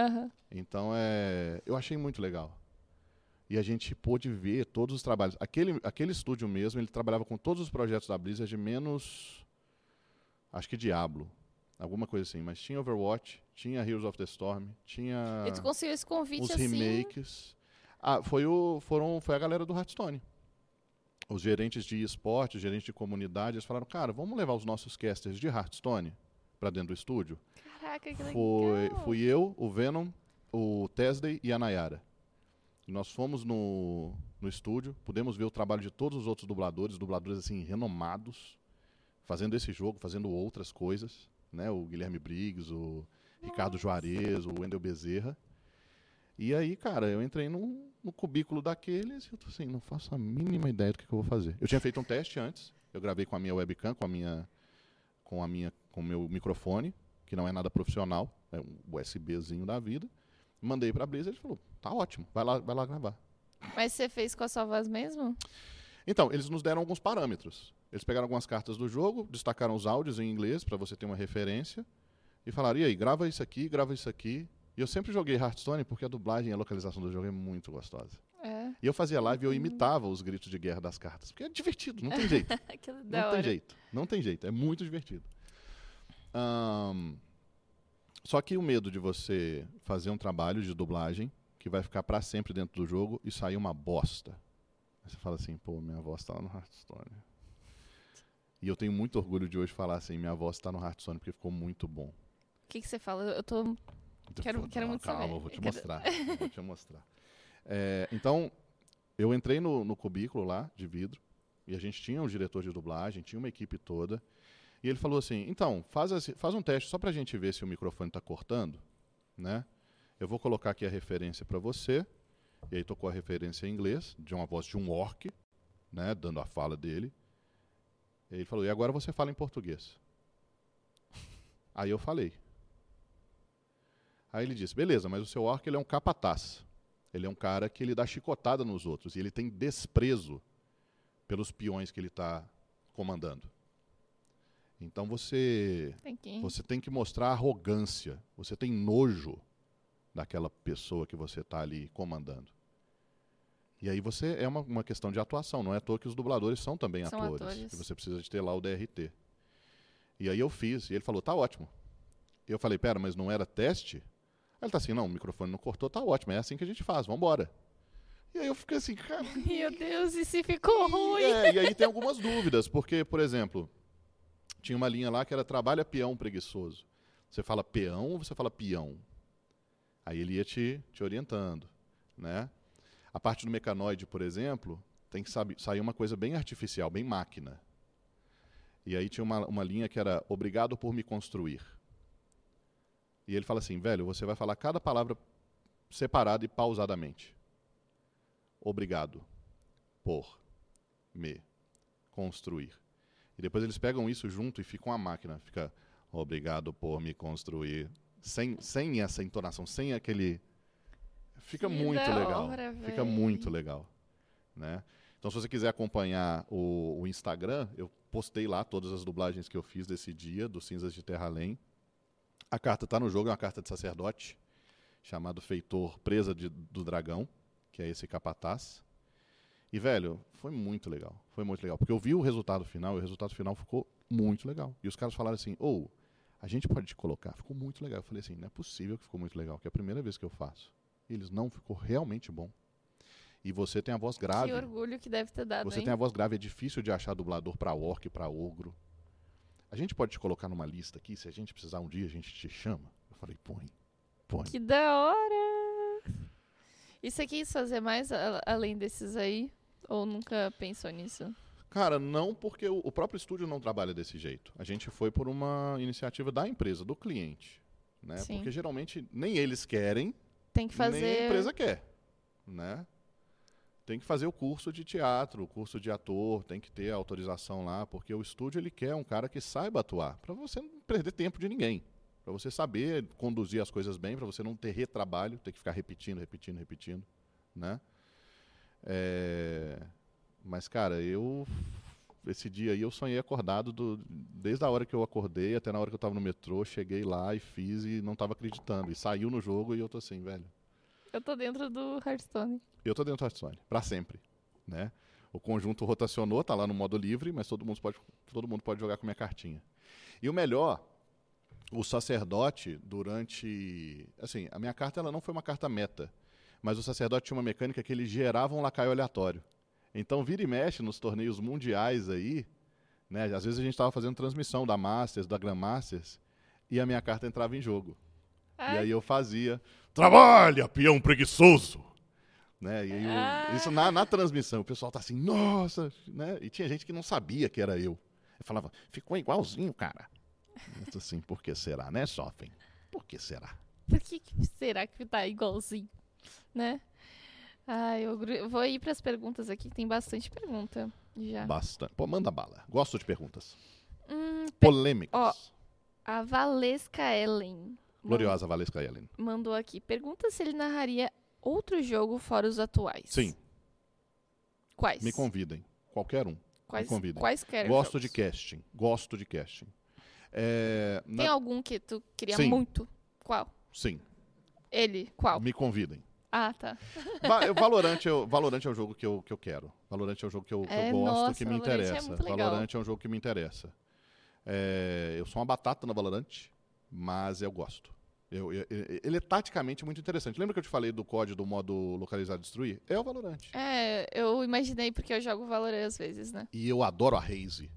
Então é, eu achei muito legal. E a gente pôde ver todos os trabalhos. Aquele, aquele estúdio mesmo, ele trabalhava com todos os projetos da Blizzard, menos. Acho que Diablo. Alguma coisa assim. Mas tinha Overwatch, tinha Heroes of the Storm, tinha E tu conseguiu esse convite os assim. remakes. Ah, foi, o, foram, foi a galera do Hearthstone. Os gerentes de esporte, os gerentes de comunidade, eles falaram, cara, vamos levar os nossos casters de Hearthstone para dentro do estúdio. Caraca, que legal. Foi, fui eu, o Venom, o Tesday e a Nayara. E nós fomos no, no estúdio, pudemos ver o trabalho de todos os outros dubladores, dubladores assim renomados, fazendo esse jogo, fazendo outras coisas, né? O Guilherme Briggs, o Ricardo Juarez, o Wendel Bezerra. E aí, cara, eu entrei no, no cubículo daqueles e eu tô assim, não faço a mínima ideia do que, que eu vou fazer. Eu tinha feito um teste antes, eu gravei com a minha webcam, com a minha com a minha com o meu microfone, que não é nada profissional, é um USBzinho da vida. Mandei pra Blizzard e falou: "Tá ótimo, vai lá, vai lá gravar". Mas você fez com a sua voz mesmo? Então, eles nos deram alguns parâmetros. Eles pegaram algumas cartas do jogo, destacaram os áudios em inglês para você ter uma referência e falaram: "E aí, grava isso aqui, grava isso aqui". E eu sempre joguei Hearthstone porque a dublagem e a localização do jogo é muito gostosa. É. E eu fazia live e eu imitava os gritos de guerra das cartas, porque é divertido, não tem jeito. Não da tem hora. jeito. Não tem jeito. É muito divertido. Ahn, só que o medo de você fazer um trabalho de dublagem que vai ficar pra sempre dentro do jogo e sair uma bosta. Aí você fala assim, pô, minha voz tá lá no Hearthstone. E eu tenho muito orgulho de hoje falar assim, minha voz tá no Hearthstone porque ficou muito bom. O que, que você fala? Eu tô. Quero- pô, quero muito calma, saber. eu vou te quero- mostrar. vou te mostrar. É, então, eu entrei no, no cubículo lá, de vidro, e a gente tinha um diretor de dublagem, tinha uma equipe toda, e ele falou assim, então, faz, assim- faz um teste só pra gente ver se o microfone tá cortando, né? Eu vou colocar aqui a referência pra você, e aí tocou a referência em inglês, de uma voz de um orc, né, dando a fala dele. Ele falou, e agora você fala em português. Aí eu falei. Aí ele disse, beleza, mas o seu orc ele é um capataz. Ele é um cara que ele dá chicotada nos outros e ele tem desprezo pelos peões que ele está comandando. Então você Tem que. você tem que mostrar arrogância. Você tem nojo daquela pessoa que você está ali comandando. E aí você é uma, uma questão de atuação. Não é à toa que os dubladores são também São atores. atores. E você precisa de ter lá o DRT. E aí eu fiz. E ele falou, tá ótimo. Eu falei, pera, mas não era teste? Aí ele tá assim, não, o microfone não cortou, tá ótimo. É assim que a gente faz, vambora. E aí eu fiquei assim, cara... Meu Deus, e se ficou ruim? É, e aí tem algumas dúvidas, porque, por exemplo, tinha uma linha lá que era trabalha peão preguiçoso. Você fala peão ou você fala peão? Aí ele ia te, te orientando, né? A parte do mecanoide, por exemplo, tem que sair uma coisa bem artificial, bem máquina. E aí tinha uma, uma linha que era obrigado por me construir. E ele fala assim, velho, você vai falar cada palavra separada e pausadamente. Obrigado por me construir. E depois eles pegam isso junto e ficam a máquina. Fica, obrigado por me construir. Sem, sem essa entonação, sem aquele. Fica Que muito da legal. hora, Fica muito legal. Né? Então, se você quiser acompanhar o, o, Instagram, eu postei lá todas as dublagens que eu fiz desse dia, do Cinzas de Terra Além. A carta está no jogo, é uma carta de sacerdote, chamado Feitor Presa de, do Dragão, que é esse capataz. E, velho, foi muito legal. Foi muito legal. Porque eu vi o resultado final e o resultado final ficou muito legal. E os caras falaram assim: ou, oh, a gente pode te colocar. Ficou muito legal. Eu falei assim: não é possível que ficou muito legal, que é a primeira vez que eu faço. Eles, não, ficou realmente bom. E você tem a voz grave. Que orgulho que deve ter dado. Você hein? tem a voz grave, é difícil de achar dublador para orc, para ogro. A gente pode te colocar numa lista aqui, se a gente precisar um dia, a gente te chama. Eu falei, põe, põe. Que da hora! E você quis fazer mais além desses aí? Ou nunca pensou nisso? Cara, não porque o próprio estúdio não trabalha desse jeito. A gente foi por uma iniciativa da empresa, do cliente. Né? Sim. Porque geralmente nem eles querem, Tem que fazer... nem a empresa quer. Né? tem que fazer o curso de teatro, o curso de ator, tem que ter autorização lá, porque o estúdio ele quer um cara que saiba atuar, para você não perder tempo de ninguém, para você saber conduzir as coisas bem, para você não ter retrabalho, ter que ficar repetindo, repetindo, repetindo, né? É... Mas cara, eu esse dia aí eu sonhei acordado do... desde a hora que eu acordei até na hora que eu estava no metrô, cheguei lá e fiz e não estava acreditando e saiu no jogo e eu tô assim, velho. Eu tô dentro do Hearthstone. Eu tô dentro do Hearthstone, para sempre, né? O conjunto rotacionou, tá lá no modo livre, mas todo mundo pode, todo mundo pode jogar com minha cartinha. E o melhor, o sacerdote durante, assim, a minha carta ela não foi uma carta meta, mas o sacerdote tinha uma mecânica que ele gerava um lacaio aleatório. Então vira e mexe nos torneios mundiais aí, né? Às vezes a gente estava fazendo transmissão da Masters, da Grandmasters, e a minha carta entrava em jogo. Ai. E aí eu fazia Trabalha, peão preguiçoso! Né? E aí, ah. isso na, na, transmissão, o pessoal tá assim, nossa, né? E tinha gente que não sabia que era eu. Eu falava, ficou igualzinho, cara. Eu assim, por que será, né, Sofen? Por que será? Por que, que será que tá igualzinho, né? Ah, eu vou ir para as perguntas aqui, tem bastante pergunta já. Bastante. Pô, manda bala. Gosto de perguntas. Hum, Polêmicas. Ó, a Valesca Ellen Gloriosa Valesca Ellen. Mandou aqui. Pergunta se ele narraria outro jogo fora os atuais. Sim. Quais? Me convidem. Qualquer um. Quais, Me convidem. Quais querem Gosto jogos? de casting. Gosto de casting. É, Tem na... algum que tu queria Sim. muito? Qual? Sim. Ele? Qual? Me convidem. Ah, tá. Valorant, é, Valorant é o jogo que eu, que eu quero. Valorant é o jogo que eu, que é, eu gosto, nossa, que me Valorant é interessa. É Valorant é um jogo que me interessa. É, eu sou uma batata na Valorant, mas eu gosto. Eu, eu, ele é taticamente muito interessante. Lembra que eu te falei do código do modo localizar e destruir? É o Valorant. É, eu imaginei porque eu jogo Valorant às vezes, né? E eu adoro a Raze.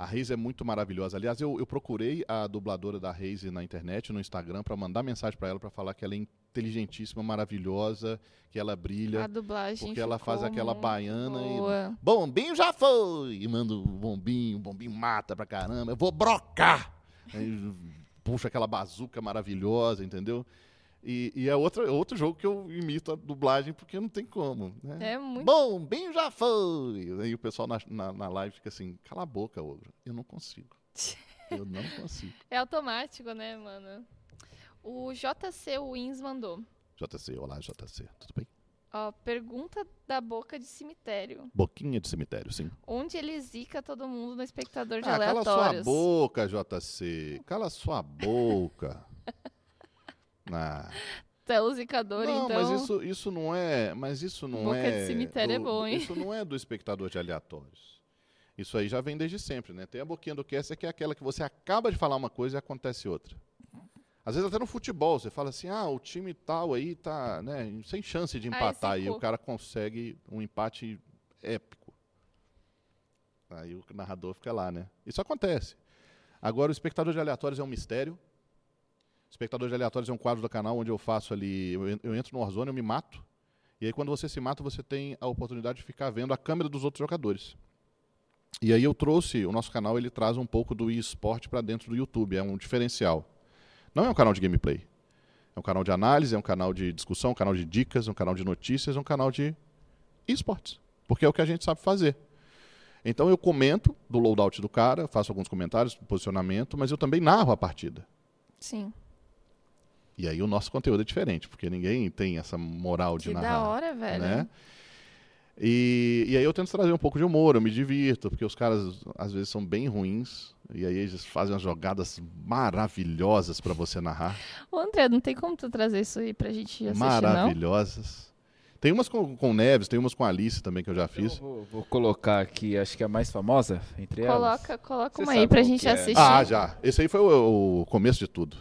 A Raze é muito maravilhosa. Aliás, eu, eu procurei a dubladora da Raze na internet, no Instagram, para mandar mensagem para ela para falar que ela é inteligentíssima, maravilhosa, que ela brilha. A dublagem Porque ela faz aquela baiana boa. e. Bombinho já foi! E manda o bombinho, o bombinho mata pra caramba. Eu vou brocar! puxa aquela bazuca maravilhosa, entendeu? E, e é outro, outro jogo que eu imito a dublagem porque não tem como. Né? É muito. Bom, bem já foi. Aí o pessoal na, na, na live fica assim: cala a boca, ogro. Eu não consigo. eu não consigo. É automático, né, mano? O JC Wins mandou. JC, olá, JC. Tudo bem? Ó, pergunta da boca de cemitério. Boquinha de cemitério, sim. Onde ele zica todo mundo no espectador de ah, aleatórios? Cala sua boca, JC. Cala sua boca. Ah. Até o zicador, não, então. mas isso, isso não é. Mas isso não boca é. de cemitério é do, é bom, hein? Isso não é do espectador de aleatórios. Isso aí já vem desde sempre, né? Tem a boquinha do cast, que é aquela que você acaba de falar uma coisa e acontece outra. Às vezes até no futebol, você fala assim, ah, o time tal aí tá, né, sem chance de empatar. e o cara consegue um empate épico. Aí o narrador fica lá, né? Isso acontece. Agora, o espectador de aleatórios é um mistério. O espectador de aleatórios é um quadro do canal onde eu faço ali, eu entro no Warzone, eu me mato. E aí, quando você se mata, você tem a oportunidade de ficar vendo a câmera dos outros jogadores. E aí eu trouxe, o nosso canal ele traz um pouco do esporte para dentro do YouTube, é um diferencial. Não é um canal de gameplay. É um canal de análise, é um canal de discussão, um canal de dicas, um canal de notícias, um canal de esportes. Porque é o que a gente sabe fazer. Então eu comento do loadout do cara, faço alguns comentários, posicionamento, mas eu também narro a partida. Sim. E aí o nosso conteúdo é diferente, porque ninguém tem essa moral de que narrar. Que da hora, velho. Né? E, e aí eu tento trazer um pouco de humor, eu me divirto, porque os caras às vezes são bem ruins. E aí eles fazem umas jogadas maravilhosas para você narrar. Ô André, não tem como tu trazer isso aí pra gente assistir, Maravilhosas. Não? Tem umas com, com Neves, tem umas com Alice também que eu já fiz. Eu vou, vou, colocar aqui, acho que é a mais famosa entre coloca, elas. Coloca uma aí pra gente é. assistir. Ah, já. Esse aí foi o, o, começo de tudo.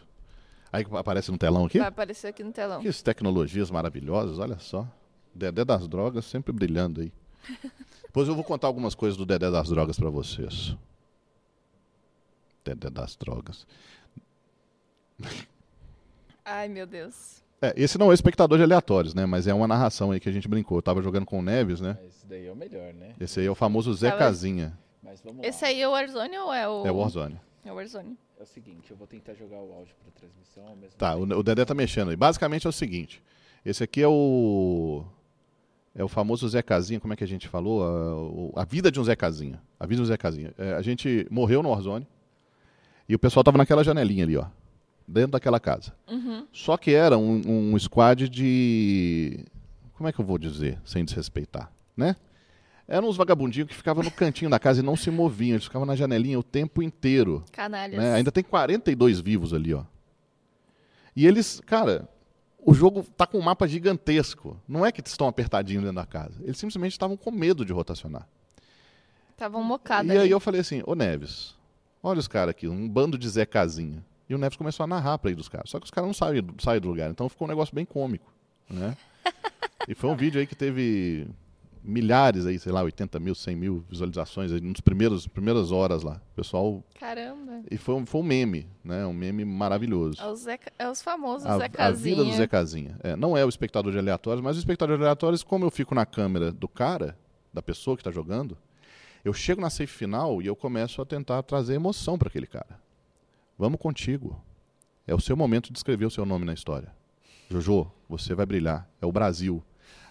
Aí aparece no telão aqui? Vai aparecer aqui no telão. Que tecnologias maravilhosas, olha só. Dedé das drogas sempre brilhando aí. Depois eu vou contar algumas coisas do Dedé das drogas para vocês. Dedé das drogas. Ai, meu Deus. É, esse não é espectador de aleatórios, né? Mas é uma narração aí que a gente brincou. Eu tava jogando com o Neves, né? Esse daí é o melhor, né? Esse aí é o famoso Zé Casinha. Esse aí é o Warzone ou é o. É o Warzone. É o Warzone. É o seguinte, eu vou tentar jogar o áudio pra transmissão ao mesmo Tá, tempo. o, o Dedé tá mexendo aí. Basicamente é o seguinte. Esse aqui é o. É o famoso Zé Casinha, como é que a gente falou? A, a vida de um Zé Casinha. A vida de um Zé Casinha. É, a gente morreu no Warzone. E o pessoal tava naquela janelinha ali, ó dentro daquela casa. Uhum. Só que era um, um squad de. Como é que eu vou dizer, sem desrespeitar? Né? Eram uns vagabundinhos que ficavam no cantinho da casa e não se moviam. Eles ficavam na janelinha o tempo inteiro. Canalhas. Né? Ainda tem 42 vivos ali, ó. E eles, cara, o jogo tá com um mapa gigantesco. Não é que estão apertadinhos dentro da casa. Eles simplesmente estavam com medo de rotacionar. Estavam mocados. E aí eu falei assim, ô Neves, olha os caras aqui, um bando de Zé Casinha. E o Neves começou a narrar para ir dos caras. Só que os caras não saem, saem do lugar. Então ficou um negócio bem cômico. Né? e foi um vídeo aí que teve milhares aí, sei lá, 80 mil, 100 mil visualizações aí nos primeiros primeiras horas lá. O pessoal. Caramba. E foi, foi um meme, né? Um meme maravilhoso. É os, é os famosos a, Zé Casinha. A vida do Zé Casinha. É, não é o espectador de aleatórios, mas o espectador de aleatórios, como eu fico na câmera do cara, da pessoa que está jogando, eu chego na safe final e eu começo a tentar trazer emoção para aquele cara. Vamos contigo. É o seu momento de escrever o seu nome na história. Jojo, você vai brilhar. É o Brasil.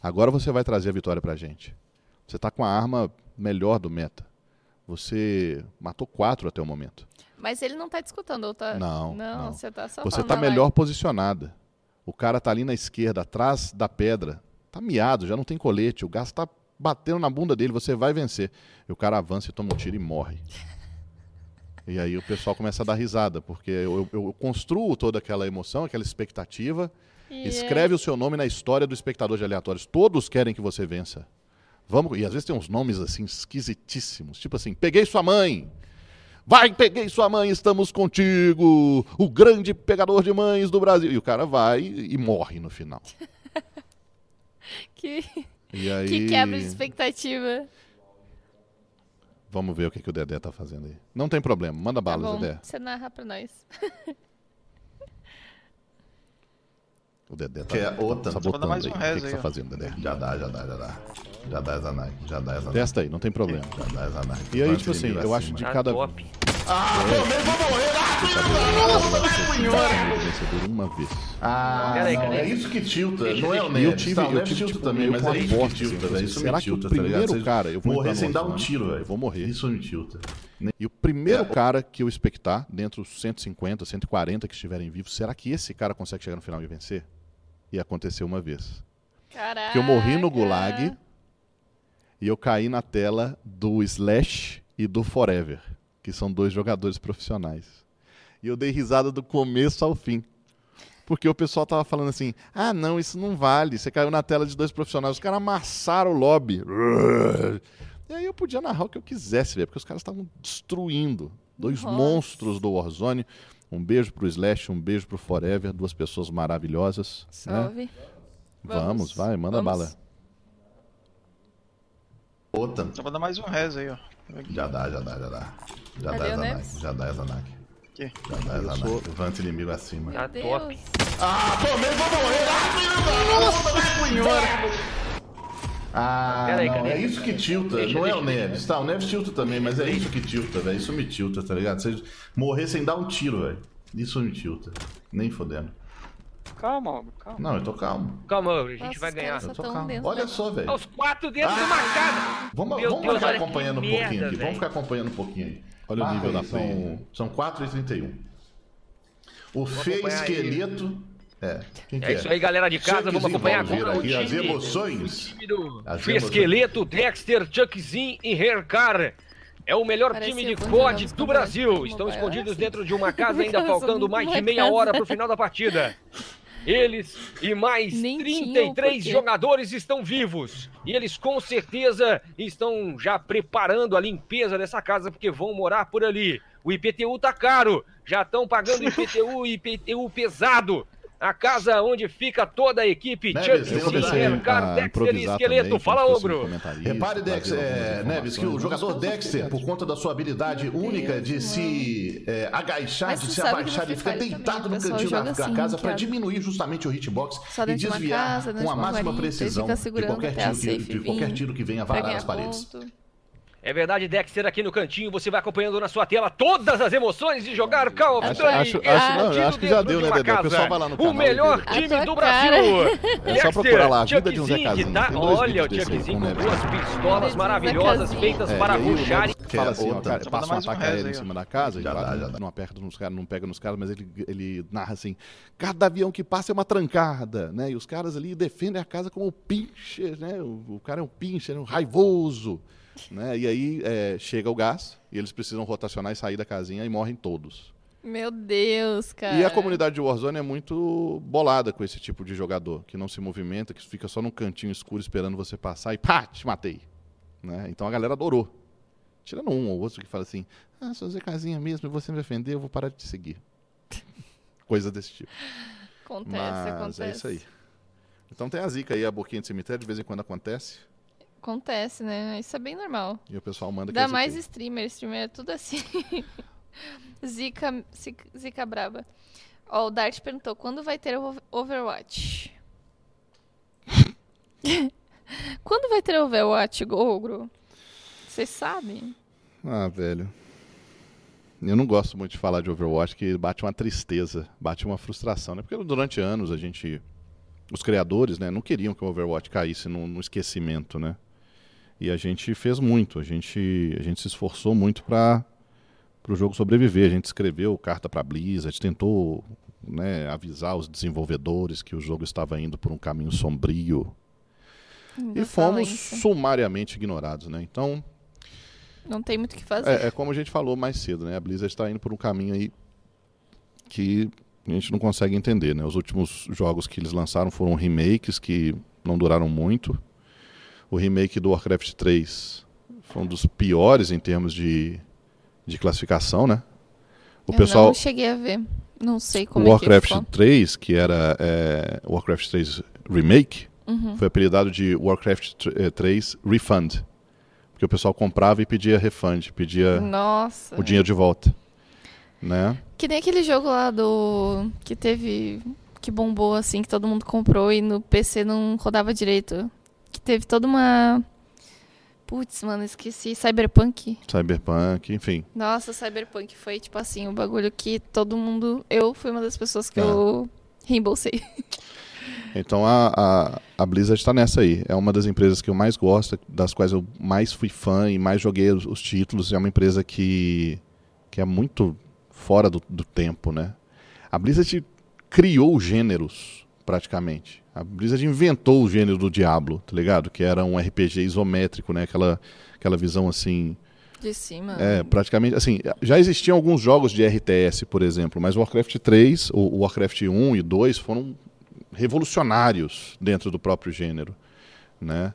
Agora você vai trazer a vitória pra gente. Você está com a arma melhor do meta. Você matou quatro até o momento. Mas ele não está discutando, ou tá... Não, não. Não, você está só Você está melhor posicionada. O cara está ali na esquerda, atrás da pedra. Está miado, já não tem colete. O gás está batendo na bunda dele. Você vai vencer. E o cara avança e toma um tiro e morre. E aí o pessoal começa a dar risada, porque eu, eu, eu construo toda aquela emoção, aquela expectativa, yeah. escreve o seu nome na história do espectador de aleatórios. Todos querem que você vença. Vamos, e às vezes tem uns nomes assim esquisitíssimos, tipo assim, peguei sua mãe. Vai, peguei sua mãe, estamos contigo. O grande pegador de mães do Brasil. E o cara vai e morre no final. que, aí... que quebra de expectativa. Vamos ver o que, que o Dedé tá fazendo aí. Não tem problema, manda bala, tá bom. Dedé. Você narra pra nós. o Dedé tá, Quer outra? sabotando mais um aí. O que, que aí, você tá fazendo, Dedé? Já dá, já dá, já dá. Já dá Zanai, já dá Zanai. Testa aí, não tem problema. Já dá Zanai. E aí, tipo assim, eu acho de Tá cada... Ah, também vou morrer! vencedor uma vez. Ah, Peraí, não, peraí. é isso que tilta, não é o E Neves. eu tive, tá, o eu tive tipo, também, mas é isso que tilta, assim, velho. Isso Será me que o tilta, tá primeiro cara, eu vou morrer sem dar um tiro, velho. eu vou morrer. Isso me tilta. E o primeiro É. cara que eu expectar, dentro dos 150, 140 que estiverem vivos, será que esse cara consegue chegar no final e vencer? E aconteceu uma vez. Caraca. Que eu morri no Gulag e eu caí na tela do Slash e do Forever, que são dois jogadores profissionais. E eu dei risada do começo ao fim. Porque o pessoal tava falando assim: ah, não, isso não vale. Você caiu na tela de dois profissionais. Os caras amassaram o lobby. E aí eu podia narrar o que eu quisesse, velho, porque os caras estavam destruindo. Dois Nossa. monstros do Warzone. Um beijo pro Slash, um beijo pro Forever, duas pessoas maravilhosas. né? Salve. Vamos, Vamos. vai, manda Vamos. bala. Outra. Só vou dar mais um rezo aí, ó. Já dá, já dá, já dá. Já Cadê dá Neves? já dá Zanai. Aqui. Já dá Eu Zanai. sou- Levanta inimigo acima. Tá Meu top. Deus. Ah, também vou morrer! Ah, Peraí, não, é isso que tilta, Deixa, não é deixa, o Neves. Tá, o Neves tilta também, mas é isso que tilta, velho. Isso me tilta, tá ligado? Você morrer sem dar um tiro, velho. Isso me tilta. Nem fodendo. Calma, calma. Não, eu tô calmo. Calma, a gente Nossa, vai os ganhar. Eu tô calmo. dentro Olha da- só, velho. Aos quatro dentro de uma casa. Vamos, Meu vamos Deus, ficar acompanhando um merda, pouquinho aqui. velho. Vamos ficar acompanhando um pouquinho aí. Olha o Marca nível aí, da. São, são 4 e 31. O Fê acompanhar aí. Esqueleto É. Quem É isso aí, galera de casa. Vamos acompanhar agora o aqui, as time. emoções. time do As emoções. Esqueleto, Dexter, Chuckzinho e Hercar. É o melhor Parece time de COD do Brasil. Estão escondidos é assim. dentro de uma casa, ainda faltando mais de meia casa. hora pro final da partida. Eles e mais Nem tinha o 33 porquê. jogadores estão vivos. E eles com certeza estão já preparando a limpeza dessa casa porque vão morar por ali. O IPTU tá caro. Já estão pagando IPTU e IPTU pesado. A casa onde fica toda a equipe. Neves, Chuck, tem Eu uma Sim, comecei Hercar, a Dexter e Esqueleto. também, Fala, Ogro. Repare, Dex, é, Neves, que o jogador Dexter, por conta da sua habilidade única de se é, agachar, Mas de se abaixar, ele fica deitado também, no cantinho da, assim, casa para é- diminuir justamente o hitbox e dentro de uma desviar casa, com a máxima precisão fica de qualquer, tiro, que- safe de qualquer vir, tiro que venha varar as paredes. É verdade, Dexter aqui no cantinho, você vai acompanhando na sua tela todas as emoções de jogar Call of Acho- Duty acho- acho- não, escondido acho que já deu, de né, uma Dedé? O pessoal vai lá no O canal melhor e vê. time do. Brasil. É só procurar lá, a vida de um Zé Casinho. tá- Tem dois Olha, o Chuckzinho com o duas pistolas maravilhosas feitas É, para e o ruxar. Fala assim, ó, outra. cara, passa um um aéreo em cima da casa, Já e dá, vai- já dá. não aperta nos caras, não pega nos caras, mas ele, ele narra assim, cada avião que passa é uma trancada, né? E os caras ali defendem a casa como o pincher, né? O, o cara é um pincher, é um raivoso, né? E aí é, chega o gás e eles precisam rotacionar e sair da casinha e morrem todos. Meu Deus, cara. E a comunidade de Warzone é muito bolada com esse tipo de jogador, que não se movimenta, que fica só num cantinho escuro esperando você passar e pá, te matei. Né? Então a galera adorou. Tirando um ou outro que fala assim, ah, sou Zé Casinha mesmo, e você me defender, eu vou parar de te seguir. Coisa desse tipo. Acontece, Mas acontece. é isso aí. Então tem a zica aí, a boquinha de cemitério, de vez em quando acontece, Acontece, né? Isso é bem normal. e o pessoal manda que é mais streamer, streamer é tudo assim. zica, zica, zica braba. Ó, o Dart perguntou, quando vai ter o Overwatch? quando vai ter o Overwatch, Ogro? Vocês sabem? Ah, velho. Eu não gosto muito de falar de Overwatch, que bate uma tristeza, bate uma frustração, né? Porque durante anos a gente. Os criadores, né, não queriam que o Overwatch caísse no, no esquecimento, né? E a gente fez muito, a gente, a gente se esforçou muito para o jogo sobreviver. A gente escreveu carta para Blizzard, tentou né, avisar os desenvolvedores que o jogo estava indo por um caminho sombrio. Ainda E fomos sumariamente ignorados, né? Então, Não tem muito o que fazer. é, é como a gente falou mais cedo, né? A Blizzard está indo por um caminho aí que a gente não consegue entender, né? Os últimos jogos que eles lançaram foram remakes que não duraram muito. O remake do Warcraft 3 foi um dos piores em termos de, de classificação, né? O Eu pessoal, não cheguei a ver. Não sei o como é Warcraft que ficou. 3, que era é, o Warcraft 3 Remake, Uhum. foi apelidado de Warcraft tr- eh, 3 Refund. Porque o pessoal comprava e pedia refund, pedia Nossa. o dinheiro de volta. Né? Que nem aquele jogo lá do. que teve. que bombou assim, que todo mundo comprou e no PC não rodava direito. Que teve toda uma. Putz, mano, esqueci. Cyberpunk. Cyberpunk, enfim. Nossa, Cyberpunk foi tipo assim, o bagulho que todo mundo. Eu fui uma das pessoas que É. eu reembolsei. Então a, a, a Blizzard está nessa aí. É uma das empresas que eu mais gosto, das quais eu mais fui fã e mais joguei os, os títulos. É uma empresa que, que é muito fora do, do tempo, né? A Blizzard criou gêneros, praticamente. A Blizzard inventou o gênero do Diablo, tá ligado? Que era um RPG isométrico, né? Aquela, aquela visão assim. De cima. É, praticamente, assim, já existiam alguns jogos de RTS, por exemplo, mas o Warcraft 3, o, Warcraft 1 e 2 foram revolucionários dentro do próprio gênero, né?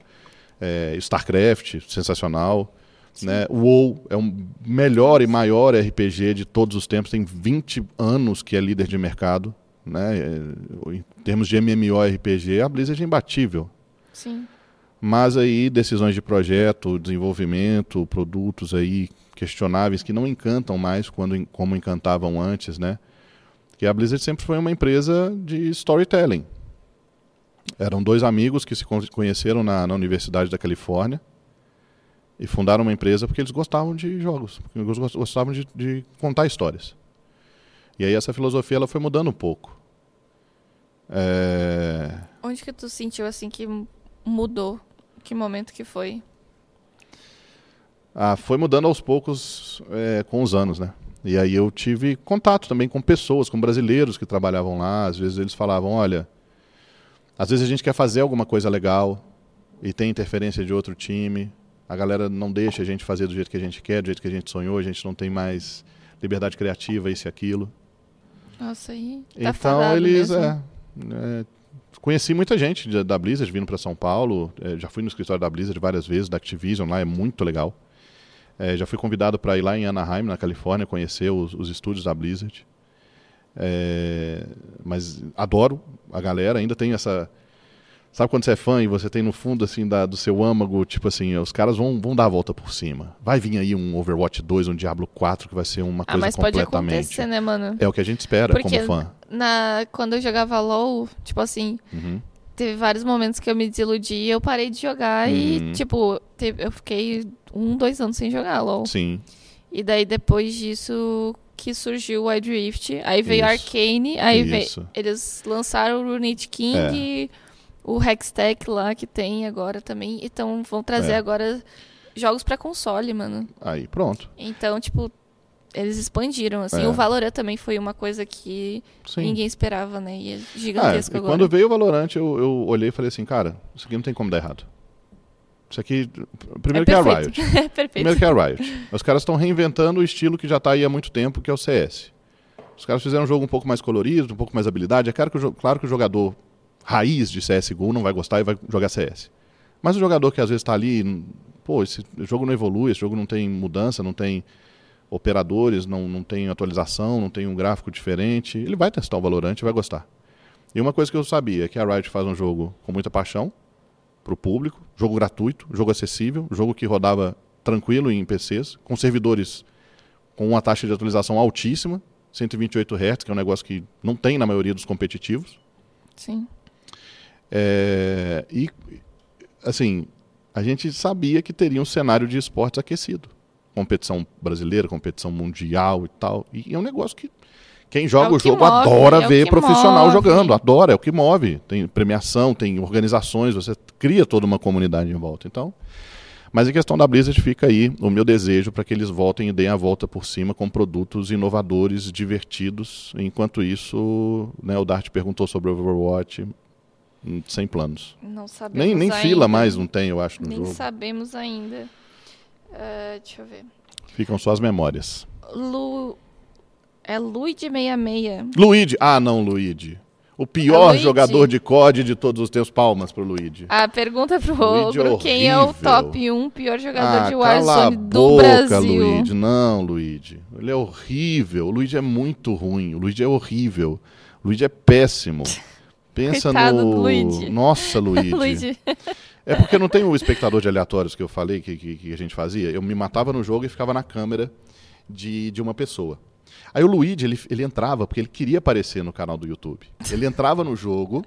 É, StarCraft, sensacional, né? O WoW é o melhor e maior RPG de todos os tempos, tem 20 anos que é líder de mercado, né? É, Em termos de MMORPG, a Blizzard é imbatível. Sim. Mas aí decisões de projeto, desenvolvimento, produtos aí questionáveis que não encantam mais quando como encantavam antes, né? Que a Blizzard sempre foi uma empresa de storytelling. Eram dois amigos que se con- conheceram na, na Universidade da Califórnia e fundaram uma empresa porque eles gostavam de jogos, gostavam de, de contar histórias. E aí essa filosofia ela foi mudando um pouco. É... Onde que tu sentiu assim que mudou? Que momento que foi? Ah, foi mudando aos poucos é, com os anos, né? E aí eu tive contato também com pessoas, com brasileiros que trabalhavam lá. Às vezes eles falavam, olha, às vezes a gente quer fazer alguma coisa legal e tem interferência de outro time. A galera não deixa a gente fazer do jeito que a gente quer, do jeito que a gente sonhou. A gente não tem mais liberdade criativa, isso e aquilo. Nossa, aí. Tá Então eles. É, é, conheci muita gente da Blizzard vindo para São Paulo. é, já fui no escritório da Blizzard várias vezes, da Activision lá, é muito legal. É, já fui convidado para ir lá em Anaheim, na Califórnia, conhecer os, os estúdios da Blizzard. É, mas adoro a galera, ainda tem essa. Sabe quando você é fã e você tem no fundo assim da, do seu âmago, tipo assim, os caras vão, vão dar a volta por cima. Vai vir aí um Overwatch 2, um Diablo 4, que vai ser uma Ah, coisa mas pode completamente. acontecer, né, mano? É o que a gente espera Porque- como fã. Na, quando eu jogava LOL, tipo assim, Uhum. teve vários momentos que eu me desiludi e eu parei de jogar Uhum. e, tipo, eu fiquei um, dois anos sem jogar LOL. Sim. E daí depois disso que surgiu o Wild Rift, aí veio Isso. Arcane, aí veio, eles lançaram o Runit King, o Hextech lá que tem agora também, então vão trazer É. agora jogos pra console, mano. Aí, pronto. Então, tipo, eles expandiram, assim. É. O Valorant também foi uma coisa que Sim. ninguém esperava, né? E é Ah, gigantesco e agora. quando veio o Valorant, eu, eu olhei e falei assim, cara, isso aqui não tem como dar errado. Isso aqui, primeiro É que é a. Riot. é perfeito. Primeiro que é a Riot. Os caras estão reinventando o estilo que já está aí há muito tempo, que é o CS. Os caras fizeram um jogo um pouco mais colorido, um pouco mais habilidade. É claro que o, claro que o jogador raiz de CSGO não vai gostar e vai jogar CS. Mas o jogador que às vezes está ali, pô, esse jogo não evolui, esse jogo não tem mudança, não tem operadores, não, não tem atualização, não tem um gráfico diferente, ele vai testar o Valorant e vai gostar. E uma coisa que eu sabia é que a Riot faz um jogo com muita paixão para o público, jogo gratuito, jogo acessível, jogo que rodava tranquilo em PCs, com servidores com uma taxa de atualização altíssima, 128 Hz, que é um negócio que não tem na maioria dos competitivos. Sim. É, e, assim, a gente sabia que teria um cenário de esportes aquecido. Competição brasileira, competição mundial e tal. E é um negócio que quem joga É o o jogo move, adora é ver profissional move. jogando, adora, é o que move. Tem premiação, tem organizações, você cria toda uma comunidade em volta. Então, mas em questão da Blizzard fica aí o meu desejo para que eles voltem e deem a volta por cima com produtos inovadores, divertidos. Enquanto isso, né, o Dart perguntou sobre o Overwatch, sem planos. Não sabemos Nem, nem ainda. fila mais não tem, eu acho, no Nem jogo. sabemos ainda. Ah, deixa eu ver. Ficam só as memórias. Lu... É Luigi66. Luigi. Ah, não, Luigi. O pior Luigi. jogador de COD de todos os tempos. Palmas pro Luigi. A pergunta pro Luigi é Ogro, quem é o top 1 pior jogador ah, de Warzone do boca, Brasil? Luigi. Não, Luigi. Ele é horrível. O Luigi é muito ruim. O Luigi é horrível. O Luigi é péssimo. Pensa Coitado no. Luigi. Nossa, Luigi. Luigi. É porque não tem o espectador de aleatórios que eu falei que, que, que a gente fazia. Eu me matava no jogo e ficava na câmera de, de uma pessoa. Aí o Luigi, ele, ele entrava, porque ele queria aparecer no canal do YouTube. Ele entrava no jogo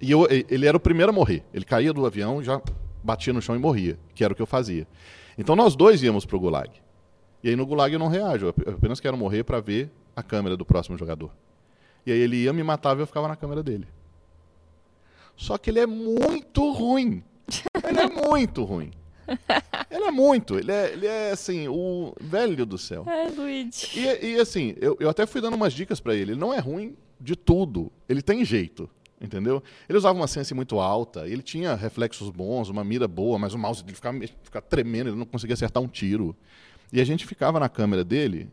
e eu, ele era o primeiro a morrer. Ele caía do avião, já batia no chão e morria, que era o que eu fazia. Então nós dois íamos pro Gulag. E aí no Gulag eu não reajo, eu apenas quero morrer para ver a câmera do próximo jogador. E aí ele ia, me matava e eu ficava na câmera dele. Só que ele é muito ruim. Ele é muito ruim. Ele é muito. Ele é, ele é assim, o velho do céu. É, Luigi. E, e, assim, eu, eu até fui dando umas dicas pra ele. Ele não é ruim de tudo. Ele tem jeito. Entendeu? Ele usava uma sense muito alta, ele tinha reflexos bons, uma mira boa, mas o mouse dele ficava, ficava tremendo, ele não conseguia acertar um tiro. E a gente ficava na câmera dele,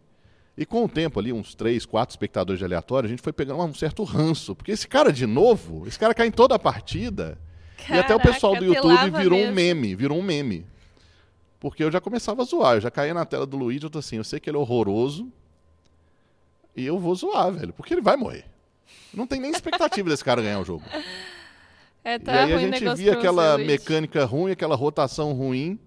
e com o tempo ali, uns três, quatro espectadores de aleatório, a gente foi pegando um certo ranço. Porque esse cara de novo, esse cara cai em toda a partida. e até o pessoal do Caraca, YouTube virou um mesmo. meme, virou um meme. Porque eu já começava a zoar, eu já caía na tela do Luigi, eu tô assim, eu sei que ele é horroroso, e eu vou zoar, velho, porque ele vai morrer. Não tem nem expectativa desse cara ganhar o jogo. É, e tá aí a gente via aquela mecânica ruim, aquela rotação ruim,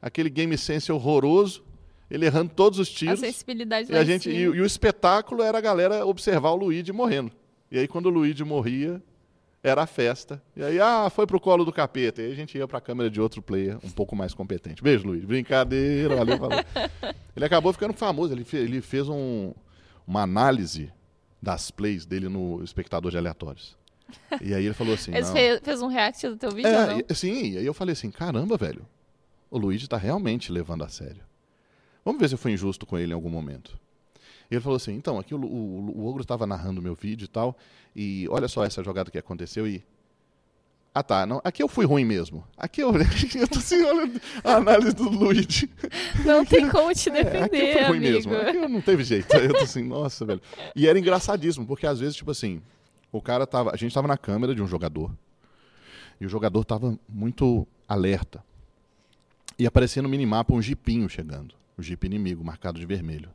aquele game sense horroroso, ele errando todos os A tiros. sensibilidade E, a gente, e, e o espetáculo era a galera observar o Luigi morrendo. E aí, quando o Luigi morria, era a festa. E aí, ah, foi pro colo do capeta. E aí a gente ia pra câmera de outro player, um pouco mais competente. Beijo, Luigi. Brincadeira, valeu, valeu. Ele acabou ficando famoso. Ele, fe- ele fez um- uma análise das plays dele no espectador de aleatórios. E aí ele falou assim. Ele fez, fez um react do teu vídeo é, sim, e aí eu falei assim, caramba, velho, o Luigi tá realmente levando a sério. Vamos ver se eu fui injusto com ele em algum momento. E ele falou assim: então, aqui o, o, o ogro estava narrando meu vídeo e tal, e olha só essa jogada que aconteceu e. Ah tá, não, aqui eu fui ruim mesmo. Aqui eu, eu tô assim, olha a análise do Luigi. Não tem como te É, aqui eu defender, fui ruim amigo. mesmo. Aqui eu não teve jeito. Eu tô assim, nossa, velho. E era engraçadíssimo, porque às vezes, tipo assim, o cara tava. A gente tava na câmera de um jogador. E o jogador tava muito alerta. E aparecia no minimapa um jipinho chegando. O jipe inimigo, marcado de vermelho.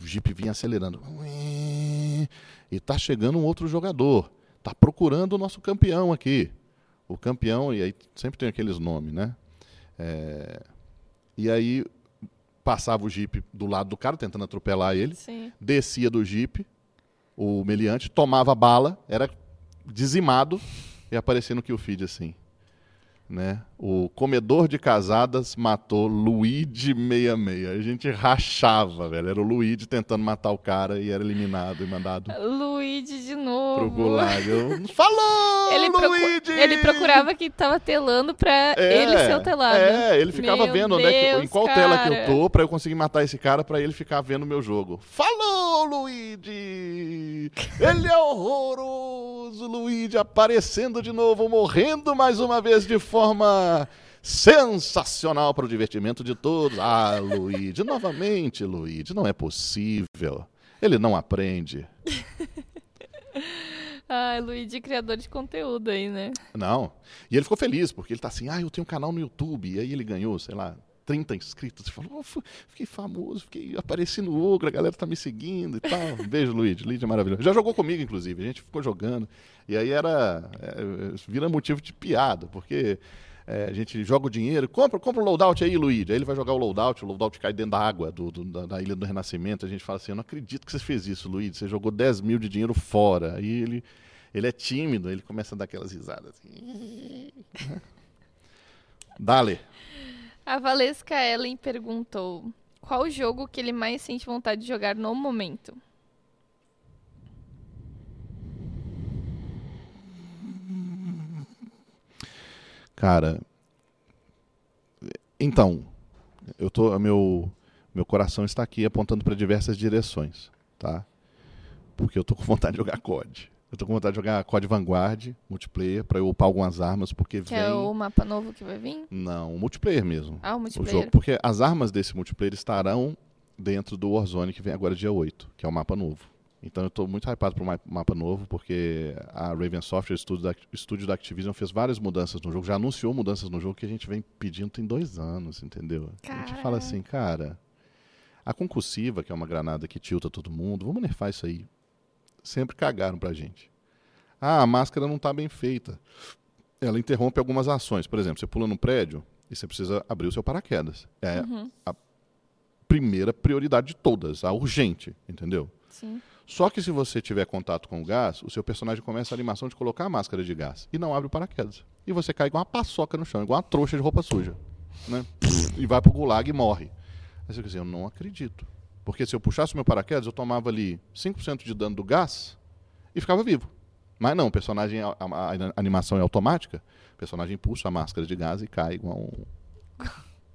O jipe vinha acelerando. E tá chegando um outro jogador. Tá procurando o nosso campeão aqui. O campeão, e aí sempre tem aqueles nomes, né? É, E aí passava o jipe do lado do cara, tentando atropelar ele Sim. descia do jipe, o meliante, tomava bala, era dizimado e aparecia no kill feed assim. Né? O comedor de casadas matou Luigi 66. A gente rachava, velho. Era o Luigi tentando matar o cara e era eliminado e mandado Luigi de novo. pro gulag. Eu, Falou, Ele, procu- Luigi! ele procurava quem tava telando pra É, ele ser o telado. É, ele ficava Meu vendo onde é que, Deus, em qual tela que eu cara. tô pra eu conseguir matar esse cara pra ele ficar vendo o meu jogo. Falou, Luigi! Ele é horroroso, Luigi aparecendo de novo, morrendo mais uma vez de forma sensacional para o divertimento de todos. Ah, Luigi, novamente, Luigi, não é possível. Ele não aprende. Ai, Luigi, criador de conteúdo aí, né? Não. E ele ficou feliz, porque ele tá assim, ah, eu tenho um canal no YouTube. E aí ele ganhou, sei lá, 30 inscritos. Ele falou, "Oh, fiquei famoso, fiquei apareci no Ogro, a galera tá me seguindo e tal. Um beijo, Luigi. Luigi é maravilhoso. Já jogou comigo, inclusive. A gente ficou jogando. E aí era. é, vira motivo de piada, porque. É, a gente joga o dinheiro, compra, compra o loadout aí, Luigi. Aí ele vai jogar o loadout, o loadout cai dentro da água do, do- da, da Ilha do Renascimento. A gente fala assim: Eu não acredito que você fez isso, Luigi. Você jogou 10 mil de dinheiro fora. Aí ele, ele é tímido, ele começa a dar aquelas risadas assim. Dale. A Valesca Ellen perguntou: qual o jogo que ele mais sente vontade de jogar no momento? Cara, então, eu tô, meu, meu coração está aqui apontando para diversas direções, tá? Porque eu tô com vontade de jogar COD. Eu tô com vontade de jogar COD Vanguard, multiplayer, para eu upar algumas armas, porque Que vem... é o mapa novo que vai vir? Não, o multiplayer mesmo. Ah, o O multiplayer. jogo, porque as armas desse multiplayer estarão dentro do Warzone que vem agora dia 8, que é o mapa novo. Então eu estou muito hypado pro ma- mapa novo, porque a Raven Software, o estúdio da, o estúdio da Activision, fez várias mudanças no jogo, já anunciou mudanças no jogo que a gente vem pedindo tem dois anos, entendeu? A gente fala assim, cara, a concursiva, que é uma granada que tilta todo mundo, vamos nerfar isso aí. Sempre cagaram pra gente. Ah, a máscara não está bem feita. Ela interrompe algumas ações. Por exemplo, você pula no prédio e você precisa abrir o seu paraquedas. É Uhum, a primeira prioridade de todas, a urgente, entendeu? sim. Só que se você tiver contato com o gás, o seu personagem começa a animação de colocar a máscara de gás e não abre o paraquedas. E você cai igual uma paçoca no chão, igual uma trouxa de roupa suja. Né? E vai pro gulag e morre. Aí você quer dizer, eu não acredito. Porque se eu puxasse o meu paraquedas, eu tomava ali 5% de dano do gás e ficava vivo. Mas não, o personagem, a, a- a animação é automática, o personagem puxa a máscara de gás e cai igual um-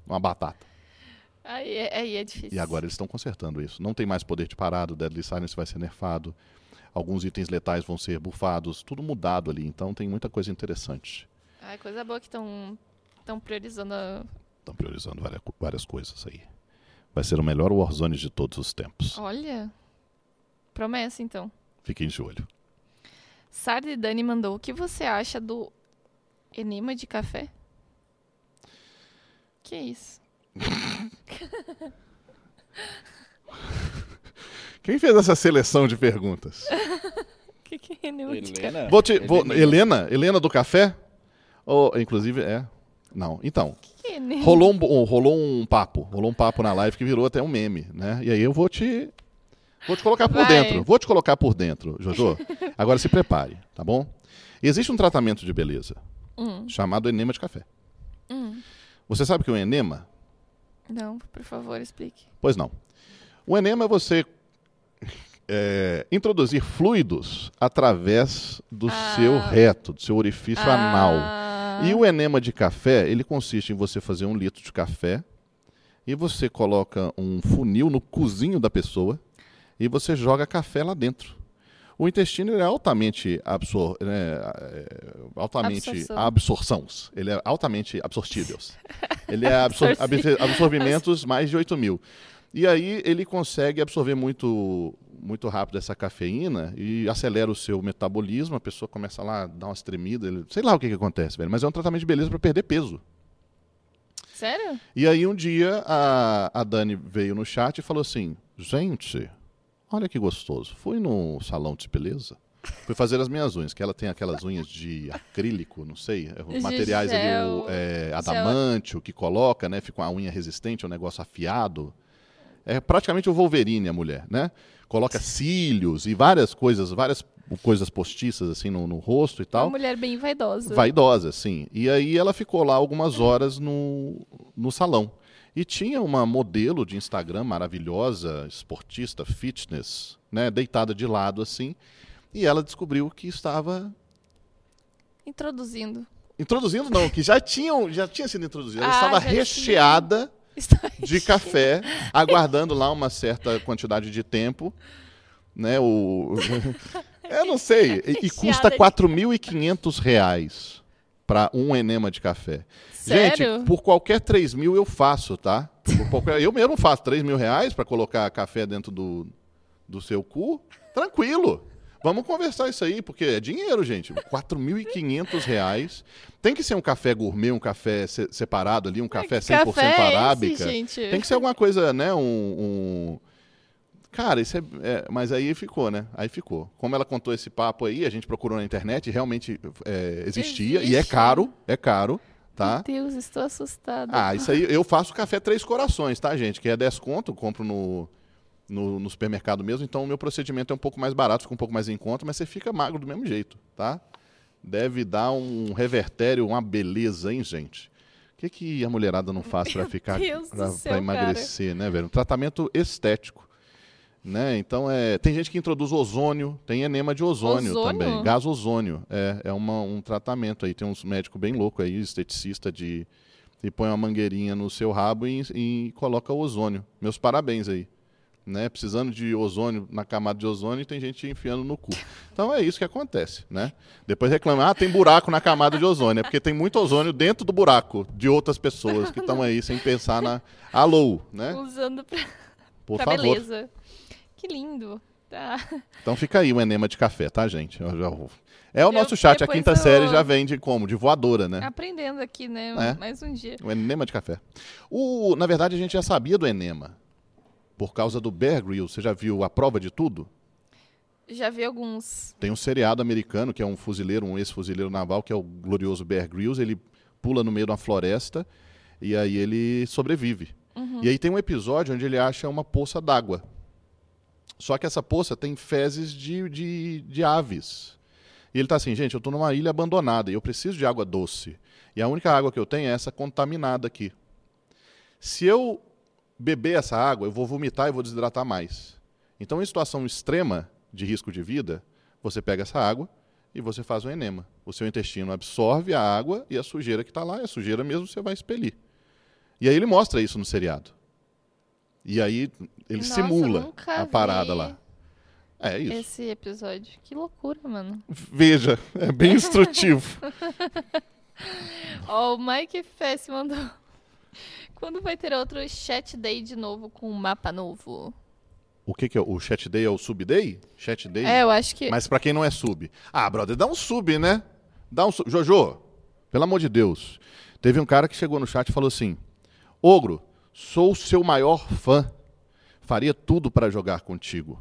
uma batata. Aí é, aí é difícil. E agora eles estão consertando isso. Não tem mais poder de parado, Deadly Silence vai ser nerfado, alguns itens letais vão ser bufados, tudo mudado ali. Então tem muita coisa interessante. Ai, coisa boa que estão estão priorizando a... Estão priorizando várias, várias coisas aí. Vai ser o melhor Warzone de todos os tempos. Olha. Promessa, então. Fiquem de olho. Sardi Dani mandou: O que você acha do enema de café? Que isso? Quem fez essa seleção de perguntas? O que, que é enema de café? Helena? Vou te, vou- Helena. Helena? Helena do café? Ou, inclusive, é. Não, então. O que é enema? Rolou um, rolou um papo. Rolou um papo na live que virou até um meme, né? E aí eu vou te. Vou te colocar por Vai. dentro. Vou te colocar por dentro, Jojo. Agora se prepare, tá bom? Existe um tratamento de beleza Hum, chamado enema de café. hum. Você sabe o que é um enema? Não, por favor, explique. Pois não. O enema é você é, introduzir fluidos através do Ah. seu reto, do seu orifício anal. Ah, E o enema de café, ele consiste em você fazer um litro de café e você coloca um funil no cozinho da pessoa e você joga café lá dentro. O intestino é altamente absor né, é, altamente Absorção. absorções. Ele é altamente absortíveis. ele é absor Absorvível. absorvi- absorvimentos mais de 8 mil. E aí ele consegue absorver muito, muito rápido essa cafeína e acelera o seu metabolismo. A pessoa começa lá a dar umas tremidas. ele- Sei lá o que, que acontece, velho. Mas é um tratamento de beleza para perder peso. Sério? E aí um dia a, a Dani veio no chat e falou assim: Gente, olha que gostoso. Fui no salão de beleza. Fui fazer as minhas unhas, que ela tem aquelas unhas de acrílico, não sei, é, De materiais ali, gel. o, é, adamante, o que coloca, né? Fica uma unha resistente, um negócio afiado. É praticamente o Wolverine, a mulher, né? Coloca cílios e várias coisas, várias coisas postiças assim no, no rosto e tal. Uma mulher bem vaidosa. Vaidosa, sim. E aí ela ficou lá algumas horas no, no salão. E tinha uma modelo de Instagram maravilhosa, esportista, fitness, né, deitada de lado assim. E ela descobriu que estava Introduzindo. introduzindo não, que já tinham, já tinha sido introduzida. Ela Ah, estava tinha. recheada Está de café, aguardando lá uma certa quantidade de tempo, né? O eu não sei, e, e custa de- 4.500 reais para um enema de café. Sério? Gente, por qualquer 3 mil eu faço, tá? Qualquer- eu mesmo faço 3 mil reais para colocar café dentro do, do seu cu, tranquilo. Vamos conversar isso aí, porque é dinheiro, gente. 4.500 reais. Tem que ser um café gourmet, um café se- separado ali, um café 100% Café é esse, arábica. gente? Tem que ser alguma coisa, né? Um. Cara, isso é, é- Mas aí ficou, né? Aí ficou. Como ela contou esse papo aí, a gente procurou na internet realmente é, existia. E é Existe. caro, é caro, tá? Meu Deus, estou assustada. Ah, isso aí eu faço café Três Corações, tá, gente? Que é 10 conto, compro no, no, no supermercado mesmo, então o meu procedimento é um pouco mais barato, fica um pouco mais em conta, mas você fica magro do mesmo jeito, tá? Deve dar um revertério, uma beleza, hein, gente? O que, que a mulherada não faz para ficar pra emagrecer, né, velho? Um tratamento estético. Né? Então, é, tem gente que introduz ozônio, tem enema de ozônio, Ozônio? também. Gás ozônio. É, é uma- um tratamento aí. Tem uns médicos bem loucos aí, esteticista de. E põe uma mangueirinha no seu rabo e, e coloca ozônio. Meus parabéns aí. Né? Precisando de ozônio na camada de ozônio tem gente enfiando no cu. Então é isso que acontece, né? Depois reclama, ah, tem buraco na camada de ozônio. É porque tem muito ozônio dentro do buraco de outras pessoas que estão aí sem pensar na. Alô, né? Usando pra, Por pra favor. beleza. Que lindo. Tá. Então fica aí o enema de café, tá, gente? Eu É o nosso chat. A quinta eu- série já vem de como? De voadora, né? Aprendendo aqui, né? É. Mais um dia. O enema de café. O, na verdade, a gente já sabia do enema. Por causa do Bear Grylls. Você já viu A Prova de Tudo? Já vi alguns. Tem um seriado americano que é um fuzileiro, um ex-fuzileiro naval, que é o glorioso Bear Grylls. Ele pula no meio de uma floresta e aí ele sobrevive. E aí tem um episódio onde ele acha uma poça d'água. Só que essa poça tem fezes de, de, de aves. E ele tá assim, gente, eu tô numa ilha abandonada e eu preciso de água doce. E a única água que eu tenho é essa contaminada aqui. Se eu beber essa água, eu vou vomitar e vou desidratar mais. Então, em situação extrema de risco de vida, você pega essa água e você faz um enema. O seu intestino absorve a água e a sujeira que está lá, a sujeira mesmo você vai expelir. E aí ele mostra isso no seriado. E aí ele Nossa, simula a parada lá. É isso. Esse episódio. Que loucura, mano. Veja, é bem instrutivo. Ó, o Mike Fess mandou. Quando vai ter outro chat day de novo com um mapa novo? o que, que é? O chat day é o sub day? Chat day? É, eu acho que. Mas pra quem não é sub. Ah, brother, dá um sub, né? Dá um sub. Jojo, pelo amor de Deus. Teve um cara que chegou no chat e falou assim: Ogro, sou o seu maior fã. Faria tudo para jogar contigo.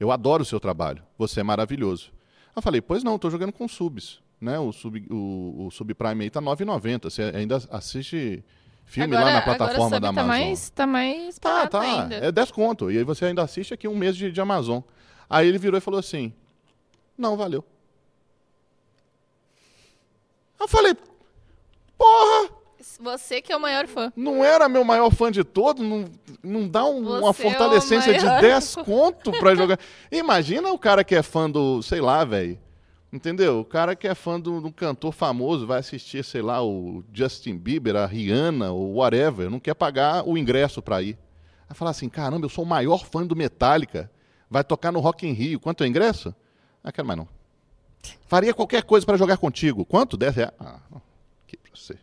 Eu adoro o seu trabalho. Você é maravilhoso. Eu falei: Pois não, tô jogando com subs. Né? O, sub, o, o Subprime aí tá R$ 9,90. Você ainda assiste filme agora, lá na agora plataforma sub da tá Amazon. mais, tá mais Tá, tá. ainda. É 10 conto. E aí você ainda assiste aqui um mês de, de Amazon. Aí ele virou e falou assim: Não, valeu. Eu falei, porra, Você que é o maior fã. não era meu maior fã de todos, não, não dá um- uma é fortalecência de maior 10 conto pra jogar. Imagina o cara que é fã do, sei lá, velho, Entendeu? O cara que é fã de um cantor famoso vai assistir, sei lá, o Justin Bieber, a Rihanna, ou whatever, não quer pagar o ingresso para ir. Vai falar assim: caramba, eu sou o maior fã do Metallica, vai tocar no Rock in Rio. Quanto é o ingresso? Ah, quero mais não. Faria qualquer coisa para jogar contigo. Quanto? 10 reais. Ah, que pra você.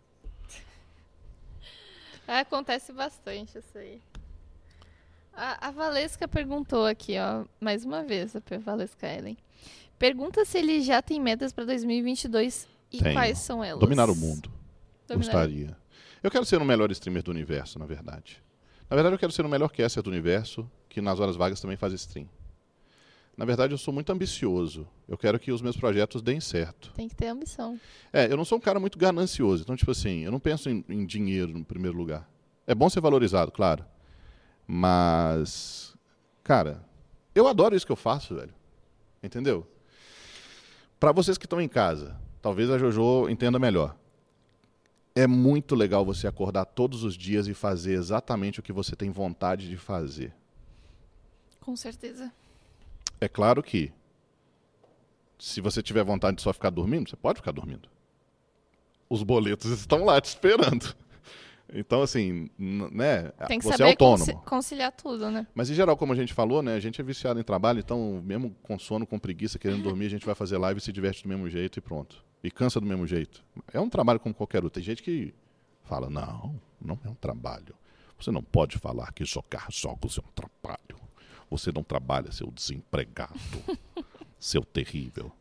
É, acontece bastante isso aí. A, a Valesca perguntou aqui, ó, mais uma vez, a Valesca Ellen. Pergunta se ele já tem metas para 2022 e Tenho. quais são elas. Dominar o mundo. Dominar- Gostaria. Eu quero ser o melhor streamer do universo, na verdade. Na verdade, eu quero ser o melhor caster do universo, que nas horas vagas também faz stream. Na verdade, eu sou muito ambicioso. Eu quero que os meus projetos deem certo. Tem que ter ambição. É, eu não sou um cara muito ganancioso. Então, tipo assim, eu não penso em, em dinheiro no primeiro lugar. É bom ser valorizado, claro. Mas, cara, eu adoro isso que eu faço, velho. Entendeu? Pra vocês que estão em casa, talvez a JoJo entenda melhor. É muito legal você acordar todos os dias e fazer exatamente o que você tem vontade de fazer. Com certeza. É claro que, se você tiver vontade de só ficar dormindo, você pode ficar dormindo. Os boletos estão lá te esperando. Então, assim, né? Tem que você é saber autônomo. conci- conciliar tudo, né? Mas, em geral, como a gente falou, né? A gente é viciado em trabalho, então, mesmo com sono, com preguiça, querendo dormir, a gente vai fazer live e se diverte do mesmo jeito e pronto. E cansa do mesmo jeito. É um trabalho como qualquer outro. Tem gente que fala, não, não é um trabalho. Você não pode falar que jogar jogos é um trabalho. Você não trabalha, seu desempregado. seu terrível.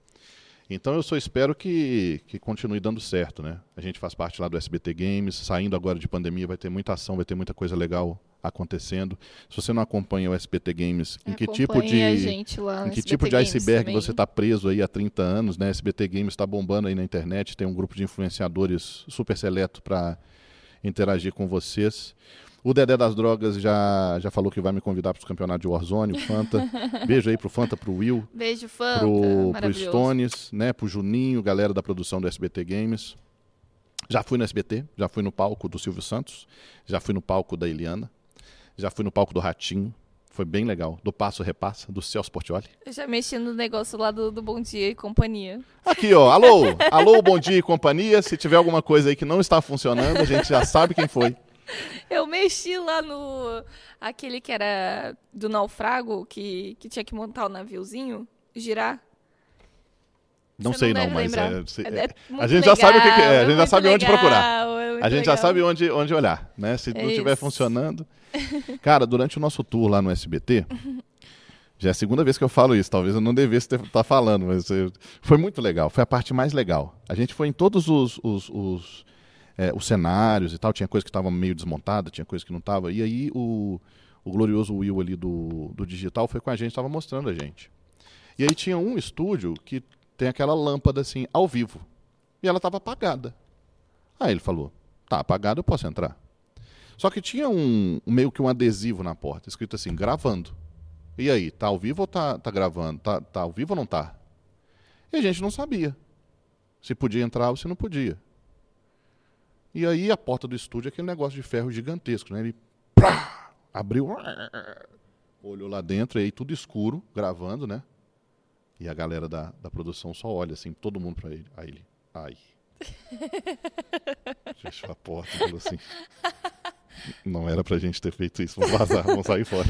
Então eu só espero que, que continue dando certo, né? A gente faz parte lá do SBT Games, saindo agora de pandemia, vai ter muita ação, vai ter muita coisa legal acontecendo. Se você não acompanha o SBT Games, em que tipo de em que tipo de iceberg também. você está preso aí há 30 anos, né? SBT Games está bombando aí na internet, tem um grupo de influenciadores super seleto para interagir com vocês. O Dedé das Drogas já, já falou que vai me convidar para os campeonatos de Warzone, o Fanta. Beijo aí pro Fanta, pro Will, Beijo, Fanta. pro, pro. Stones, né? Pro Juninho, galera da produção do SBT Games. Já fui no SBT, já fui no palco do Silvio Santos, já fui no palco da Eliana, já fui no palco do Ratinho. Foi bem legal. Do Passo Repassa, do Celso Portioli. Eu já mexi no negócio lá do, do Bom Dia e Companhia. Aqui, ó. Alô, alô, bom dia e companhia. Se tiver alguma coisa aí que não está funcionando, a gente já sabe quem foi. Eu mexi lá no. Aquele que era do naufrago, que, que tinha que montar o naviozinho, girar. Não Você sei não, deve mas é, É- é- é muito a gente já sabe o que, que é, a legal, gente já muito sabe onde procurar. legal, é muito A gente já legal. sabe onde, onde olhar, né? Se É não estiver funcionando. Cara, durante o nosso tour lá no SBT, já é a segunda vez que eu falo isso, talvez eu não devesse estar falando, mas foi muito legal, foi a parte mais legal. A gente foi em todos os, os, os, é, os cenários e tal, tinha coisa que estava meio desmontada, tinha coisa que não estava, e aí o, o glorioso Will ali do, do digital foi com a gente, estava mostrando a gente. E aí tinha um estúdio que tem aquela lâmpada assim, ao vivo, e ela estava apagada. Aí ele falou, tá apagada, eu posso entrar. Só que tinha um meio que um adesivo na porta, escrito assim, gravando. E aí, tá ao vivo ou tá, tá gravando? Tá, tá ao vivo ou não tá? E a gente não sabia se podia entrar ou se não podia. E aí a porta do estúdio é aquele negócio de ferro gigantesco, né? Ele abriu, olhou lá dentro, e aí tudo escuro, gravando, né? E a galera da, da produção só olha assim, todo mundo pra ele. Aí ele, ai. Fechou a porta e falou assim. Não era pra gente ter feito isso. Vamos vazar, vamos sair fora.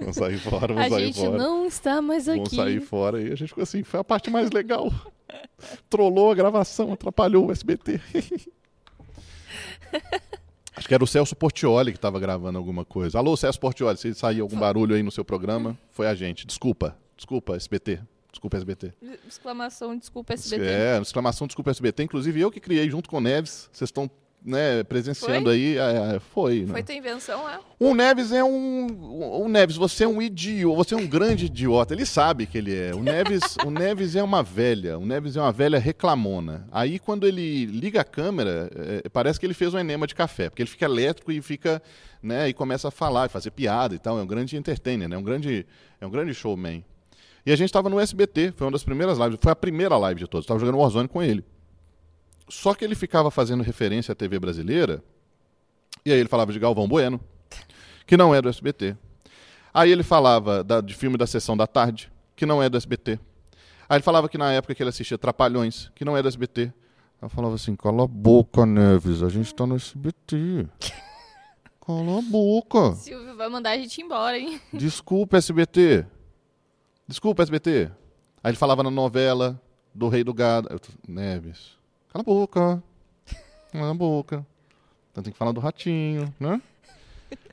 Vamos sair fora, vamos A sair gente fora. não está mais aqui. Vamos sair fora. E a gente ficou assim, foi a parte mais legal. Trollou a gravação, atrapalhou o SBT. Acho que era o Celso Portioli que estava gravando alguma coisa. Alô, Celso Portioli, se sair algum barulho aí no seu programa, foi a gente. Desculpa, desculpa, SBT. Desculpa, SBT. Exclamação, desculpa, SBT. É, exclamação, desculpa, SBT. Inclusive eu que criei junto com o Neves. Vocês estão né, presenciando aí. é, é, foi, né? Foi tua invenção lá? O Neves é um. O Neves, você é um idiota, você é um grande idiota. Ele sabe que ele é. O Neves, o Neves é uma velha. O Neves é uma velha reclamona. Aí quando ele liga a câmera, é, parece que ele fez um enema de café, porque ele fica elétrico e fica, né, e começa a falar, e fazer piada e tal. É um grande entertainer, né? É um grande, é um grande showman. E a gente estava no SBT, foi uma das primeiras lives, foi a primeira live de todos. Estava jogando Warzone com ele. Só que ele ficava fazendo referência à TV brasileira, e aí ele falava de Galvão Bueno, que não é do SBT. Aí ele falava da- de filme da sessão da tarde, que não é do SBT. Aí ele falava que na época que ele assistia Trapalhões, que não era SBT. Eu falava assim, cala a boca, Neves, a gente tá no SBT. Cala a boca. Silvio vai mandar a gente embora, hein? Desculpa, SBT. Desculpa, SBT. Aí ele falava na novela do Rei do Gado. Neves, cala a boca. Cala a boca. Então tem que falar do ratinho, né?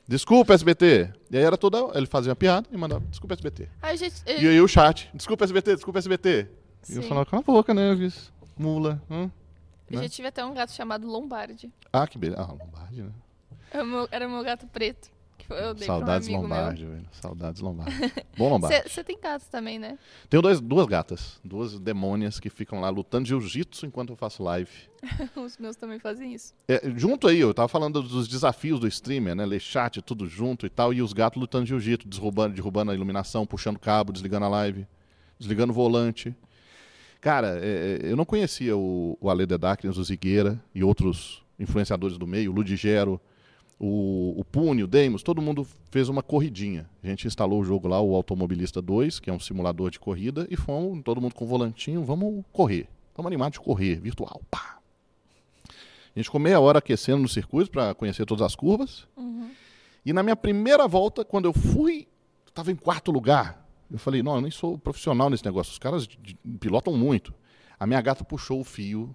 Desculpa, SBT. E aí era toda. Ele fazia uma piada e mandava, desculpa, SBT. A gente, E aí o chat, desculpa, SBT, desculpa, SBT. E eu Sim. falava, cala a boca, Neves. Mula. hã? eu né? já tive até um gato chamado Lombardi. Ah, que beleza. Ah, Lombardi, né? Era o meu, era o meu gato preto. Que foi- eu dei Saudades um Lombardi, velho. Saudades Lombardi. Bom Lombardi. Você tem gatos também, né? Tenho dois, duas gatas, duas demônias que ficam lá lutando jiu-jitsu enquanto eu faço live. Os meus também fazem isso. É, junto aí, eu tava falando dos desafios do streamer, né? Ler chat, tudo junto e tal, e os gatos lutando jiu-jitsu, derrubando, derrubando a iluminação, puxando cabo, desligando a live, desligando o volante. Cara, é, é, eu não conhecia o, o Ale The Darkness, o Zigueira e outros influenciadores do meio, o Ludigero, o, o Pune, o Deimos, todo mundo fez uma corridinha. A gente instalou o jogo lá, o Automobilista 2, que é um simulador de corrida, e fomos, todo mundo com volantinho, vamos correr. Estamos animados de correr, virtual. Pá. A gente ficou meia hora aquecendo no circuito para conhecer todas as curvas. E na minha primeira volta, quando eu fui, estava em quarto lugar. Eu falei, não, eu nem sou profissional nesse negócio. Os caras pilotam muito. A minha gata puxou o fio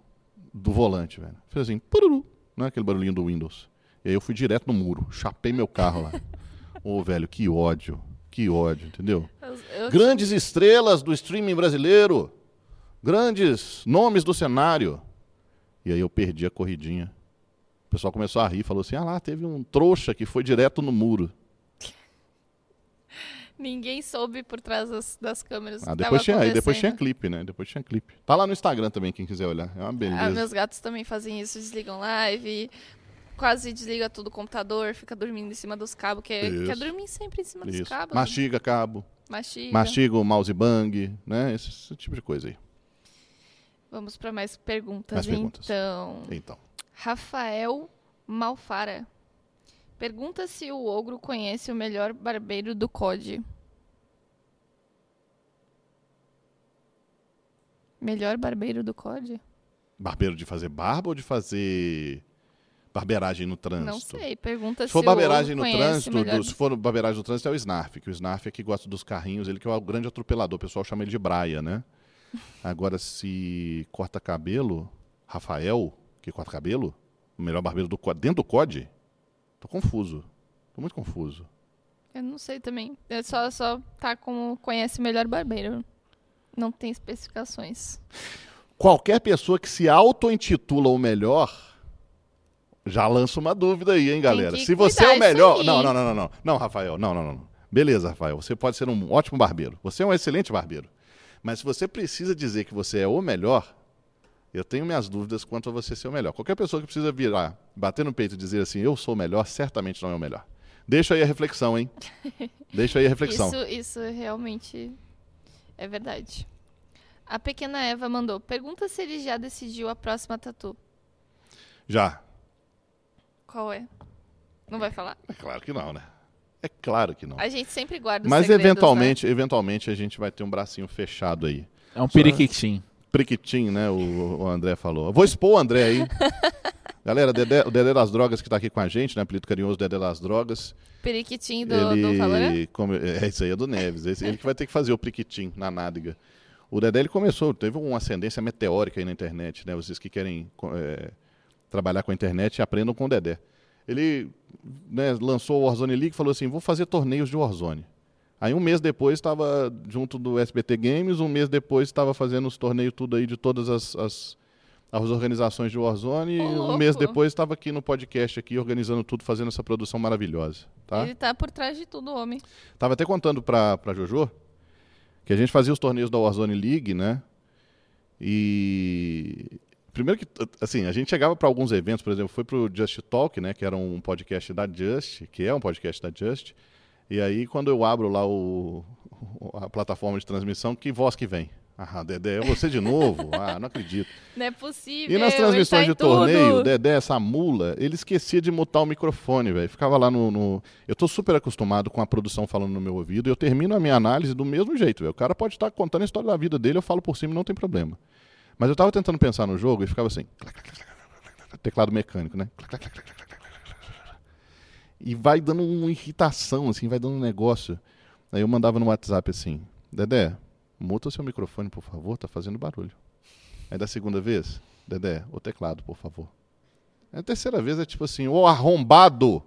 do volante, velho. Fez assim, pururu, não é aquele barulhinho do Windows. E aí eu fui direto no muro, chapei meu carro lá. Ô, velho, que ódio. Que ódio, entendeu? Eu, eu Grandes estrelas do streaming brasileiro. Grandes nomes do cenário. E aí eu perdi a corridinha. O pessoal começou a rir, falou assim: ah lá, teve um trouxa que foi direto no muro. Ninguém soube por trás das, das câmeras. Ah, depois tinha, aí depois tinha clipe, né? Depois tinha clipe. Tá lá no Instagram também, quem quiser olhar. É uma Ah, beleza. meus gatos também fazem isso, desligam live, quase desliga tudo o computador, fica dormindo em cima dos cabos, quer, quer Isso. dormir sempre em cima dos Isso. cabos. Mastiga cabo, Mastiga. mastiga o mouse bang, né? Esse, esse tipo de coisa aí. Vamos para mais perguntas, Mais perguntas. então. Então. Rafael Malfara. Pergunta se o ogro conhece o melhor barbeiro do COD. Melhor barbeiro do COD? Barbeiro de fazer barba ou de fazer barbeiragem no trânsito? Não sei. Pergunta Se se, for barbeiragem no trânsito, do- se for barbeiragem no trânsito é o Snarf, que o Snarf é que gosta dos carrinhos, ele que é o grande atropelador, o pessoal chama ele de Braia, né? Agora, se corta cabelo, Rafael, que corta cabelo, o melhor barbeiro do dentro do COD, tô confuso, tô muito confuso. Eu não sei também. É só, só tá como conhece o melhor barbeiro. Não tem especificações. Qualquer pessoa que se auto-intitula o melhor, já lança uma dúvida aí, hein, galera? Se você é o melhor. Não, não, não, não, não. Não, Rafael, não, não, não. Beleza, Rafael. Você pode ser um ótimo barbeiro. Você é um excelente barbeiro. Mas se você precisa dizer que você é o melhor, eu tenho minhas dúvidas quanto a você ser o melhor. Qualquer pessoa que precisa virar, bater no peito e dizer assim, eu sou o melhor, certamente não é o melhor. Deixa aí a reflexão, hein? Deixa aí a reflexão. Isso, isso realmente é verdade. A pequena Eva mandou. Pergunta se ele já decidiu a próxima tatu. Já. Qual é? Não vai falar? É claro que não, né? É claro que não. A gente sempre guarda os Mas segredos, né? eventualmente, eventualmente a gente vai ter um bracinho fechado aí. É um periquitim. Priquitim, né? O, o André falou. Eu Vou expor o André aí. Galera, Dedé- o Dedé das Drogas que tá aqui com a gente, né? Apelido carinhoso Dedé das Drogas. Periquitim do, do Valorant? ele come- é isso aí é do Neves. Esse, ele que vai ter que fazer o priquitim na nádega. O Dedé ele começou, teve uma ascendência meteórica aí na internet, né? Vocês que querem é, trabalhar com a internet, aprendam com o Dedé. Ele né, lançou o Warzone League e falou assim: vou fazer torneios de Warzone. Aí um mês depois estava junto do SBT Games, um mês depois estava fazendo os torneios tudo aí de todas as, as, as organizações de Warzone, e Ô, um mês depois estava aqui no podcast aqui organizando tudo, fazendo essa produção maravilhosa, tá? Ele tá por trás de tudo, homem. Tava até contando pra, pra Jojo que a gente fazia os torneios da Warzone League, né? E. Primeiro que, assim, a gente chegava para alguns eventos, por exemplo, foi pro Just Talk, né? Que era um podcast da Just, que é um podcast da Just. E aí, quando eu abro lá o, o- a plataforma de transmissão, que voz que vem? Ah, Dedé, é você de novo? Ah, não acredito. Não é possível. E nas tá transmissões de torneio, tudo. o Dedé, essa mula, ele esquecia de mutar o microfone, velho. Ficava lá no, no- Eu tô super acostumado com a produção falando no meu ouvido e eu termino a minha análise do mesmo jeito, velho. O cara pode estar contando a história da vida dele, eu falo por cima não tem problema. Mas eu tava tentando pensar no jogo e ficava assim. Teclado mecânico, né? E vai dando uma irritação, assim, vai dando um negócio. Aí eu mandava no WhatsApp assim, Dedé, muta o seu microfone, por favor, tá fazendo barulho. Aí da segunda vez, Dedé, o teclado, por favor. Aí a terceira vez é tipo assim, ô arrombado!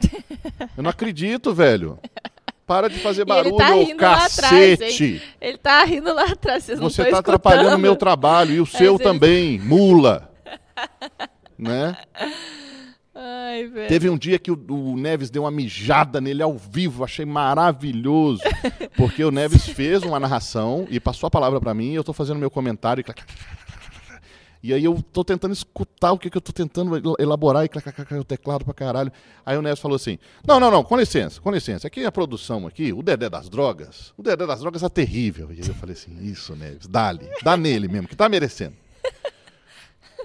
Eu não acredito, velho. Para de fazer barulho, tá rindo lá atrás, cacete! Ele tá rindo lá atrás, vocês não Você estão tá atrapalhando o escutando. meu trabalho e o seu também, mula. né? Ai, velho. Teve um dia que o, o Neves deu uma mijada nele ao vivo, achei maravilhoso. Porque o Neves fez uma narração e passou a palavra pra mim, eu tô fazendo meu comentário. E, e aí eu tô tentando escutar o que, que eu tô tentando el- elaborar e clac, clac, clac, o teclado pra caralho. Aí o Neves falou assim: Não, não, não, com licença, com licença. Aqui é a produção aqui, o Dedé das drogas. O Dedé das drogas é terrível. E aí eu falei assim: Isso, Neves, dá-lhe, dá nele mesmo, que tá merecendo.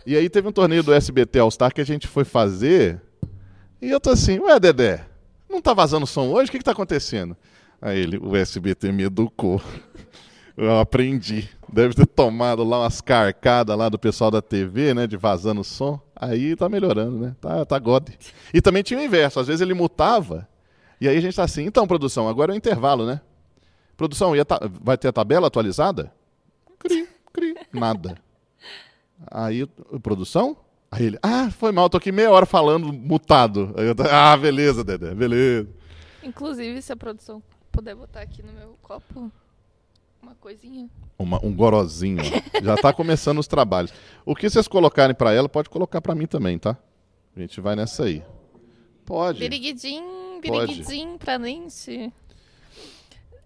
E aí teve um torneio do SBT All Star que a gente foi fazer. E eu tô assim, ué, Dedé, não tá vazando som hoje? O que que tá acontecendo? Aí ele, o SBT me educou. Eu aprendi. Deve ter tomado lá umas carcadas lá do pessoal da TV, né? De vazando som. Aí tá melhorando, né? Tá, tá. E também tinha o inverso. Às vezes ele mutava. E aí a gente tá assim, então, produção, agora é o intervalo, né? Produção, vai ter a tabela atualizada? Cri, cri, nada. Aí, produção? Aí ele, ah, foi mal, tô aqui meia hora falando mutado. Eu, ah, beleza, Dedé, beleza. Inclusive, se a produção puder botar aqui no meu copo uma coisinha. Uma- um gorozinho. Já tá começando os trabalhos. O que vocês colocarem pra ela, pode colocar pra mim também, tá? A gente vai nessa aí. Pode. Biriguidim, Pode. biriguidim pra Nancy.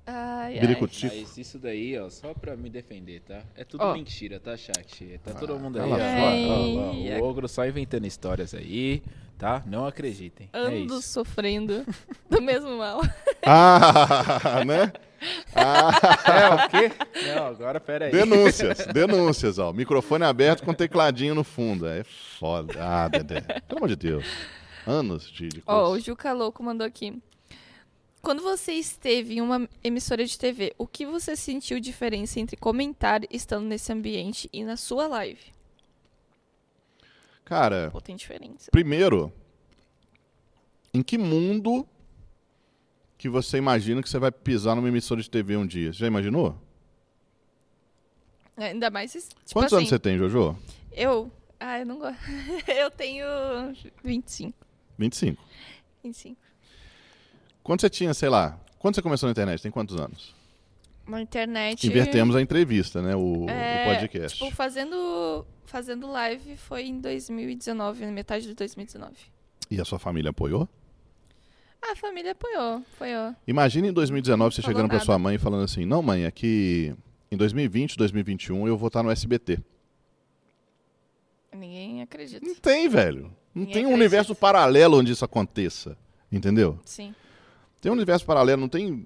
Ai, ai. Biricutico. Mas isso daí, ó, só pra me defender, tá? É tudo Ó. mentira, tá, chat? Tá todo mundo aí, ó, ó, ó, Ai, O ogro só inventando histórias aí, tá? Não acreditem. é Ando isso. sofrendo do mesmo mal. Ah, né? Ah, É o quê? Não, agora pera aí. denúncias, denúncias, ó. Microfone aberto com tecladinho no fundo. É foda. Ah, Dedé. Pelo amor de Deus. Anos de, de Ó, o coisa. Juca Louco mandou aqui. Quando você esteve em uma emissora de TV, o que você sentiu diferença entre comentar estando nesse ambiente e na sua live? Cara, Pô, tem diferença. primeiro, em que mundo que você imagina que você vai pisar numa emissora de TV um dia? Você já imaginou? Ainda mais. Tipo Quantos assim, anos você tem, Jojo? Eu. Ah, eu não gosto. eu tenho 25. 25. 25. Quando você tinha, sei lá, quando você começou na internet, tem quantos anos? Na internet. Invertemos a entrevista, né? O, o é, podcast. Tipo, fazendo, fazendo live foi em 2019, na metade de 2019. E a sua família apoiou? A família apoiou, apoiou. Imagina em 2019 você Falou chegando pra nada. sua mãe e falando assim: Não, mãe, é que em 2020, 2021 eu vou estar no SBT. Ninguém acredita. Não tem, velho. Não Ninguém tem um acredita. universo paralelo onde isso aconteça. Entendeu? Sim. Tem um universo paralelo, não tem.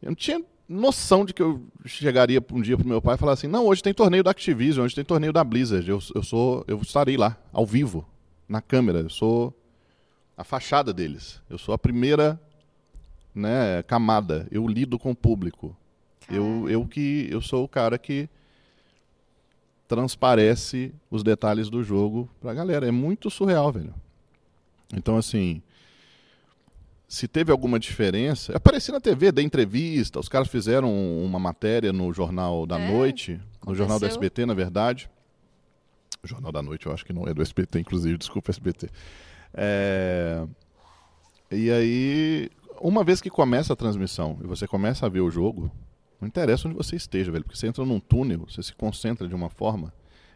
Eu não tinha noção de que eu chegaria um dia pro meu pai e falar assim: não, hoje tem torneio da Activision, hoje tem torneio da Blizzard. Eu, eu sou. Eu estarei lá, ao vivo, na câmera. Eu sou a fachada deles. Eu sou a primeira né, camada. Eu lido com o público. Eu, eu que. Eu sou o cara que transparece os detalhes do jogo pra galera. É muito surreal, velho. Então, assim se teve alguma diferença. Eu apareci na TV, dei entrevista, os caras fizeram uma matéria no Jornal da É, Noite, no Jornal do. SBT, na verdade. O Jornal da Noite, eu acho que não é do SBT, inclusive, desculpa, SBT. É, E aí, uma vez que começa a transmissão e você começa a ver o jogo, não interessa onde você esteja, velho, porque você entra num túnel, você se concentra de uma forma,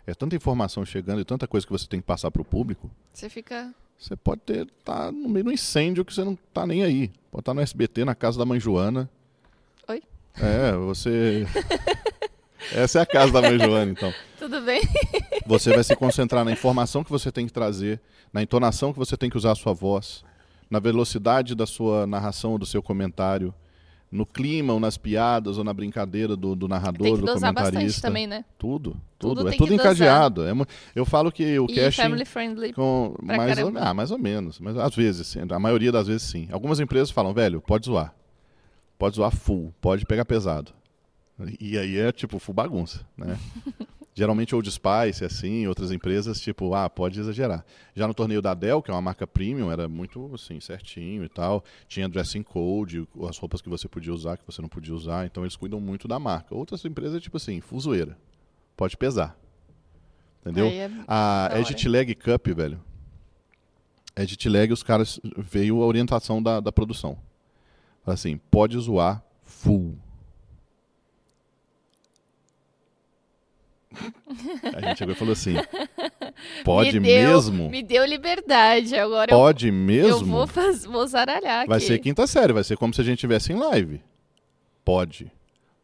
é tanta informação chegando e tanta coisa que você tem que passar para o público, Você fica. você pode ter tá no meio de um incêndio que você não tá nem aí. Pode estar no SBT, na casa da mãe Joana. Oi? É, você. Essa é a casa da mãe Joana, então. Tudo bem? Você vai se concentrar na informação que você tem que trazer, na entonação que você tem que usar a sua voz, na velocidade da sua narração ou do seu comentário, no clima, ou nas piadas, ou na brincadeira do, do narrador, Tem que do dosar bastante comentarista. também, né? Tudo, Tudo tudo. é tudo encadeado. É eu falo que o E casting... family friendly. Com, mais, ou, ah, mais ou menos. Mas às vezes, sim. a maioria das vezes sim. Algumas empresas falam, velho, pode zoar. Pode zoar full, pode pegar pesado. E aí é tipo full bagunça, né? Geralmente Old Spice, assim, outras empresas, tipo, ah, pode exagerar. Já no torneio da Dell, que é uma marca premium, era muito, assim, certinho e tal. Tinha dressing code, as roupas que você podia usar, que você não podia usar. Então eles cuidam muito da marca. Outras empresas, tipo assim, fuzoeira. Pode pesar. Entendeu? É A. Edit Lag Cup, velho. Edit Lag, os caras. Veio a orientação da, da produção. Assim, pode zoar full. A gente chegou e falou assim: pode me deu, mesmo? Me deu liberdade. Agora eu- Pode eu, mesmo? vou, faz, vou zaralhar Vai aqui. ser quinta série, vai ser como se a gente estivesse em live. Pode.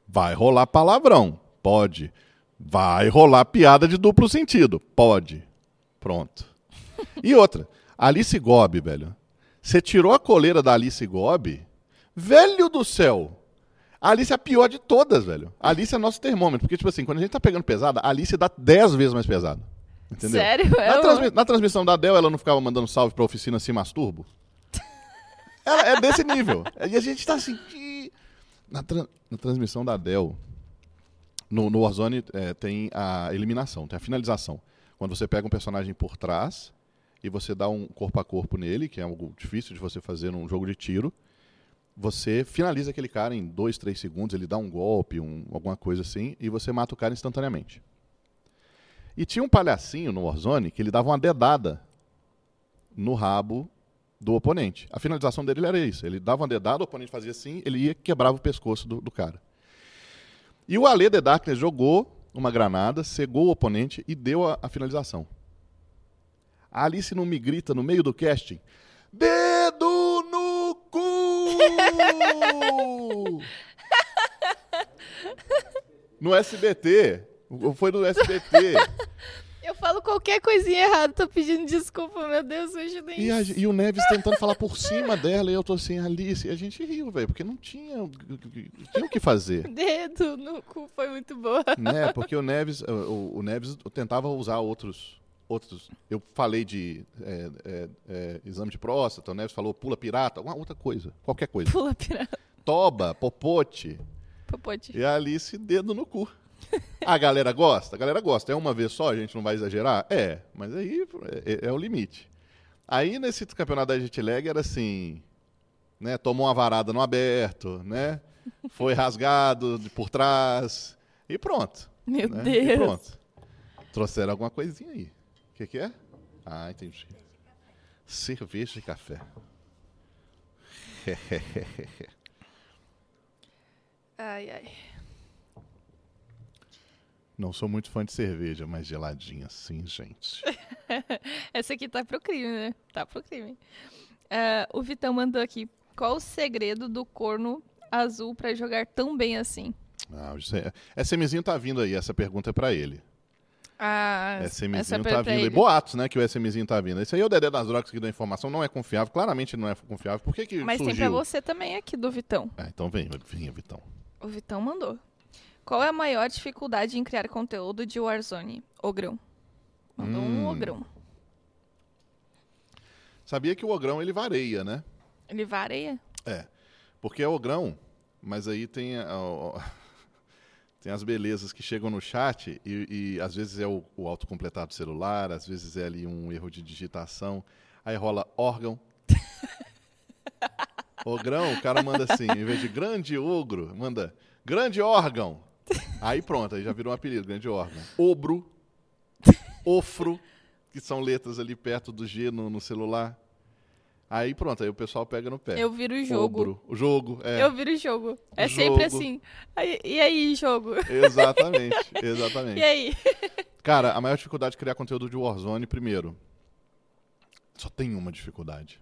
Vai rolar palavrão. Pode. Vai rolar piada de duplo sentido. Pode. Pronto. E outra, Alice Gobi, velho. Você tirou a coleira da Alice Gobi? Velho do céu! A Alice é a pior de todas, velho. A Alice é nosso termômetro. Porque, tipo assim, quando a gente tá pegando pesada, a Alice dá 10 vezes mais pesado. Entendeu? Sério? Na, Eu- transmi- na transmissão da Dell, ela não ficava mandando salve pra oficina Se Masturbo? Ela é desse nível. E a gente tá assim. "Ih". Na, tran- na transmissão da Dell, no, no Warzone é, tem a eliminação, tem a finalização. Quando você pega um personagem por trás e você dá um corpo a corpo nele, que é algo difícil de você fazer num jogo de tiro, você finaliza aquele cara em dois, três segundos, ele dá um golpe, um- alguma coisa assim, e você mata o cara instantaneamente. E tinha um palhacinho no Warzone que ele dava uma dedada no rabo do oponente. A finalização dele era isso. Ele dava uma dedada, o oponente fazia assim, ele ia quebrava o pescoço do, do cara. E o Ale The Darkness jogou uma granada, cegou o oponente e deu a, a finalização. A Alice não me grita no meio do casting. No no SBT. Foi no SBT. Eu falo qualquer coisinha errada, tô pedindo desculpa, meu Deus, me ajudem. E, a- e o Neves tentando falar por cima dela, e eu tô assim, Alice, e a gente riu, velho, porque não tinha, não tinha o que fazer, Dedo no cu foi muito boa. né? Porque o Neves, o- o Neves tentava usar outros, outros. Eu falei de é, é, é, exame de próstata, o Neves falou pula pirata, uma outra coisa, qualquer coisa. Pula pirata. Toba, popote, Popote. e a Alice dedo no cu. A galera gosta? A galera gosta. É uma vez só, a gente não vai exagerar? É, mas aí é, é o limite. Aí nesse campeonato da Jet Lag era assim, né? Tomou uma varada no aberto, né? Foi rasgado de por trás e pronto. Meu né? E Deus. pronto. Trouxeram alguma coisinha aí. O que, que é? Ah, entendi. Cerveja e café. Ai, ai. Não sou muito fã de cerveja, mas geladinha sim, gente. Essa aqui tá pro crime, né? Tá pro crime. Ah, o Vitão mandou aqui. Qual o segredo do corno azul pra jogar tão bem assim? Ah, o G- SMzinho tá vindo aí, essa pergunta é pra ele. Ah, SMzinho tá vindo ele. Boatos, né, que o SMzinho tá vindo. Esse aí é o Dedé das Drogas que dá informação, não é confiável. Claramente não é confiável. Por que que Mas surgiu? tem pra você também aqui do Vitão. Ah, então vem, vem, Vitão. O Vitão mandou. Qual é a maior dificuldade em criar conteúdo de Warzone? Ogrão. Mandou um Hum. ogrão. Sabia que o Ogrão, ele vareia, né? Ele vareia? É, porque é Ogrão, mas aí tem, a- tem as belezas que chegam no chat e, e às vezes é o, o autocompletado do celular, às vezes é ali um erro de digitação, aí rola órgão. Ogrão, o cara manda assim, em vez de grande ogro, manda grande órgão. Aí pronto, aí já virou um apelido, grande órgão. Obro, ofro, que são letras ali perto do G no, no celular. Aí pronto, aí o pessoal pega no pé. Eu viro o jogo. Obro. O jogo, é. Eu viro o jogo. É sempre Jogo. assim. Aí- e aí, jogo? Exatamente, exatamente. E aí? Cara, a maior dificuldade de criar conteúdo de Warzone, primeiro, só tem uma dificuldade.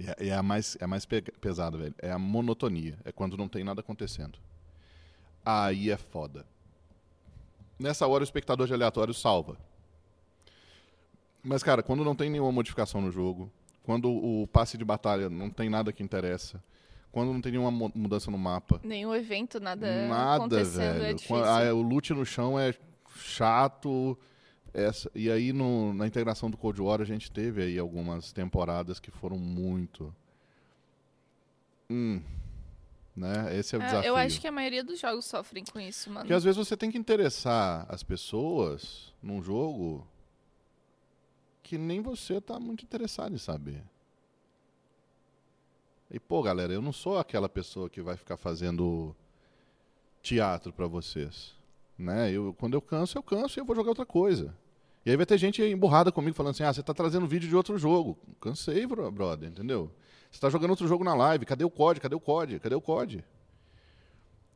E é, é a mais, é a mais pe- pesada, velho. É a monotonia. É quando não tem nada acontecendo. Aí é foda. Nessa hora o espectador de aleatório salva. Mas, cara, quando não tem nenhuma modificação no jogo, quando o passe de batalha não tem nada que interessa, quando não tem nenhuma mu- mudança no mapa. Nenhum evento, nada, Nada, acontecendo, velho. é difícil. Ah, o loot no chão é chato. Essa, e aí no- na integração do Cold War a gente teve aí algumas temporadas que foram muito. Hum, né? Esse é o É, desafio. eu acho que a maioria dos jogos sofrem com isso, mano. Porque às vezes você tem que interessar as pessoas num jogo que nem você tá muito interessado em saber. E pô, galera, eu não sou aquela pessoa que vai ficar fazendo teatro pra vocês, né? Eu quando eu canso, eu canso e eu vou jogar outra coisa. E aí vai ter gente emburrada comigo falando assim: "Ah, você tá trazendo vídeo de outro jogo". Cansei, bro- brother, entendeu? Você tá jogando outro jogo na live, cadê o COD? Cadê o COD? Cadê o COD?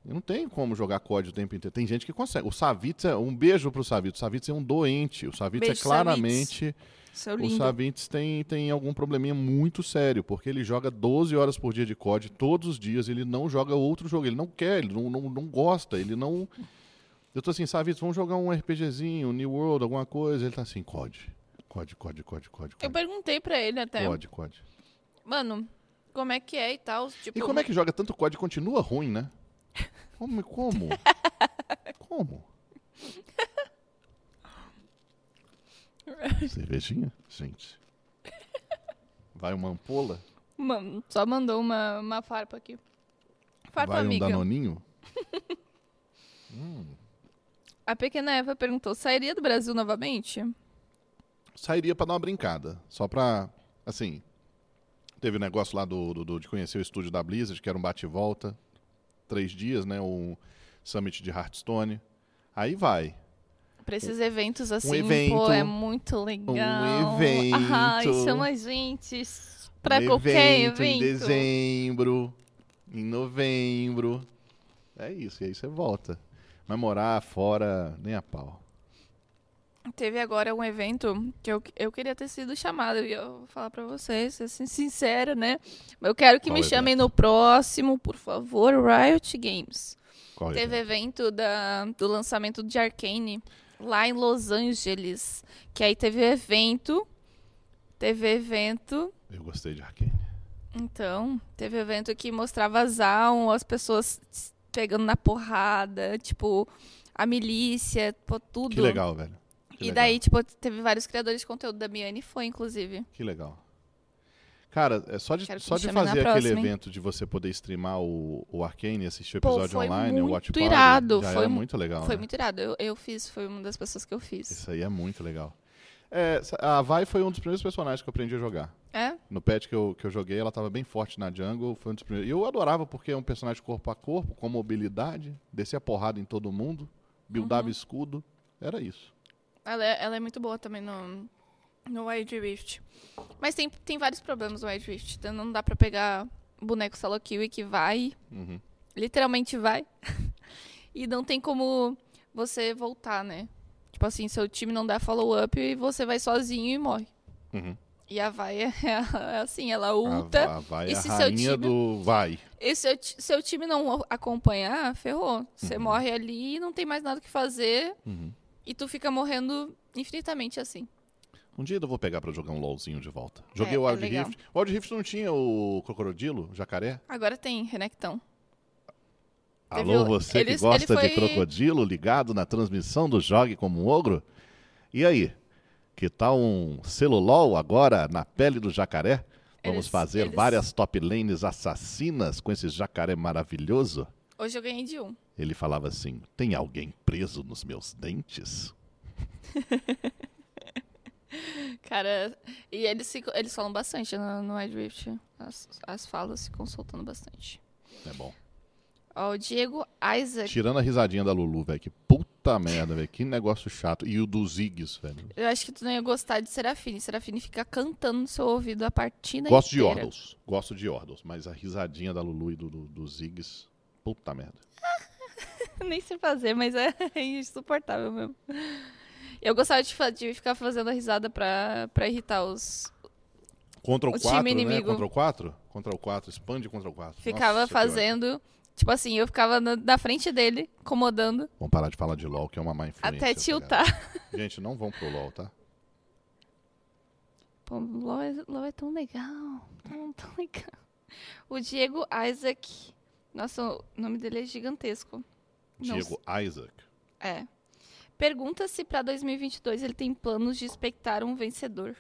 Eu não tenho como jogar COD o tempo inteiro. Tem gente que consegue. O Savitz é. Um beijo pro Savitz. O Savitz é um doente. O Savitz Beijo, é claramente. Seu O. Savitz tem, tem algum probleminha muito sério. Porque ele joga 12 horas por dia de COD todos os dias. Ele não joga outro jogo. Ele não quer, ele não, não, não gosta. Ele não. Eu tô assim, Savitz, vamos jogar um RPGzinho, New World, alguma coisa. Ele tá assim, COD. COD, COD, COD, COD. Eu perguntei pra ele até, COD, COD. mano, como é que é e tal. Tipo, E como é que joga tanto COD e continua ruim, né? Como? Como? Como? Cervejinha? Gente. Vai uma ampola? Só mandou uma, uma farpa aqui. Farpa Vai um amiga. danoninho? A pequena Eva perguntou, sairia do Brasil novamente? Sairia pra dar uma brincada. Só pra, assim... Teve o negócio lá do, do- do- de conhecer o estúdio da Blizzard, que era um bate e volta. Três dias, né? O Summit de Hearthstone. Aí vai. Pra esses eventos assim, evento. pô, é muito legal. evento. Ai, chama a gente pra um qualquer evento evento. em dezembro, em novembro. É isso, e aí você volta. Mas morar fora, nem a pau. Teve agora um evento que eu, eu queria ter sido chamada. E eu vou falar pra vocês, ser assim, sincera, né? Eu quero que Qual me evento? chamem no próximo, por favor, Riot Games. Qual Teve evento? evento da, do lançamento de Arcane lá em Los Angeles. Que aí teve evento. Teve evento. Eu gostei de Arkane. Então, teve evento que mostrava Zaun, as pessoas pegando na porrada, tipo, a milícia, pô, tudo. Que legal, velho. Que E legal. daí, tipo, teve vários criadores de conteúdo da Miane foi, inclusive. Que legal. Cara, é só de, Quero só de fazer aquele próxima, evento de você poder streamar o, o Arcane e assistir o Pô, episódio foi online, o Watch Party, irado, já foi é mu- muito legal. Foi né? muito irado. Eu, eu fiz, foi uma das pessoas que eu fiz. Isso aí é muito legal. É, a Vi foi um dos primeiros personagens que eu aprendi a jogar. É? No patch que eu, que eu joguei, ela tava bem forte na jungle. Foi um dos primeiros. E eu adorava porque é um personagem corpo a corpo, com mobilidade, descia porrada em todo mundo, buildava Uhum. escudo. Era isso. Ela é, ela é muito boa também no, no Wild Rift. Mas tem, tem vários problemas no Wild Rift. Então não dá pra pegar boneco solo kill e que vai, Uhum. literalmente vai. e não tem como você voltar, né? Tipo assim, seu time não dá follow-up e você vai sozinho e morre. Uhum. E a vai é, é assim, ela A, ulta. a vai E é a se seu rainha time- do vai. E se seu, seu time não acompanhar, ferrou. Você Uhum. morre ali e não tem mais nada o que fazer. Uhum. E tu fica morrendo infinitamente assim. Um dia eu vou pegar pra jogar um LOLzinho de volta. Joguei É, o é Wild legal. Rift. O Wild Rift não tinha o crocodilo, o jacaré? Agora tem Renectão. Alô, você que gosta ele de foi- crocodilo ligado na transmissão do Jogue como um Ogro? E aí? Que tal um celulol agora na pele do jacaré? Vamos Eles- fazer eles- várias top lanes assassinas com esse jacaré maravilhoso? Hoje eu ganhei de um. Ele falava assim: tem alguém preso nos meus dentes? Cara, e eles, ficam- eles falam bastante no, no Wild Rift. As, as falas ficam soltando bastante. É bom. Ó, o Diego Isaac. Tirando a risadinha da Lulu, velho. Que puta merda, velho. Que negócio chato. E o dos Ziggs, velho. Eu acho que tu não ia gostar de Serafine. Serafine fica cantando no seu ouvido a partida Gosto de inteira. Yordles. Gosto de Yordles. Mas a risadinha da Lulu e do, do, dos Ziggs. Puta merda. Nem sei fazer, mas é insuportável mesmo. Eu gostava de, de ficar fazendo a risada pra, pra irritar os. Contra o, O 4, time né? inimigo. Contra o 4? Contra o 4. Expande contra o 4. Ficava Nossa, fazendo. Tipo assim, eu ficava na, na frente dele, incomodando. Vamos parar de falar de LOL, que é uma má influência. até tá tiltar. Gente, não vão pro LOL, tá? Pô, LOL é, LOL é tão legal. Tão, tão legal. O Diego Isaac. Nossa, o nome dele é gigantesco. Não Diego Isaac. É. Pergunta se pra 2022 ele tem planos de expectar um vencedor.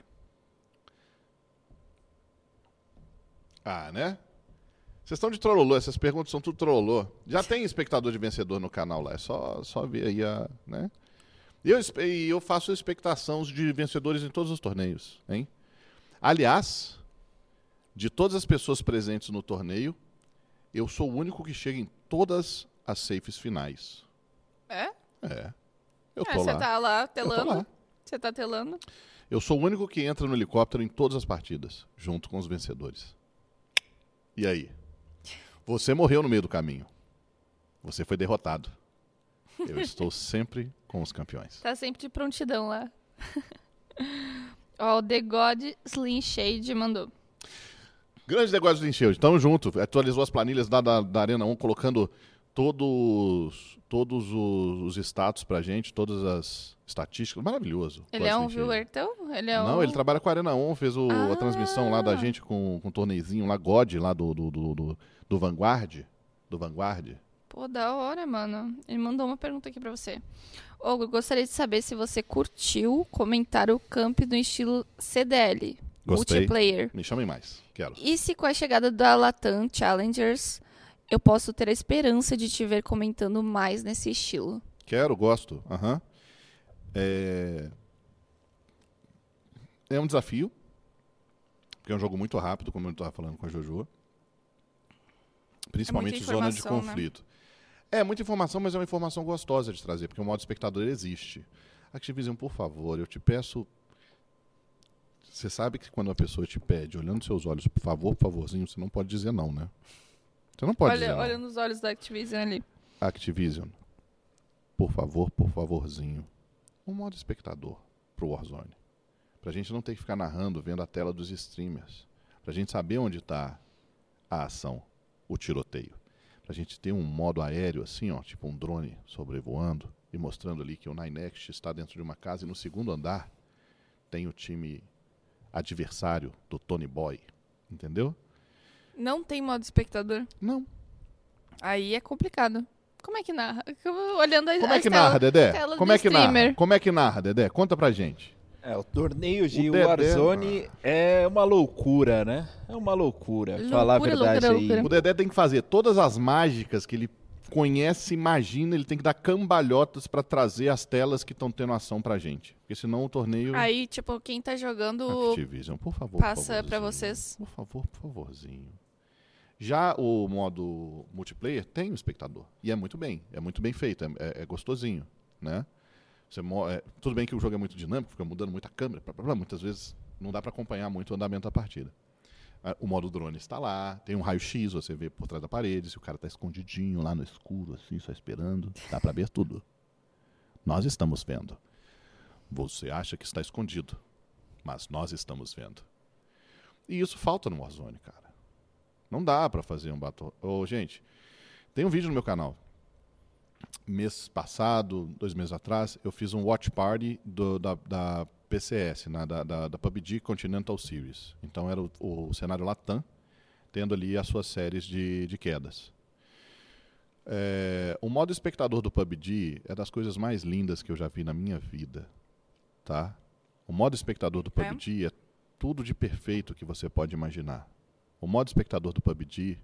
Ah, né? Vocês estão de trololô, essas perguntas são tudo trololô. Já tem espectador de vencedor no canal lá, é só, só ver aí a. Né? E eu, eu faço expectação de vencedores em todos os torneios, hein? Aliás, de todas as pessoas presentes no torneio, eu sou o único que chega em todas as safes finais. É? É. Eu É, tô você lá. tá lá telando. Você tá telando. Eu sou o único que entra no helicóptero em todas as partidas, junto com os vencedores. E aí? Você morreu no meio do caminho. Você foi derrotado. Eu estou sempre com os campeões. Tá sempre de prontidão lá. Ó, o The God Slim Shade mandou. Grande negócio do Encheu. Tamo junto. Atualizou as planilhas da, da, da Arena 1, colocando todos, todos os, os status pra gente, todas as estatísticas. Maravilhoso. Ele é do um viewer teu? Ele é Não, um... ele trabalha com a Arena 1, fez o- a Ah. transmissão lá da gente com, com o torneizinho lá, God, lá do, do, do, do, do Vanguard. Do Vanguard. Pô, da hora, mano. Ele mandou uma pergunta aqui pra você. Eu gostaria de saber se você curtiu comentar o camp no estilo CDL. Gostei. Multiplayer. Me chamem mais. Quero. E se com a chegada da Latam Challengers, eu posso ter a esperança de te ver comentando mais nesse estilo? Quero, gosto. Aham. É... é um desafio. Porque é um jogo muito rápido, como eu estava falando com a Jojo. Principalmente muita zona de né? conflito. É muita informação, mas é uma informação gostosa de trazer, porque o modo espectador existe. Activision, por favor, eu te peço. Você sabe que quando uma pessoa te pede, olhando seus olhos, por favor, por favorzinho, você não pode dizer não, né? Você não pode dizer olha, não. olha nos olhos da Activision ali. Activision, por favor, por favorzinho, um modo espectador pro Warzone. Pra gente não ter que ficar narrando, vendo a tela dos streamers. Pra gente saber onde tá a ação, o tiroteio. Pra gente ter um modo aéreo assim, ó, tipo um drone sobrevoando e mostrando ali que o Ninext está dentro de uma casa e no segundo andar tem o time adversário do Tony Boy. Entendeu? Não tem modo espectador? Não. Aí é complicado. Como é que narra? Olhando a Como é as que tela- narra, Dedé? Como é que narra? streamer. Como é que narra, Dedé? Conta pra gente. É, o torneio de O Dedé, Warzone é uma loucura, né? É uma loucura. Loucura, Falar a verdade loucura, aí. loucura. O Dedé tem que fazer todas as mágicas que ele conhece, imagina, ele tem que dar cambalhotas pra trazer as telas que estão tendo ação pra gente. Porque senão o torneio. Aí, tipo, quem tá jogando Activision, por favor. passa favorzinho. vocês. Por favor, por favorzinho. Já o modo multiplayer tem o espectador. E é muito bem. É muito bem feito. É, é- é gostosinho. Né? Você mo- é, tudo bem que o jogo é muito dinâmico, fica mudando muito a câmera. blá, blá, blá, muitas vezes não dá pra acompanhar muito o andamento da partida. Ah, O modo drone está lá, tem um raio-x, você vê por trás da parede, se o cara está escondidinho lá no escuro, assim, só esperando, dá pra ver tudo. Nós estamos vendo. Você acha que está escondido, mas nós estamos vendo. E isso falta no Warzone, cara. Não dá pra fazer um battle. Ô, gente, tem um vídeo no meu canal. Mês passado, dois meses atrás, eu fiz um watch party do- da, da PCS, né, da, da, da PUBG Continental Series. Então era o, o cenário Latam, tendo ali as suas séries de, de quedas. É, o modo espectador do PUBG é das coisas mais lindas que eu já vi na minha vida, tá? O modo espectador do É? PUBG é tudo de perfeito que você pode imaginar. O modo espectador do PUBG,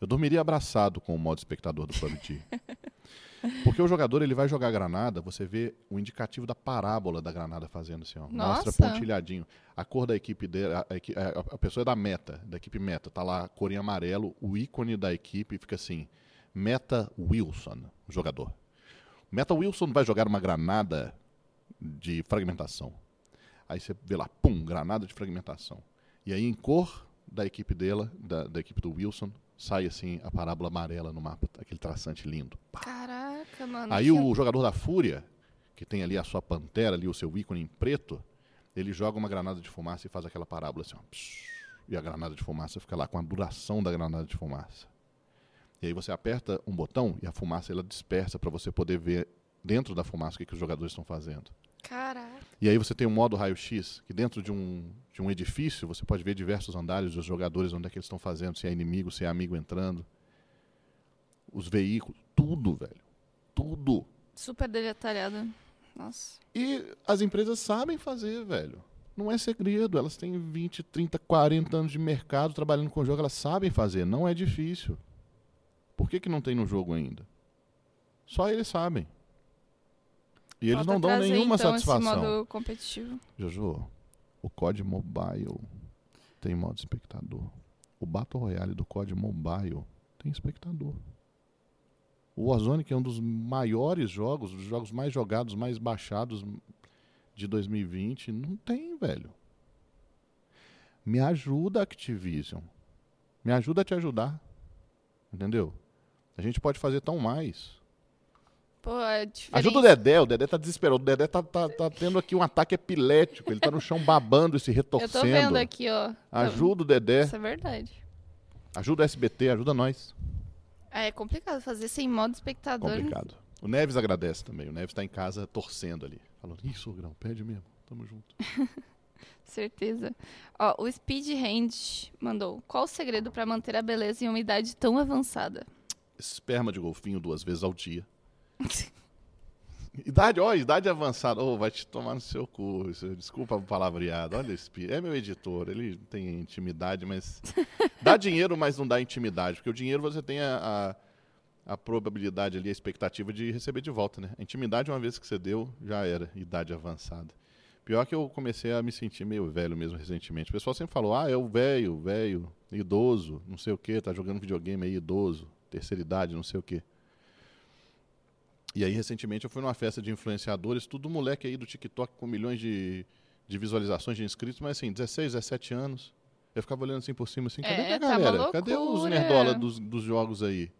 eu dormiria abraçado com o modo espectador do PUBG. Porque o jogador ele vai jogar a granada, você vê o indicativo da parábola da granada fazendo assim, ó. Mostra Nossa. pontilhadinho. A cor da equipe dele, a, a a- a pessoa é da meta, da equipe meta, tá lá a cor em amarelo, o ícone da equipe fica assim, Meta Wilson, o jogador. Meta Wilson vai jogar uma granada de fragmentação. Aí você vê lá, pum, granada de fragmentação. E aí em cor da equipe dela, da, da equipe do Wilson, sai assim a parábola amarela no mapa, aquele traçante lindo. Pá. Caraca, mano. Aí o jogador da Fúria, que tem ali a sua pantera, ali o seu ícone em preto, ele joga uma granada de fumaça e faz aquela parábola assim, ó. E a granada de fumaça fica lá com a duração da granada de fumaça. E aí você aperta um botão e a fumaça ela dispersa para você poder ver dentro da fumaça, o que, que os jogadores estão fazendo. Caraca. E aí você tem o modo raio-x, que dentro de um, de um edifício você pode ver diversos andares dos jogadores, onde é que eles estão fazendo, se é inimigo, se é amigo entrando. Os veículos, tudo, velho. Tudo. Super detalhada. Nossa. E as empresas sabem fazer, velho. Não é segredo. Elas têm 20, 30, 40 anos de mercado trabalhando com jogo. Elas sabem fazer. Não é difícil. Por que, que não tem no jogo ainda? Só eles sabem. E eles Falta não dão trazer, nenhuma então, satisfação. Esse modo competitivo. Jojo, o COD Mobile tem modo espectador. O Battle Royale do COD Mobile tem espectador. O Warzone, que é um dos maiores jogos, dos jogos mais jogados, mais baixados de 2020, não tem, velho. Me ajuda, Activision. Me ajuda a te ajudar. Entendeu? A gente pode fazer tão mais. Pô, é. Ajuda o Dedé, o Dedé tá desesperado. O Dedé tá, tá, tá tendo aqui um ataque epilético. Ele tá no chão babando e se Eu retorcendo. tô vendo aqui, ó. Ajuda o Dedé, Isso é verdade. ajuda o SBT, ajuda nós. É complicado fazer sem modo espectador. Complicado. O Neves agradece também. O Neves tá em casa torcendo ali. Falando, ih, sogrão, pede mesmo. Tamo junto. Certeza. Ó, o Speed Hand mandou. Qual o segredo pra manter a beleza em uma idade tão avançada? Esperma de golfinho duas vezes ao dia. Idade, ó, idade avançada. Ô, vai te tomar no seu cu. isso- Desculpa o palavreado. Olha esse É meu editor, ele tem intimidade, mas. Dá dinheiro, mas não dá intimidade. Porque o dinheiro você tem a, a, a probabilidade ali, a expectativa de receber de volta, né? A intimidade, uma vez que você deu, já era. Idade avançada. Pior que eu comecei a me sentir meio velho mesmo recentemente. O pessoal sempre falou, ah, é o velho, velho, idoso, não sei o quê, tá jogando videogame aí, idoso, terceira idade, não sei o quê. E aí, recentemente, eu fui numa festa de influenciadores, tudo moleque aí do TikTok com milhões de, de visualizações de inscritos, mas assim, 16, 17 anos. Eu ficava olhando assim por cima, assim, cadê É, a tá galera? Cadê os nerdola dos, dos jogos aí?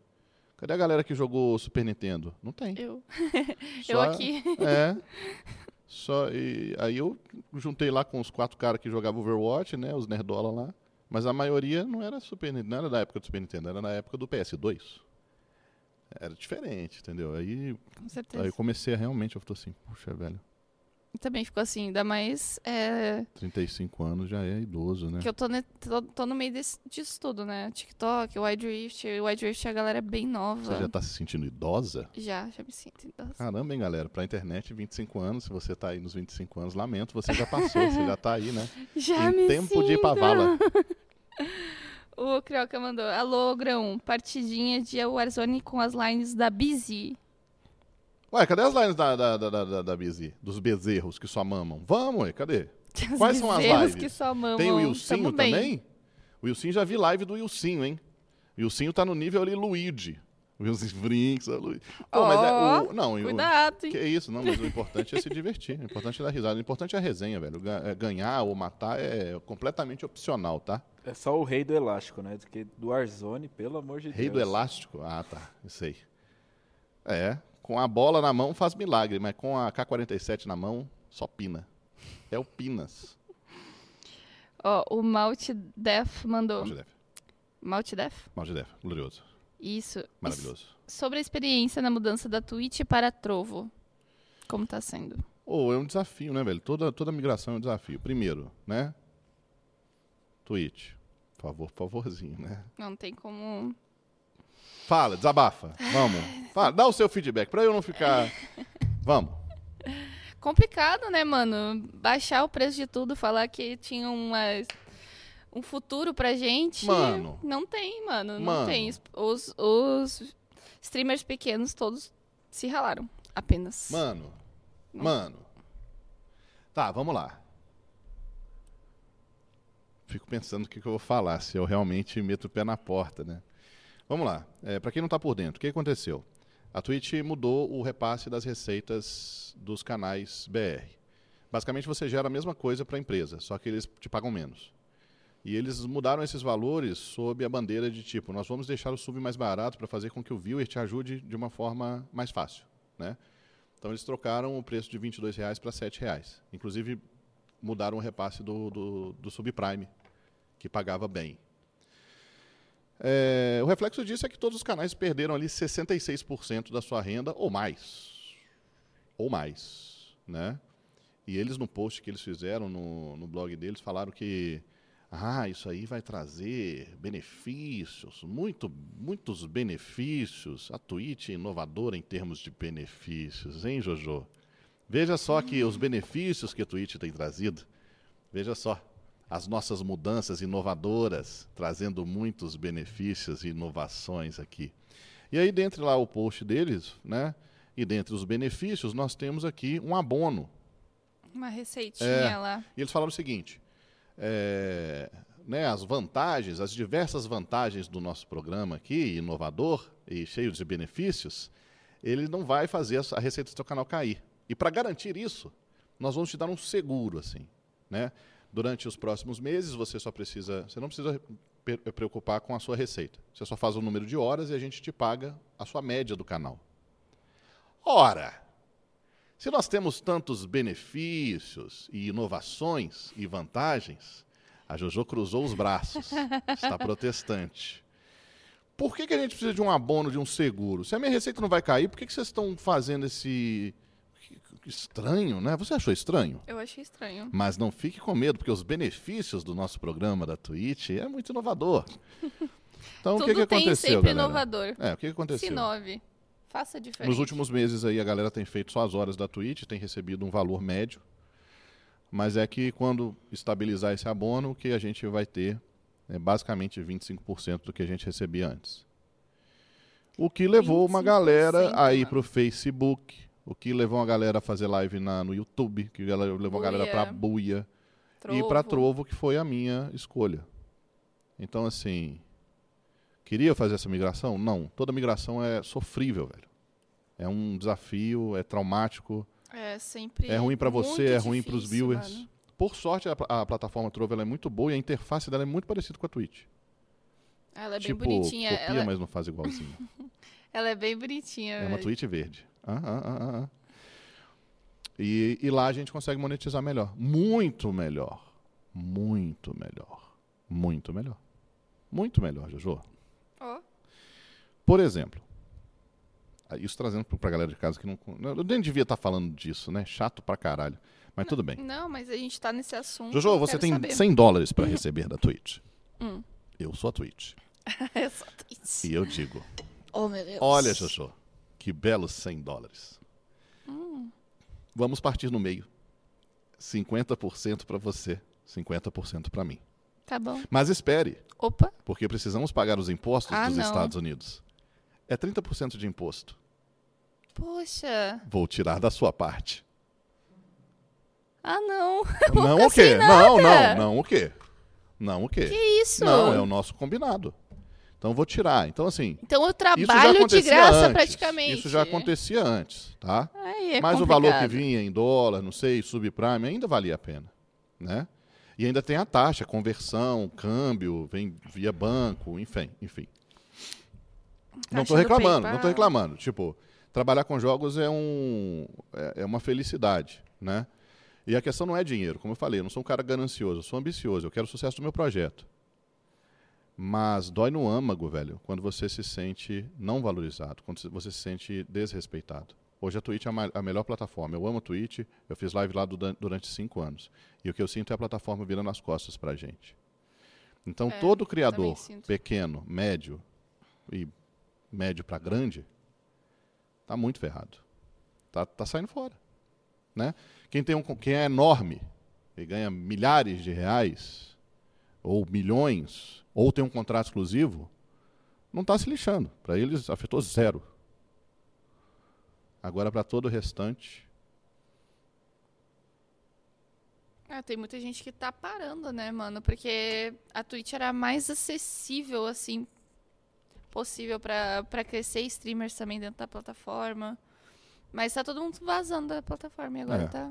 Cadê a galera que jogou Super Nintendo? Não tem. Eu. Só- Eu aqui. É. Só, e, aí eu juntei lá com os quatro caras que jogavam Overwatch, né? Os nerdola lá. Mas a maioria não era Super Nintendo, não era da época do Super Nintendo, era na época do PS2. Era diferente, entendeu? Aí, Com certeza. aí eu comecei a realmente, eu falei assim, puxa, velho, Também ficou assim, ainda mais é, 35 anos já é idoso, né? que eu tô, ne- tô, tô no meio desse, disso tudo, né? TikTok, Wide Rift. O Wide Rift a galera é bem nova. Você já tá se sentindo idosa? Já, já me sinto idosa. Caramba, hein, galera? Pra internet, 25 anos. Se você tá aí nos 25 anos, lamento, você já passou, você já tá aí, né? Já em me tempo de ir pra sinto. vala. O Crioca mandou. Alô, Grão. Partidinha de Warzone com as lines da Busy. Ué, cadê as lines da, da, da, da, da, Bizi? Dos bezerros que só mamam? Vamos, ué, cadê? Os Quais são as bezerros lives? que só mamam. Tem o Wilsinho também? O Wilsinho já vi live do Wilsinho, hein? O Wilsinho tá no nível ali Luigi. O Wilsinho Brinks, o Luigi. Pô, mas é o, não, o- Cuidado, hein? Que isso, não, mas o importante é se divertir. O importante é dar risada. O importante é a resenha, velho. É Ganhar ou matar é completamente opcional, tá? É só o rei do elástico, né? Porque do Warzone, pelo amor de Rei Deus. do elástico? Ah, tá. Isso aí. É, com a bola na mão faz milagre, mas com a K-47 na mão, só pina. É o Pinas. Ó, o Malt Def mandou. Maldidef. Malt Def? Maldidef. Glorioso. Isso. Maravilhoso. Sobre a experiência na mudança da Twitch para Trovo. Como tá sendo? Ou é um desafio, né, velho? Toda, toda migração é um desafio. Primeiro, né? Twitch. Por favor, por favorzinho, né? Não tem como. Fala, desabafa. Vamos. Fala, dá o seu feedback pra eu não ficar. Vamos. Complicado, né, mano? Baixar o preço de tudo, falar que tinha uma, um futuro pra gente. Mano. Não tem, mano. Não Mano. tem. Os, os streamers pequenos todos se ralaram. Apenas. Mano. Não. Mano. Tá, vamos lá. Fico pensando o que, que eu vou falar, se eu realmente meto o pé na porta, né? Vamos lá. É, para quem não tá por dentro, o que aconteceu? A Twitch mudou o repasse das receitas dos canais BR. Basicamente, você gera a mesma coisa para a empresa, só que eles te pagam menos. E eles mudaram esses valores sob a bandeira de tipo, nós vamos deixar o sub mais barato para fazer com que o viewer te ajude de uma forma mais fácil, né? Então eles trocaram o preço de 22 reais para 7 reais. Inclusive mudaram o repasse do, do, do subprime, que pagava bem. É, o reflexo disso é que todos os canais perderam ali 66% da sua renda ou mais. ou mais, né? E eles no post que eles fizeram no, no blog deles falaram que ah, isso aí vai trazer benefícios, muito, muitos benefícios. A Twitch é inovadora em termos de benefícios, hein, Jojo? Veja só que os benefícios que a Twitch tem trazido, veja só, as nossas mudanças inovadoras, trazendo muitos benefícios e inovações aqui. E aí, dentre lá o post deles, né, e dentre os benefícios, nós temos aqui um abono. Uma receitinha É. lá. E eles falaram o seguinte: é, né, as vantagens, as diversas vantagens do nosso programa aqui, inovador e cheio de benefícios, ele não vai fazer a receita do seu canal cair. E para garantir isso, nós vamos te dar um seguro, assim, né? Durante os próximos meses, você só precisa, você não precisa pe- preocupar com a sua receita. Você só faz o número de horas e a gente te paga a sua média do canal. Ora, se nós temos tantos benefícios e inovações e vantagens, a Jojo cruzou os braços, está protestante. Por que, que a gente precisa de um abono, de um seguro? Se a minha receita não vai cair, por que, que vocês estão fazendo esse. Estranho, né? Você achou estranho? Eu achei estranho. Mas não fique com medo, porque os benefícios do nosso programa da Twitch é muito inovador. Então, Tudo o que, que tem aconteceu, sempre galera? inovador. É, o que, que aconteceu? Sinove. Faça diferente. Nos últimos meses aí a galera tem feito só as horas da Twitch, tem recebido um valor médio. Mas é que quando estabilizar esse abono, o que a gente vai ter é basicamente 25% do que a gente recebia antes. O que levou uma 25%, galera a ir mano. pro Facebook, o que levou uma galera a fazer live na, no YouTube, que levou a galera pra Buia. Buia e para Trovo, que foi a minha escolha. Então, assim, queria fazer essa migração? Não. Toda migração é sofrível, velho. É um desafio, é traumático, É sempre. é ruim para você, é ruim para os viewers. mano. Por sorte, a, a plataforma Trovo é muito boa e a interface dela é muito parecida com a Twitch. Ela é bem tipo, bonitinha. copia, Ela, mas não faz igualzinho. ela é bem bonitinha. é uma velho. Twitch verde. Ah, ah, ah, ah, ah. E, e lá a gente consegue monetizar melhor. Muito melhor. Muito melhor. Muito melhor. Muito melhor, Jojo. Ó. Por exemplo, ah, isso trazendo pra galera de casa que não. Eu nem devia estar falando disso, né? Chato pra caralho. Mas tudo bem. Não, mas a gente tá nesse assunto. Jojo, você tem saber. 100 dólares pra receber da Twitch. Hum. Eu sou a Twitch. Eu sou triste. E eu digo: Oh, meu Deus. olha, Jojo, que belos 100 dólares. Hum. Vamos partir no meio. 50% pra você, 50% pra mim. Tá bom. Mas espere, Opa. porque precisamos pagar os impostos Ah, dos não. Estados Unidos. É 30% de imposto. Poxa. Vou tirar da sua parte. Ah, não. Não o quê? Não, não, não o quê? Não o quê? Que isso? Não, é o nosso combinado. Então vou tirar. Então assim, Então eu trabalho de graça antes. praticamente. Isso já acontecia antes, tá? É Mas o valor que complicado. vinha em dólar, não sei, subprime, ainda valia a pena, né? E ainda tem a taxa, conversão, câmbio, vem via banco, enfim, enfim. não do reclamando, não PayPal. reclamando. Tipo, trabalhar com jogos é um é, é uma felicidade, né? E a questão não é dinheiro, como eu falei, eu não sou um cara ganancioso, eu sou ambicioso, eu quero o sucesso do meu projeto. Mas dói no âmago, velho, quando você se sente não valorizado, quando você se sente desrespeitado. Hoje a Twitch é a, a melhor plataforma. Eu amo a Twitch, eu fiz live lá duran- durante cinco anos. E o que eu sinto é a plataforma virando as costas pra gente. Então É, todo criador, pequeno, médio e médio pra grande, tá muito ferrado. Tá, tá saindo fora. Né? Quem, tem um, quem é enorme e ganha milhares de reais, ou milhões, ou tem um contrato exclusivo, não está se lixando. Para eles afetou zero. Agora, para todo o restante, Ah, tem muita gente que tá parando, né, mano? Porque a Twitch era a mais acessível, assim, possível pra crescer streamers também dentro da plataforma. Mas tá todo mundo vazando da plataforma e agora É. tá.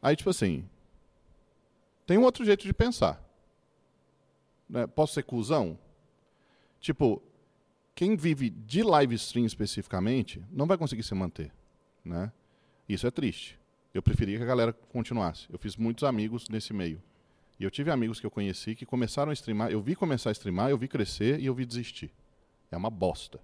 Aí, tipo assim, tem um outro jeito de pensar. Né? Posso ser cuzão? Tipo, quem vive de live stream especificamente não vai conseguir se manter. Né? Isso é triste. Eu preferia que a galera continuasse. Eu fiz muitos amigos nesse meio. E eu tive amigos que eu conheci que começaram a streamar. Eu vi começar a streamar, eu vi crescer e eu vi desistir. É uma bosta.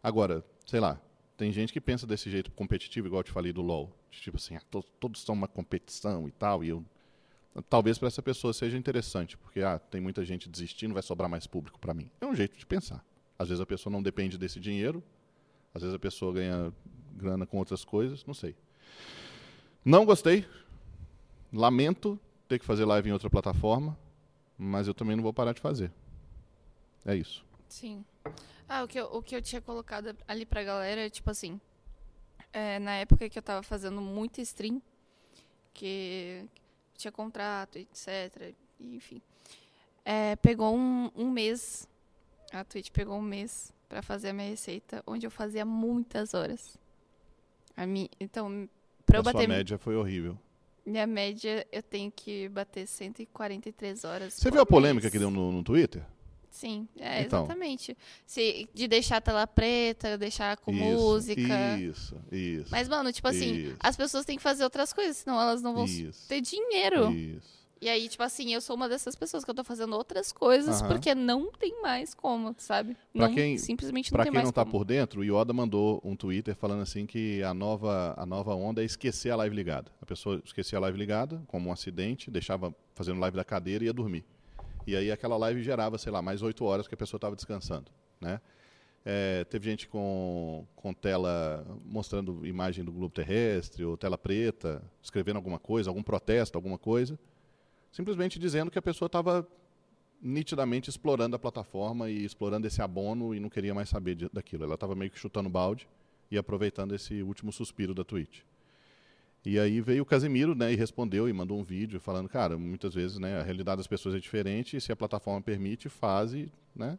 Agora, sei lá, tem gente que pensa desse jeito competitivo, igual eu te falei do LoL. Tipo assim, ah, to- todos são uma competição e tal, e eu... Talvez para essa pessoa seja interessante, porque ah, tem muita gente desistindo, vai sobrar mais público para mim. É um jeito de pensar. Às vezes a pessoa não depende desse dinheiro, às vezes a pessoa ganha grana com outras coisas, não sei. Não gostei. Lamento ter que fazer live em outra plataforma, mas eu também não vou parar de fazer. É isso. Sim. Ah, o que eu, o que eu tinha colocado ali pra galera é tipo assim. é, na época que eu tava fazendo muito stream, que tinha contrato, etc. Enfim. é, pegou um, um mês. A Twitch pegou um mês pra fazer a minha receita, onde eu fazia muitas horas. A mi, então, pra eu a sua bater média foi horrível. minha média, eu tenho que bater 143 horas. Você viu a polêmica mês. que deu no, no Twitter? Sim, é, Então. exatamente. Se, de deixar a tela preta, deixar com isso, música. Isso, isso. Mas, mano, tipo assim, Isso. as pessoas têm que fazer outras coisas, senão elas não vão isso, ter dinheiro. isso. E aí, tipo assim, eu sou uma dessas pessoas que eu tô fazendo outras coisas Aham. porque não tem mais como, sabe? Pra não, quem- simplesmente não Pra tem quem mais não tá como. por dentro, o Yoda mandou um Twitter falando assim que a nova, a nova onda é esquecer a live ligada. A pessoa esquecia a live ligada, como um acidente, deixava fazendo live da cadeira e ia dormir. E aí aquela live gerava, sei lá, mais oito horas que a pessoa estava descansando, né? É, teve gente com, com tela mostrando imagem do globo terrestre, ou tela preta, escrevendo alguma coisa, algum protesto, alguma coisa, simplesmente dizendo que a pessoa estava nitidamente explorando a plataforma e explorando esse abono e não queria mais saber de- daquilo. Ela estava meio que chutando balde e aproveitando esse último suspiro da Twitch. E aí veio o Casimiro, né, e respondeu e mandou um vídeo falando, cara, muitas vezes, né, a realidade das pessoas é diferente e se a plataforma permite, faz né?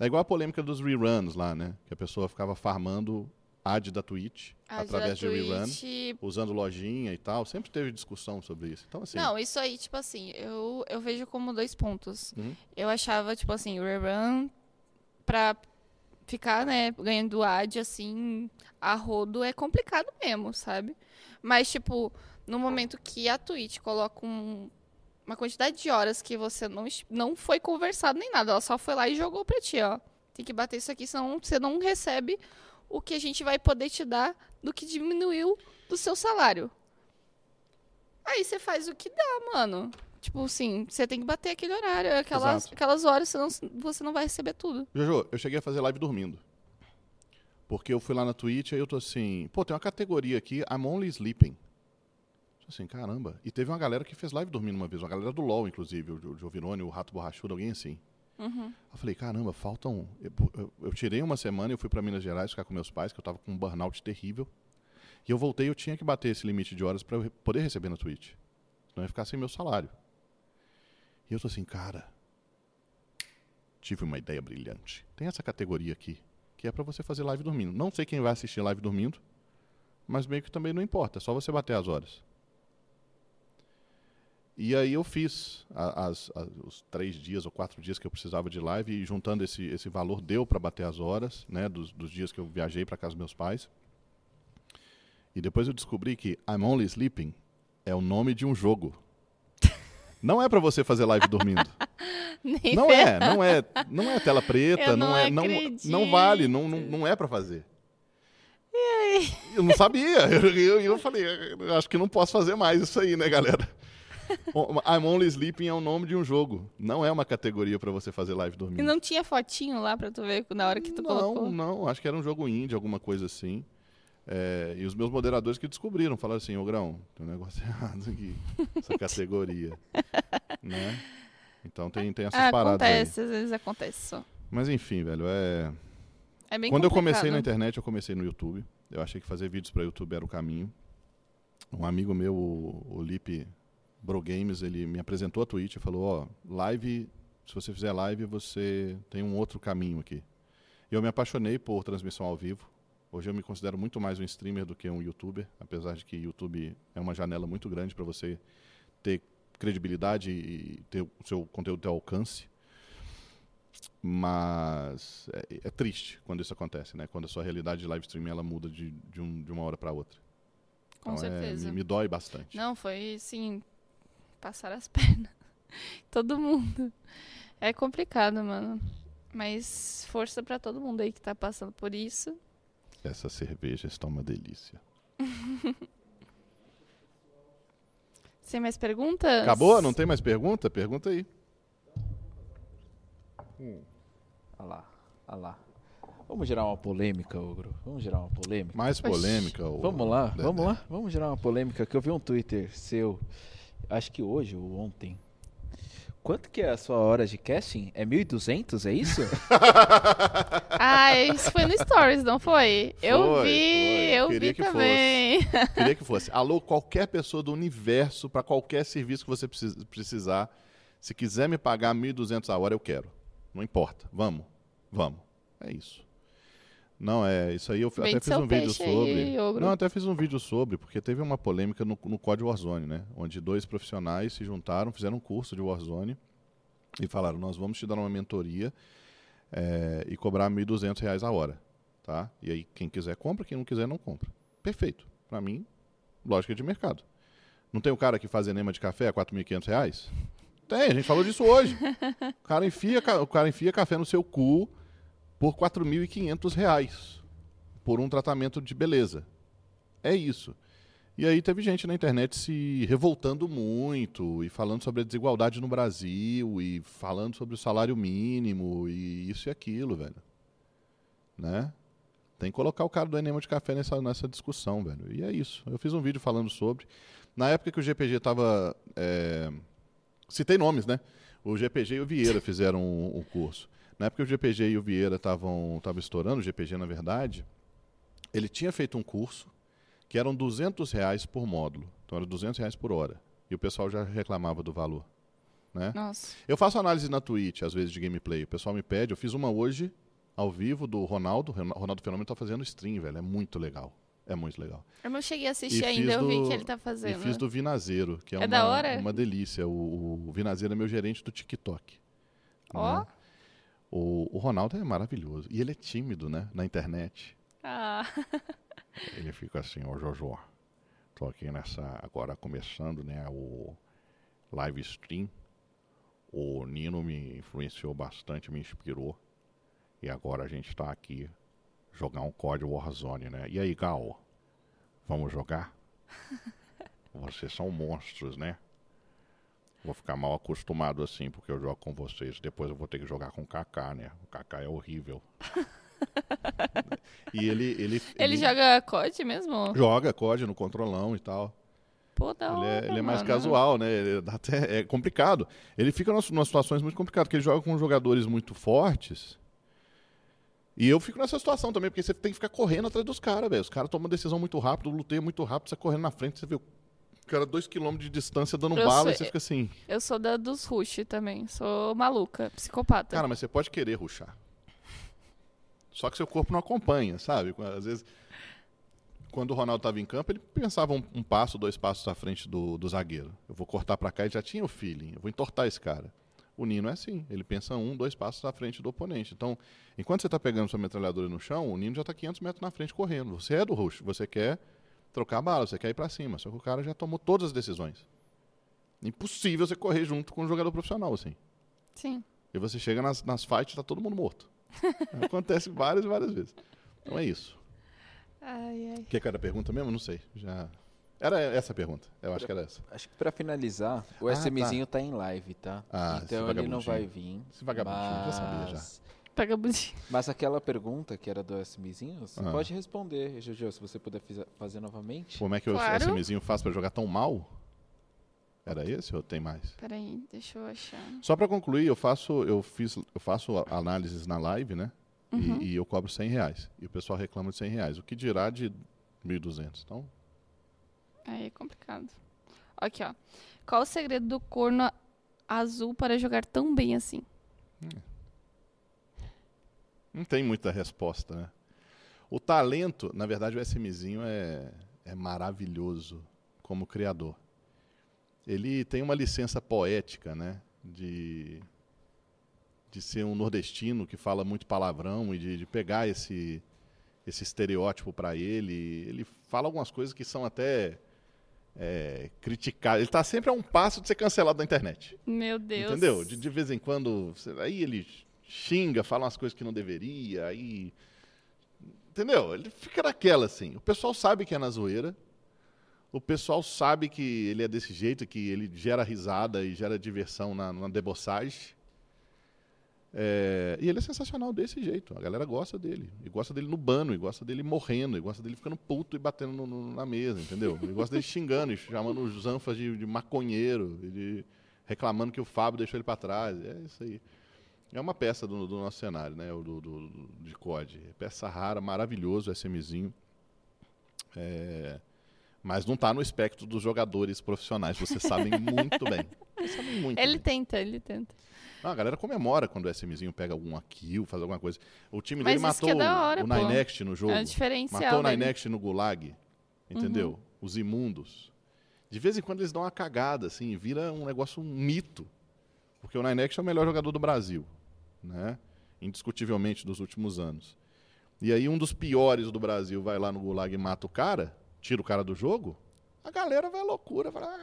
É igual a polêmica dos reruns lá, né, que a pessoa ficava farmando ad da Twitch A através de da rerun, Twitch, usando lojinha e tal. Sempre teve discussão sobre isso. Então, assim, Não, isso aí, tipo assim, eu, eu vejo como dois pontos. Uhum. Eu achava, tipo assim, o rerun pra ficar, né, ganhando ad, assim, a rodo é complicado mesmo, sabe? Mas, tipo, no momento que a Twitch coloca um- uma quantidade de horas que você não, não foi conversado nem nada, ela só foi lá e jogou pra ti, ó. Tem que bater isso aqui, senão você não recebe o que a gente vai poder te dar do que diminuiu do seu salário. Aí você faz o que dá, mano. Tipo assim, você tem que bater aquele horário, aquelas, Exato. aquelas horas, senão você não vai receber tudo. Jojo, eu cheguei a fazer live dormindo. Porque eu fui lá na Twitch e eu tô assim, pô, tem uma categoria aqui, I'm only sleeping. Tô assim, caramba. E teve uma galera que fez live dormindo uma vez, uma galera do LoL, inclusive, o Jovirone, o Rato Borrachudo, alguém assim. Uhum. Eu falei, caramba, faltam. Eu, eu- eu tirei uma semana e fui pra Minas Gerais ficar com meus pais, que eu tava com um burnout terrível. E eu voltei eu tinha que bater esse limite de horas pra eu poder receber na Twitch. Senão ia ficar sem meu salário. E eu tô assim, cara. Tive uma ideia brilhante. Tem essa categoria aqui, que é pra você fazer live dormindo. Não sei quem vai assistir live dormindo, mas meio que também não importa, é só você bater as horas. E aí eu fiz as- a- os três dias ou quatro dias que eu precisava de live e juntando esse, esse valor deu para bater as horas, né, dos, dos dias que eu viajei para casa dos meus pais. E depois eu descobri que I'm Only Sleeping é o nome de um jogo. Não é para você fazer live dormindo. Nem Não é, não é, não é tela preta, não, não é, não, não vale, não, não, não é para fazer. Eu não sabia. Eu, eu, eu falei, eu acho que não posso fazer mais isso aí, né, galera? I'm Only Sleeping é o nome de um jogo. Não é uma categoria pra você fazer live dormindo. E não tinha fotinho lá pra tu ver na hora que tu não, colocou? não, acho que era um jogo indie, alguma coisa assim. É, e os meus moderadores que descobriram, falaram assim, ô Grão, tem um negócio errado aqui, essa categoria. né? Então tem, tem essas Ah, paradas aí. acontece, às vezes acontece só. Mas enfim, velho, é... É bem Quando eu comecei complicado. na internet, eu comecei no YouTube. Eu achei que fazer vídeos para YouTube era o caminho. Um amigo meu, o, o Lipe Bro Games, ele me apresentou a Twitch e falou: Ó, live, se você fizer live, você tem um outro caminho aqui. Eu me apaixonei por transmissão ao vivo. Hoje eu me considero muito mais um streamer do que um youtuber, apesar de que YouTube é uma janela muito grande para você ter credibilidade e ter o seu conteúdo ter alcance. Mas é, é triste quando isso acontece, né? Quando a sua realidade de live streaming ela muda de, de, um- de uma hora para outra. Com Então, é, certeza. me, me dói bastante. Não, foi assim, passar as pernas. todo mundo. É complicado, mano. Mas força pra todo mundo aí que tá passando por isso. Essa cerveja está uma delícia. Sem mais perguntas? Acabou? Não tem mais pergunta? Pergunta aí. Olha lá, olha lá. Vamos gerar uma polêmica, Ogro. Vamos gerar uma polêmica. Mais polêmica. o Vamos lá, vamos lá. Vamos gerar uma polêmica que eu vi um Twitter seu, acho que hoje ou ontem. Quanto que é a sua hora de casting? É 1.200, é isso? Ah, isso foi no Stories, não foi? eu Foi, vi, foi. eu Queria vi que também. Queria que fosse. Alô, qualquer pessoa do universo, para qualquer serviço que você precis- precisar, se quiser me pagar 1.200 a hora, eu quero. Não importa. Vamos. Vamos. É isso. Não, é. Isso aí eu até fiz um vídeo aí, sobre. ogro. Não, até fiz um vídeo sobre, porque teve uma polêmica no, no Código Warzone, né? Onde dois profissionais se juntaram, fizeram um curso de Warzone e falaram: nós vamos te dar uma mentoria é, e cobrar 1.200 reais a hora. Tá? E aí, quem quiser compra, quem não quiser não compra. Perfeito. Para mim, lógica de mercado. Não tem o cara que faz enema de café a 4.500 reais? Tem, a gente falou disso hoje. O cara enfia, o cara enfia café no seu cu por 4.500 reais por um tratamento de beleza. É isso. E aí teve gente na internet se revoltando muito e falando sobre a desigualdade no Brasil e falando sobre o salário mínimo e isso e aquilo, velho. Né? Tem que colocar o cara do enema de café nessa, nessa discussão, velho. E é isso. Eu fiz um vídeo falando sobre. Na época que o GPG tava. é, Citei nomes, né? O GPG e o Vieira fizeram o um, curso. Na época que o GPG e o Vieira estavam estourando, o GPG na verdade, ele tinha feito um curso que eram 200 reais por módulo. Então era 200 reais por hora. E o pessoal já reclamava do valor. Né? Nossa. Eu faço análise na Twitch, às vezes, de gameplay. O pessoal me pede. Eu fiz uma hoje, ao vivo, do Ronaldo. Ron- Ronaldo Fenômeno tá fazendo stream, velho. É muito legal. É muito legal. Eu não cheguei a assistir E ainda, fiz eu vi do- que ele tá fazendo. E fiz do Vinazeiro, que é, É uma, uma delícia. O, o Vinazeiro é meu gerente do TikTok. Ó. né? O, o Ronaldo é maravilhoso. E ele é tímido, né? Na internet. Ah, Ele fica assim, ó, Jojo. Tô aqui nessa. Agora começando, né? O live stream. O Nino me influenciou bastante, me inspirou. E agora a gente tá aqui jogar um código Warzone, né? E aí, Gal? Vamos jogar? Vocês são monstros, né? Vou ficar mal acostumado assim, porque eu jogo com vocês. Depois eu vou ter que jogar com o Kaká, né? O Kaká é horrível. e ele, ele, ele joga COD mesmo? joga COD no controlão e tal. Pô, da Ele hora, é, ele é mais casual, né? Ele dá até, é complicado. Ele fica nas, nas situações muito complicadas, porque ele joga com jogadores muito fortes. E eu fico nessa situação também, porque você tem que ficar correndo atrás dos caras, velho. Os caras tomam decisão muito rápido, luteia muito rápido, você correndo na frente, você vê o cara dois quilômetros de distância dando Eu bala sou- e você fica assim. Eu sou da dos Rush também. Sou maluca, psicopata. Cara, mas você pode querer ruxar. Só que seu corpo não acompanha, sabe? Às vezes, quando o Ronaldo estava em campo, ele pensava um, um passo, dois passos à frente do, do zagueiro. Eu vou cortar para cá e já tinha o feeling. Eu vou entortar esse cara. O Nino é assim. Ele pensa um, dois passos à frente do oponente. Então, enquanto você está pegando sua metralhadora no chão, o Nino já está 500 metros na frente correndo. Você é do rush. Você quer trocar a bala, você quer ir para cima. Só que o cara já tomou todas as decisões. Impossível você correr junto com um jogador profissional, assim. Sim. E você chega nas, nas fights, tá todo mundo morto. Acontece várias e várias vezes. Então é isso. Ai, ai. O que era a pergunta mesmo? Não sei. Já. Era essa a pergunta. Eu acho que era essa. Acho que pra finalizar, o Ah, SMzinho tá. em live, tá? Ah, esse então ele não vai vir. Esse vagabundinho, já sabia já. Mas- Vagabundinho. Mas aquela pergunta que era do SMzinho, você Ah. pode responder, Jojo, se você puder fazer novamente. Como é que Claro. o SMzinho faz pra jogar tão mal? Era esse ou tem mais? Peraí, deixa eu achar. Só pra concluir, eu faço, eu fiz, eu faço análises na live, né? E- Uhum. E, eu cobro 100 reais. E o pessoal reclama de 100 reais. O que dirá de 1.200? Então, Aí é complicado. Aqui, ó. Qual o segredo do corno azul para jogar tão bem assim? Não tem muita resposta, né? O talento, na verdade, o SMzinho é, é maravilhoso como criador. Ele tem uma licença poética, né? De, de ser um nordestino que fala muito palavrão e de, de pegar esse, esse estereótipo para ele. Ele fala algumas coisas que são até é, criticadas. Ele está sempre a um passo de ser cancelado na internet. Meu Deus. Entendeu? De, de vez em quando, aí ele xinga, fala umas coisas que não deveria, aí Entendeu? Ele fica naquela, assim. O pessoal sabe que é na zoeira. O pessoal sabe que ele é desse jeito, que ele gera risada e gera diversão na, na debossagem. É, e ele é sensacional desse jeito. A galera gosta dele. E gosta dele no bano, e gosta dele morrendo, e gosta dele ficando puto e batendo no, no, na mesa, entendeu? E gosta dele xingando, e chamando os Zanfas de, de maconheiro, de, reclamando que o Fábio deixou ele para trás. É isso aí. É uma peça do, do nosso cenário, né? O do, do, de COD. É peça rara, maravilhoso o SMzinho. É, mas não está no espectro dos jogadores profissionais, vocês sabem muito bem. Sabem muito Ele bem. tenta, ele tenta. A galera comemora quando o SMzinho pega alguma kill, faz alguma coisa. O time Mas dele isso que matou é hora, o. Ninext no jogo. É diferencial Matou o. Ninext no Gulag. Entendeu? Uhum. Os imundos. De vez em quando eles dão uma cagada, assim, vira um negócio, um mito. Porque o Ninext é o melhor jogador do Brasil. Né? Indiscutivelmente dos últimos anos. E aí um dos piores do Brasil vai lá no Gulag e mata o cara, tira o cara do jogo, a galera vai à loucura, vai lá,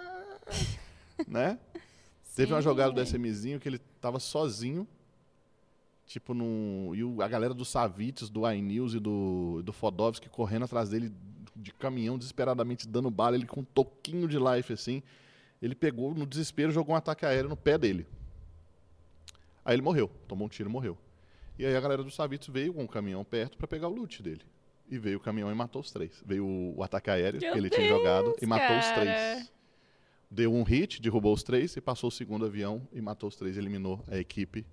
né? Teve uma Sim, jogada do. SMzinho que ele tava sozinho, tipo num. E o- a galera do Savits, do iNews e do, do Fodovski correndo atrás dele de caminhão, desesperadamente dando bala, ele com um toquinho de life assim. Ele pegou no desespero, jogou um ataque aéreo no pé dele. Aí ele morreu, tomou um tiro e morreu. E aí a galera do Savits veio com o caminhão perto pra pegar o loot dele. E veio o caminhão e matou os três. Veio o, ataque aéreo Meu que ele tinha jogado e Deus, matou os três. Deu um hit, derrubou os três e passou o segundo avião e matou os três, eliminou a equipe,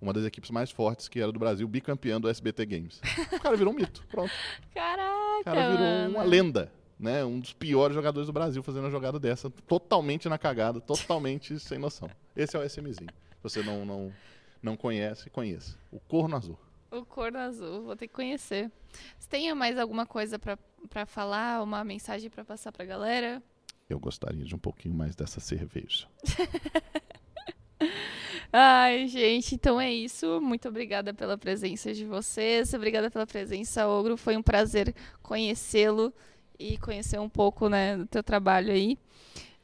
uma das equipes mais fortes que era do Brasil, bicampeã do SBT Games. O cara virou um mito, pronto. Caraca, O cara virou mano. uma lenda, né? Um dos piores jogadores do Brasil fazendo uma jogada dessa, totalmente na cagada, totalmente sem noção. Esse é o SMzinho. Você não, não, não conhece, conheça. O Corno Azul. O Corno Azul, vou ter que conhecer. Você tem mais alguma coisa pra falar, uma mensagem pra passar pra galera? Eu gostaria de um pouquinho mais dessa cerveja. Ai, gente, então é isso. Muito obrigada pela presença de vocês. Obrigada pela presença, Ogro. Foi um prazer conhecê-lo e conhecer um pouco, né, do teu trabalho aí.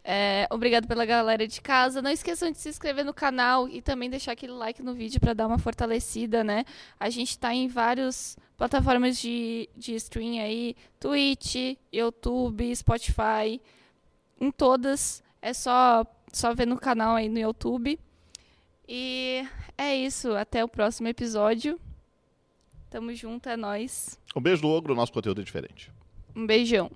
É, obrigado pela galera de casa. Não esqueçam de se inscrever no canal e também deixar aquele like no vídeo para dar uma fortalecida, né? A gente tá em várias plataformas de, de stream aí, Twitch, YouTube, Spotify, em todas. É só só ver no canal aí no YouTube. E é isso. Até o próximo episódio. Tamo junto, é nóis. Um beijo do Ogro, nosso conteúdo é diferente. Um beijão.